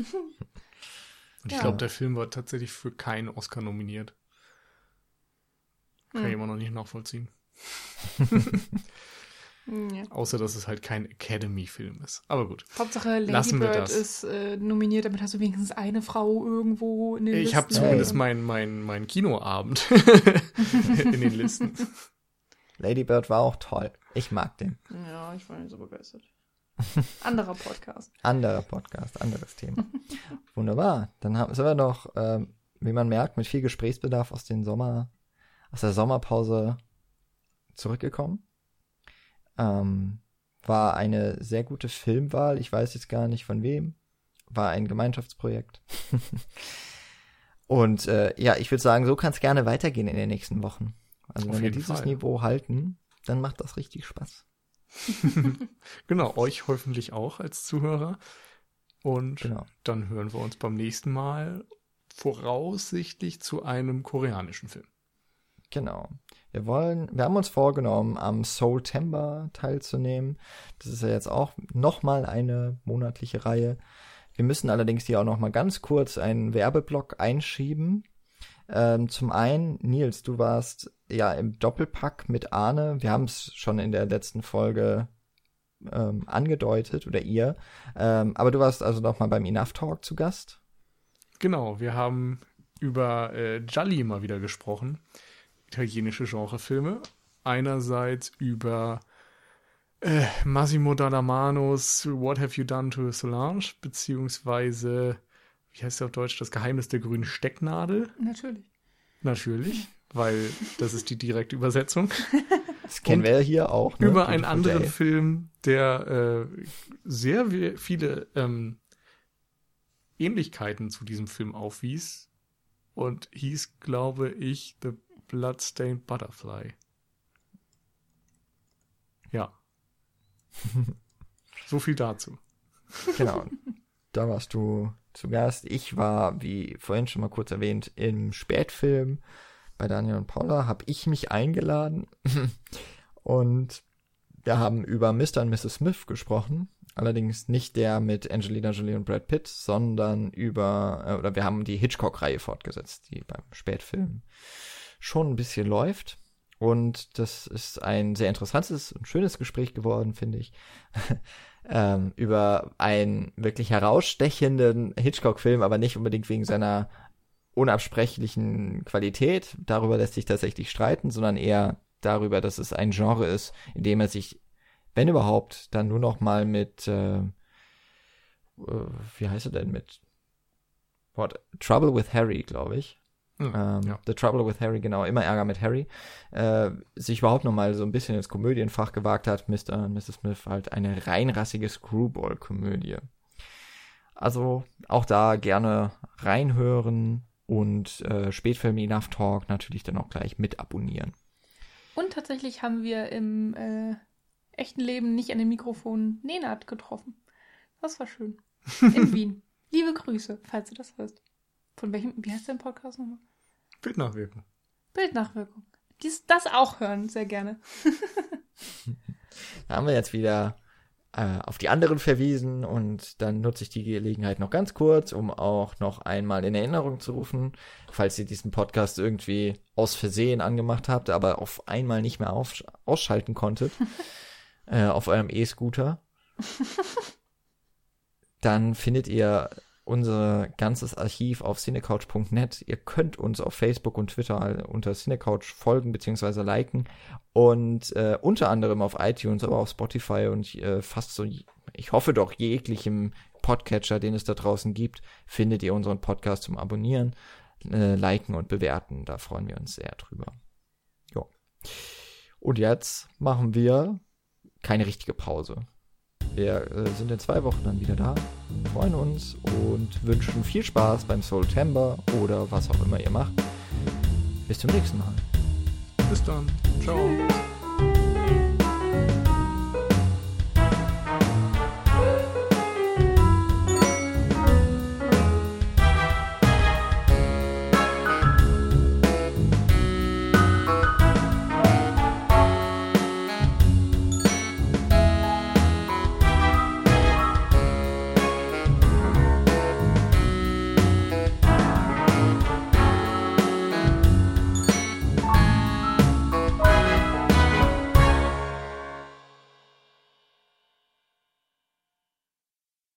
Und ich Ja. glaube, der Film war tatsächlich für keinen Oscar nominiert. Kann ich Hm. immer noch nicht nachvollziehen. Ja. Außer, dass es halt kein Academy-Film ist. Aber gut. Hauptsache Lady Lassen wir Bird das. ist äh, nominiert, damit hast du wenigstens eine Frau irgendwo in den Ich habe Listen. zumindest Ja. meinen mein, mein Kinoabend in den Listen. Lady Bird war auch toll. Ich mag den. Ja, ich war nicht so begeistert. Anderer Podcast. Anderer Podcast, anderes Thema. Wunderbar. Dann haben, sind wir noch, ähm, wie man merkt, mit viel Gesprächsbedarf aus den Sommer, aus der Sommerpause zurückgekommen. Ähm, war eine sehr gute Filmwahl. Ich weiß jetzt gar nicht von wem. War ein Gemeinschaftsprojekt. Und äh, ja, ich würde sagen, so kann es gerne weitergehen in den nächsten Wochen. Also Auf wenn wir dieses Fall. Niveau halten, dann macht das richtig Spaß. Genau, euch hoffentlich auch als Zuhörer. Und Genau. dann hören wir uns beim nächsten Mal voraussichtlich zu einem koreanischen Film. Genau. Wir wollen, wir haben uns vorgenommen, am Soultember teilzunehmen. Das ist ja jetzt auch nochmal eine monatliche Reihe. Wir müssen allerdings hier auch nochmal ganz kurz einen Werbeblock einschieben. Ähm, zum einen, Nils, du warst ja im Doppelpack mit Arne. Wir haben es schon in der letzten Folge ähm, angedeutet oder ihr. Ähm, aber du warst also nochmal beim Enough Talk zu Gast. Genau, wir haben über äh, Gialli mal wieder gesprochen. Italienische Genrefilme. Einerseits über äh, Massimo Dalamanos What Have You Done to Solange, beziehungsweise, wie heißt der auf Deutsch, das Geheimnis der grünen Stecknadel. Natürlich. Natürlich, weil das ist die direkte Übersetzung. Das kennen wir hier auch. Ne? über einen anderen. Film, der äh, sehr viele ähm, Ähnlichkeiten zu diesem Film aufwies und hieß, glaube ich, The Bloodstained Butterfly. Ja. so viel dazu. Genau. Da warst du zu Gast. Ich war, wie vorhin schon mal kurz erwähnt, im Spätfilm bei Daniel und Paula. Habe ich mich eingeladen und wir haben über Mr. und Mrs. Smith gesprochen. Allerdings nicht der mit Angelina Jolie und Brad Pitt, sondern über, äh, oder wir haben die Hitchcock-Reihe fortgesetzt, die beim Spätfilm schon ein bisschen läuft. Und das ist ein sehr interessantes und schönes Gespräch geworden, finde ich. ähm, über einen wirklich herausstechenden Hitchcock-Film, aber nicht unbedingt wegen seiner unabsprechlichen Qualität. Darüber lässt sich tatsächlich streiten, sondern eher darüber, dass es ein Genre ist, in dem er sich, wenn überhaupt, dann nur noch mal mit, äh, äh, wie heißt er denn, mit what? Trouble with Harry, glaube ich. Hm, Ähm, ja. The Trouble with Harry, genau, immer Ärger mit Harry, äh, sich überhaupt noch mal so ein bisschen ins Komödienfach gewagt hat, Mr. und Mrs. Smith, halt eine reinrassige Screwball-Komödie. Also auch da gerne reinhören und äh, Spätfilm Enough Talk natürlich dann auch gleich mit abonnieren. Und tatsächlich haben wir im äh, echten Leben nicht an dem Mikrofon Nenad getroffen. Das war schön. In Wien. Liebe Grüße, falls du das hörst. Von welchem, wie heißt dein Podcast nochmal? Bildnachwirkung. Bildnachwirkung. Dies, das auch hören, sehr gerne. Da haben wir jetzt wieder äh, auf die anderen verwiesen und dann nutze ich die Gelegenheit noch ganz kurz, um auch noch einmal in Erinnerung zu rufen, falls ihr diesen Podcast irgendwie aus Versehen angemacht habt, aber auf einmal nicht mehr auf, ausschalten konntet äh, auf eurem E-Scooter, dann findet ihr unser ganzes Archiv auf cinecouch.net. Ihr könnt uns auf Facebook und Twitter unter Cinecouch folgen bzw. liken und äh, unter anderem auf iTunes, aber auch Spotify und äh, fast so, ich hoffe doch jeglichem Podcatcher, den es da draußen gibt, findet ihr unseren Podcast zum Abonnieren, äh, liken und bewerten. Da freuen wir uns sehr drüber. Ja. Und jetzt machen wir keine richtige Pause. Wir äh, sind in zwei Wochen dann wieder da, freuen uns und wünschen viel Spaß beim Soultember oder was auch immer ihr macht. Bis zum nächsten Mal. Bis dann. Ciao. Tschüss.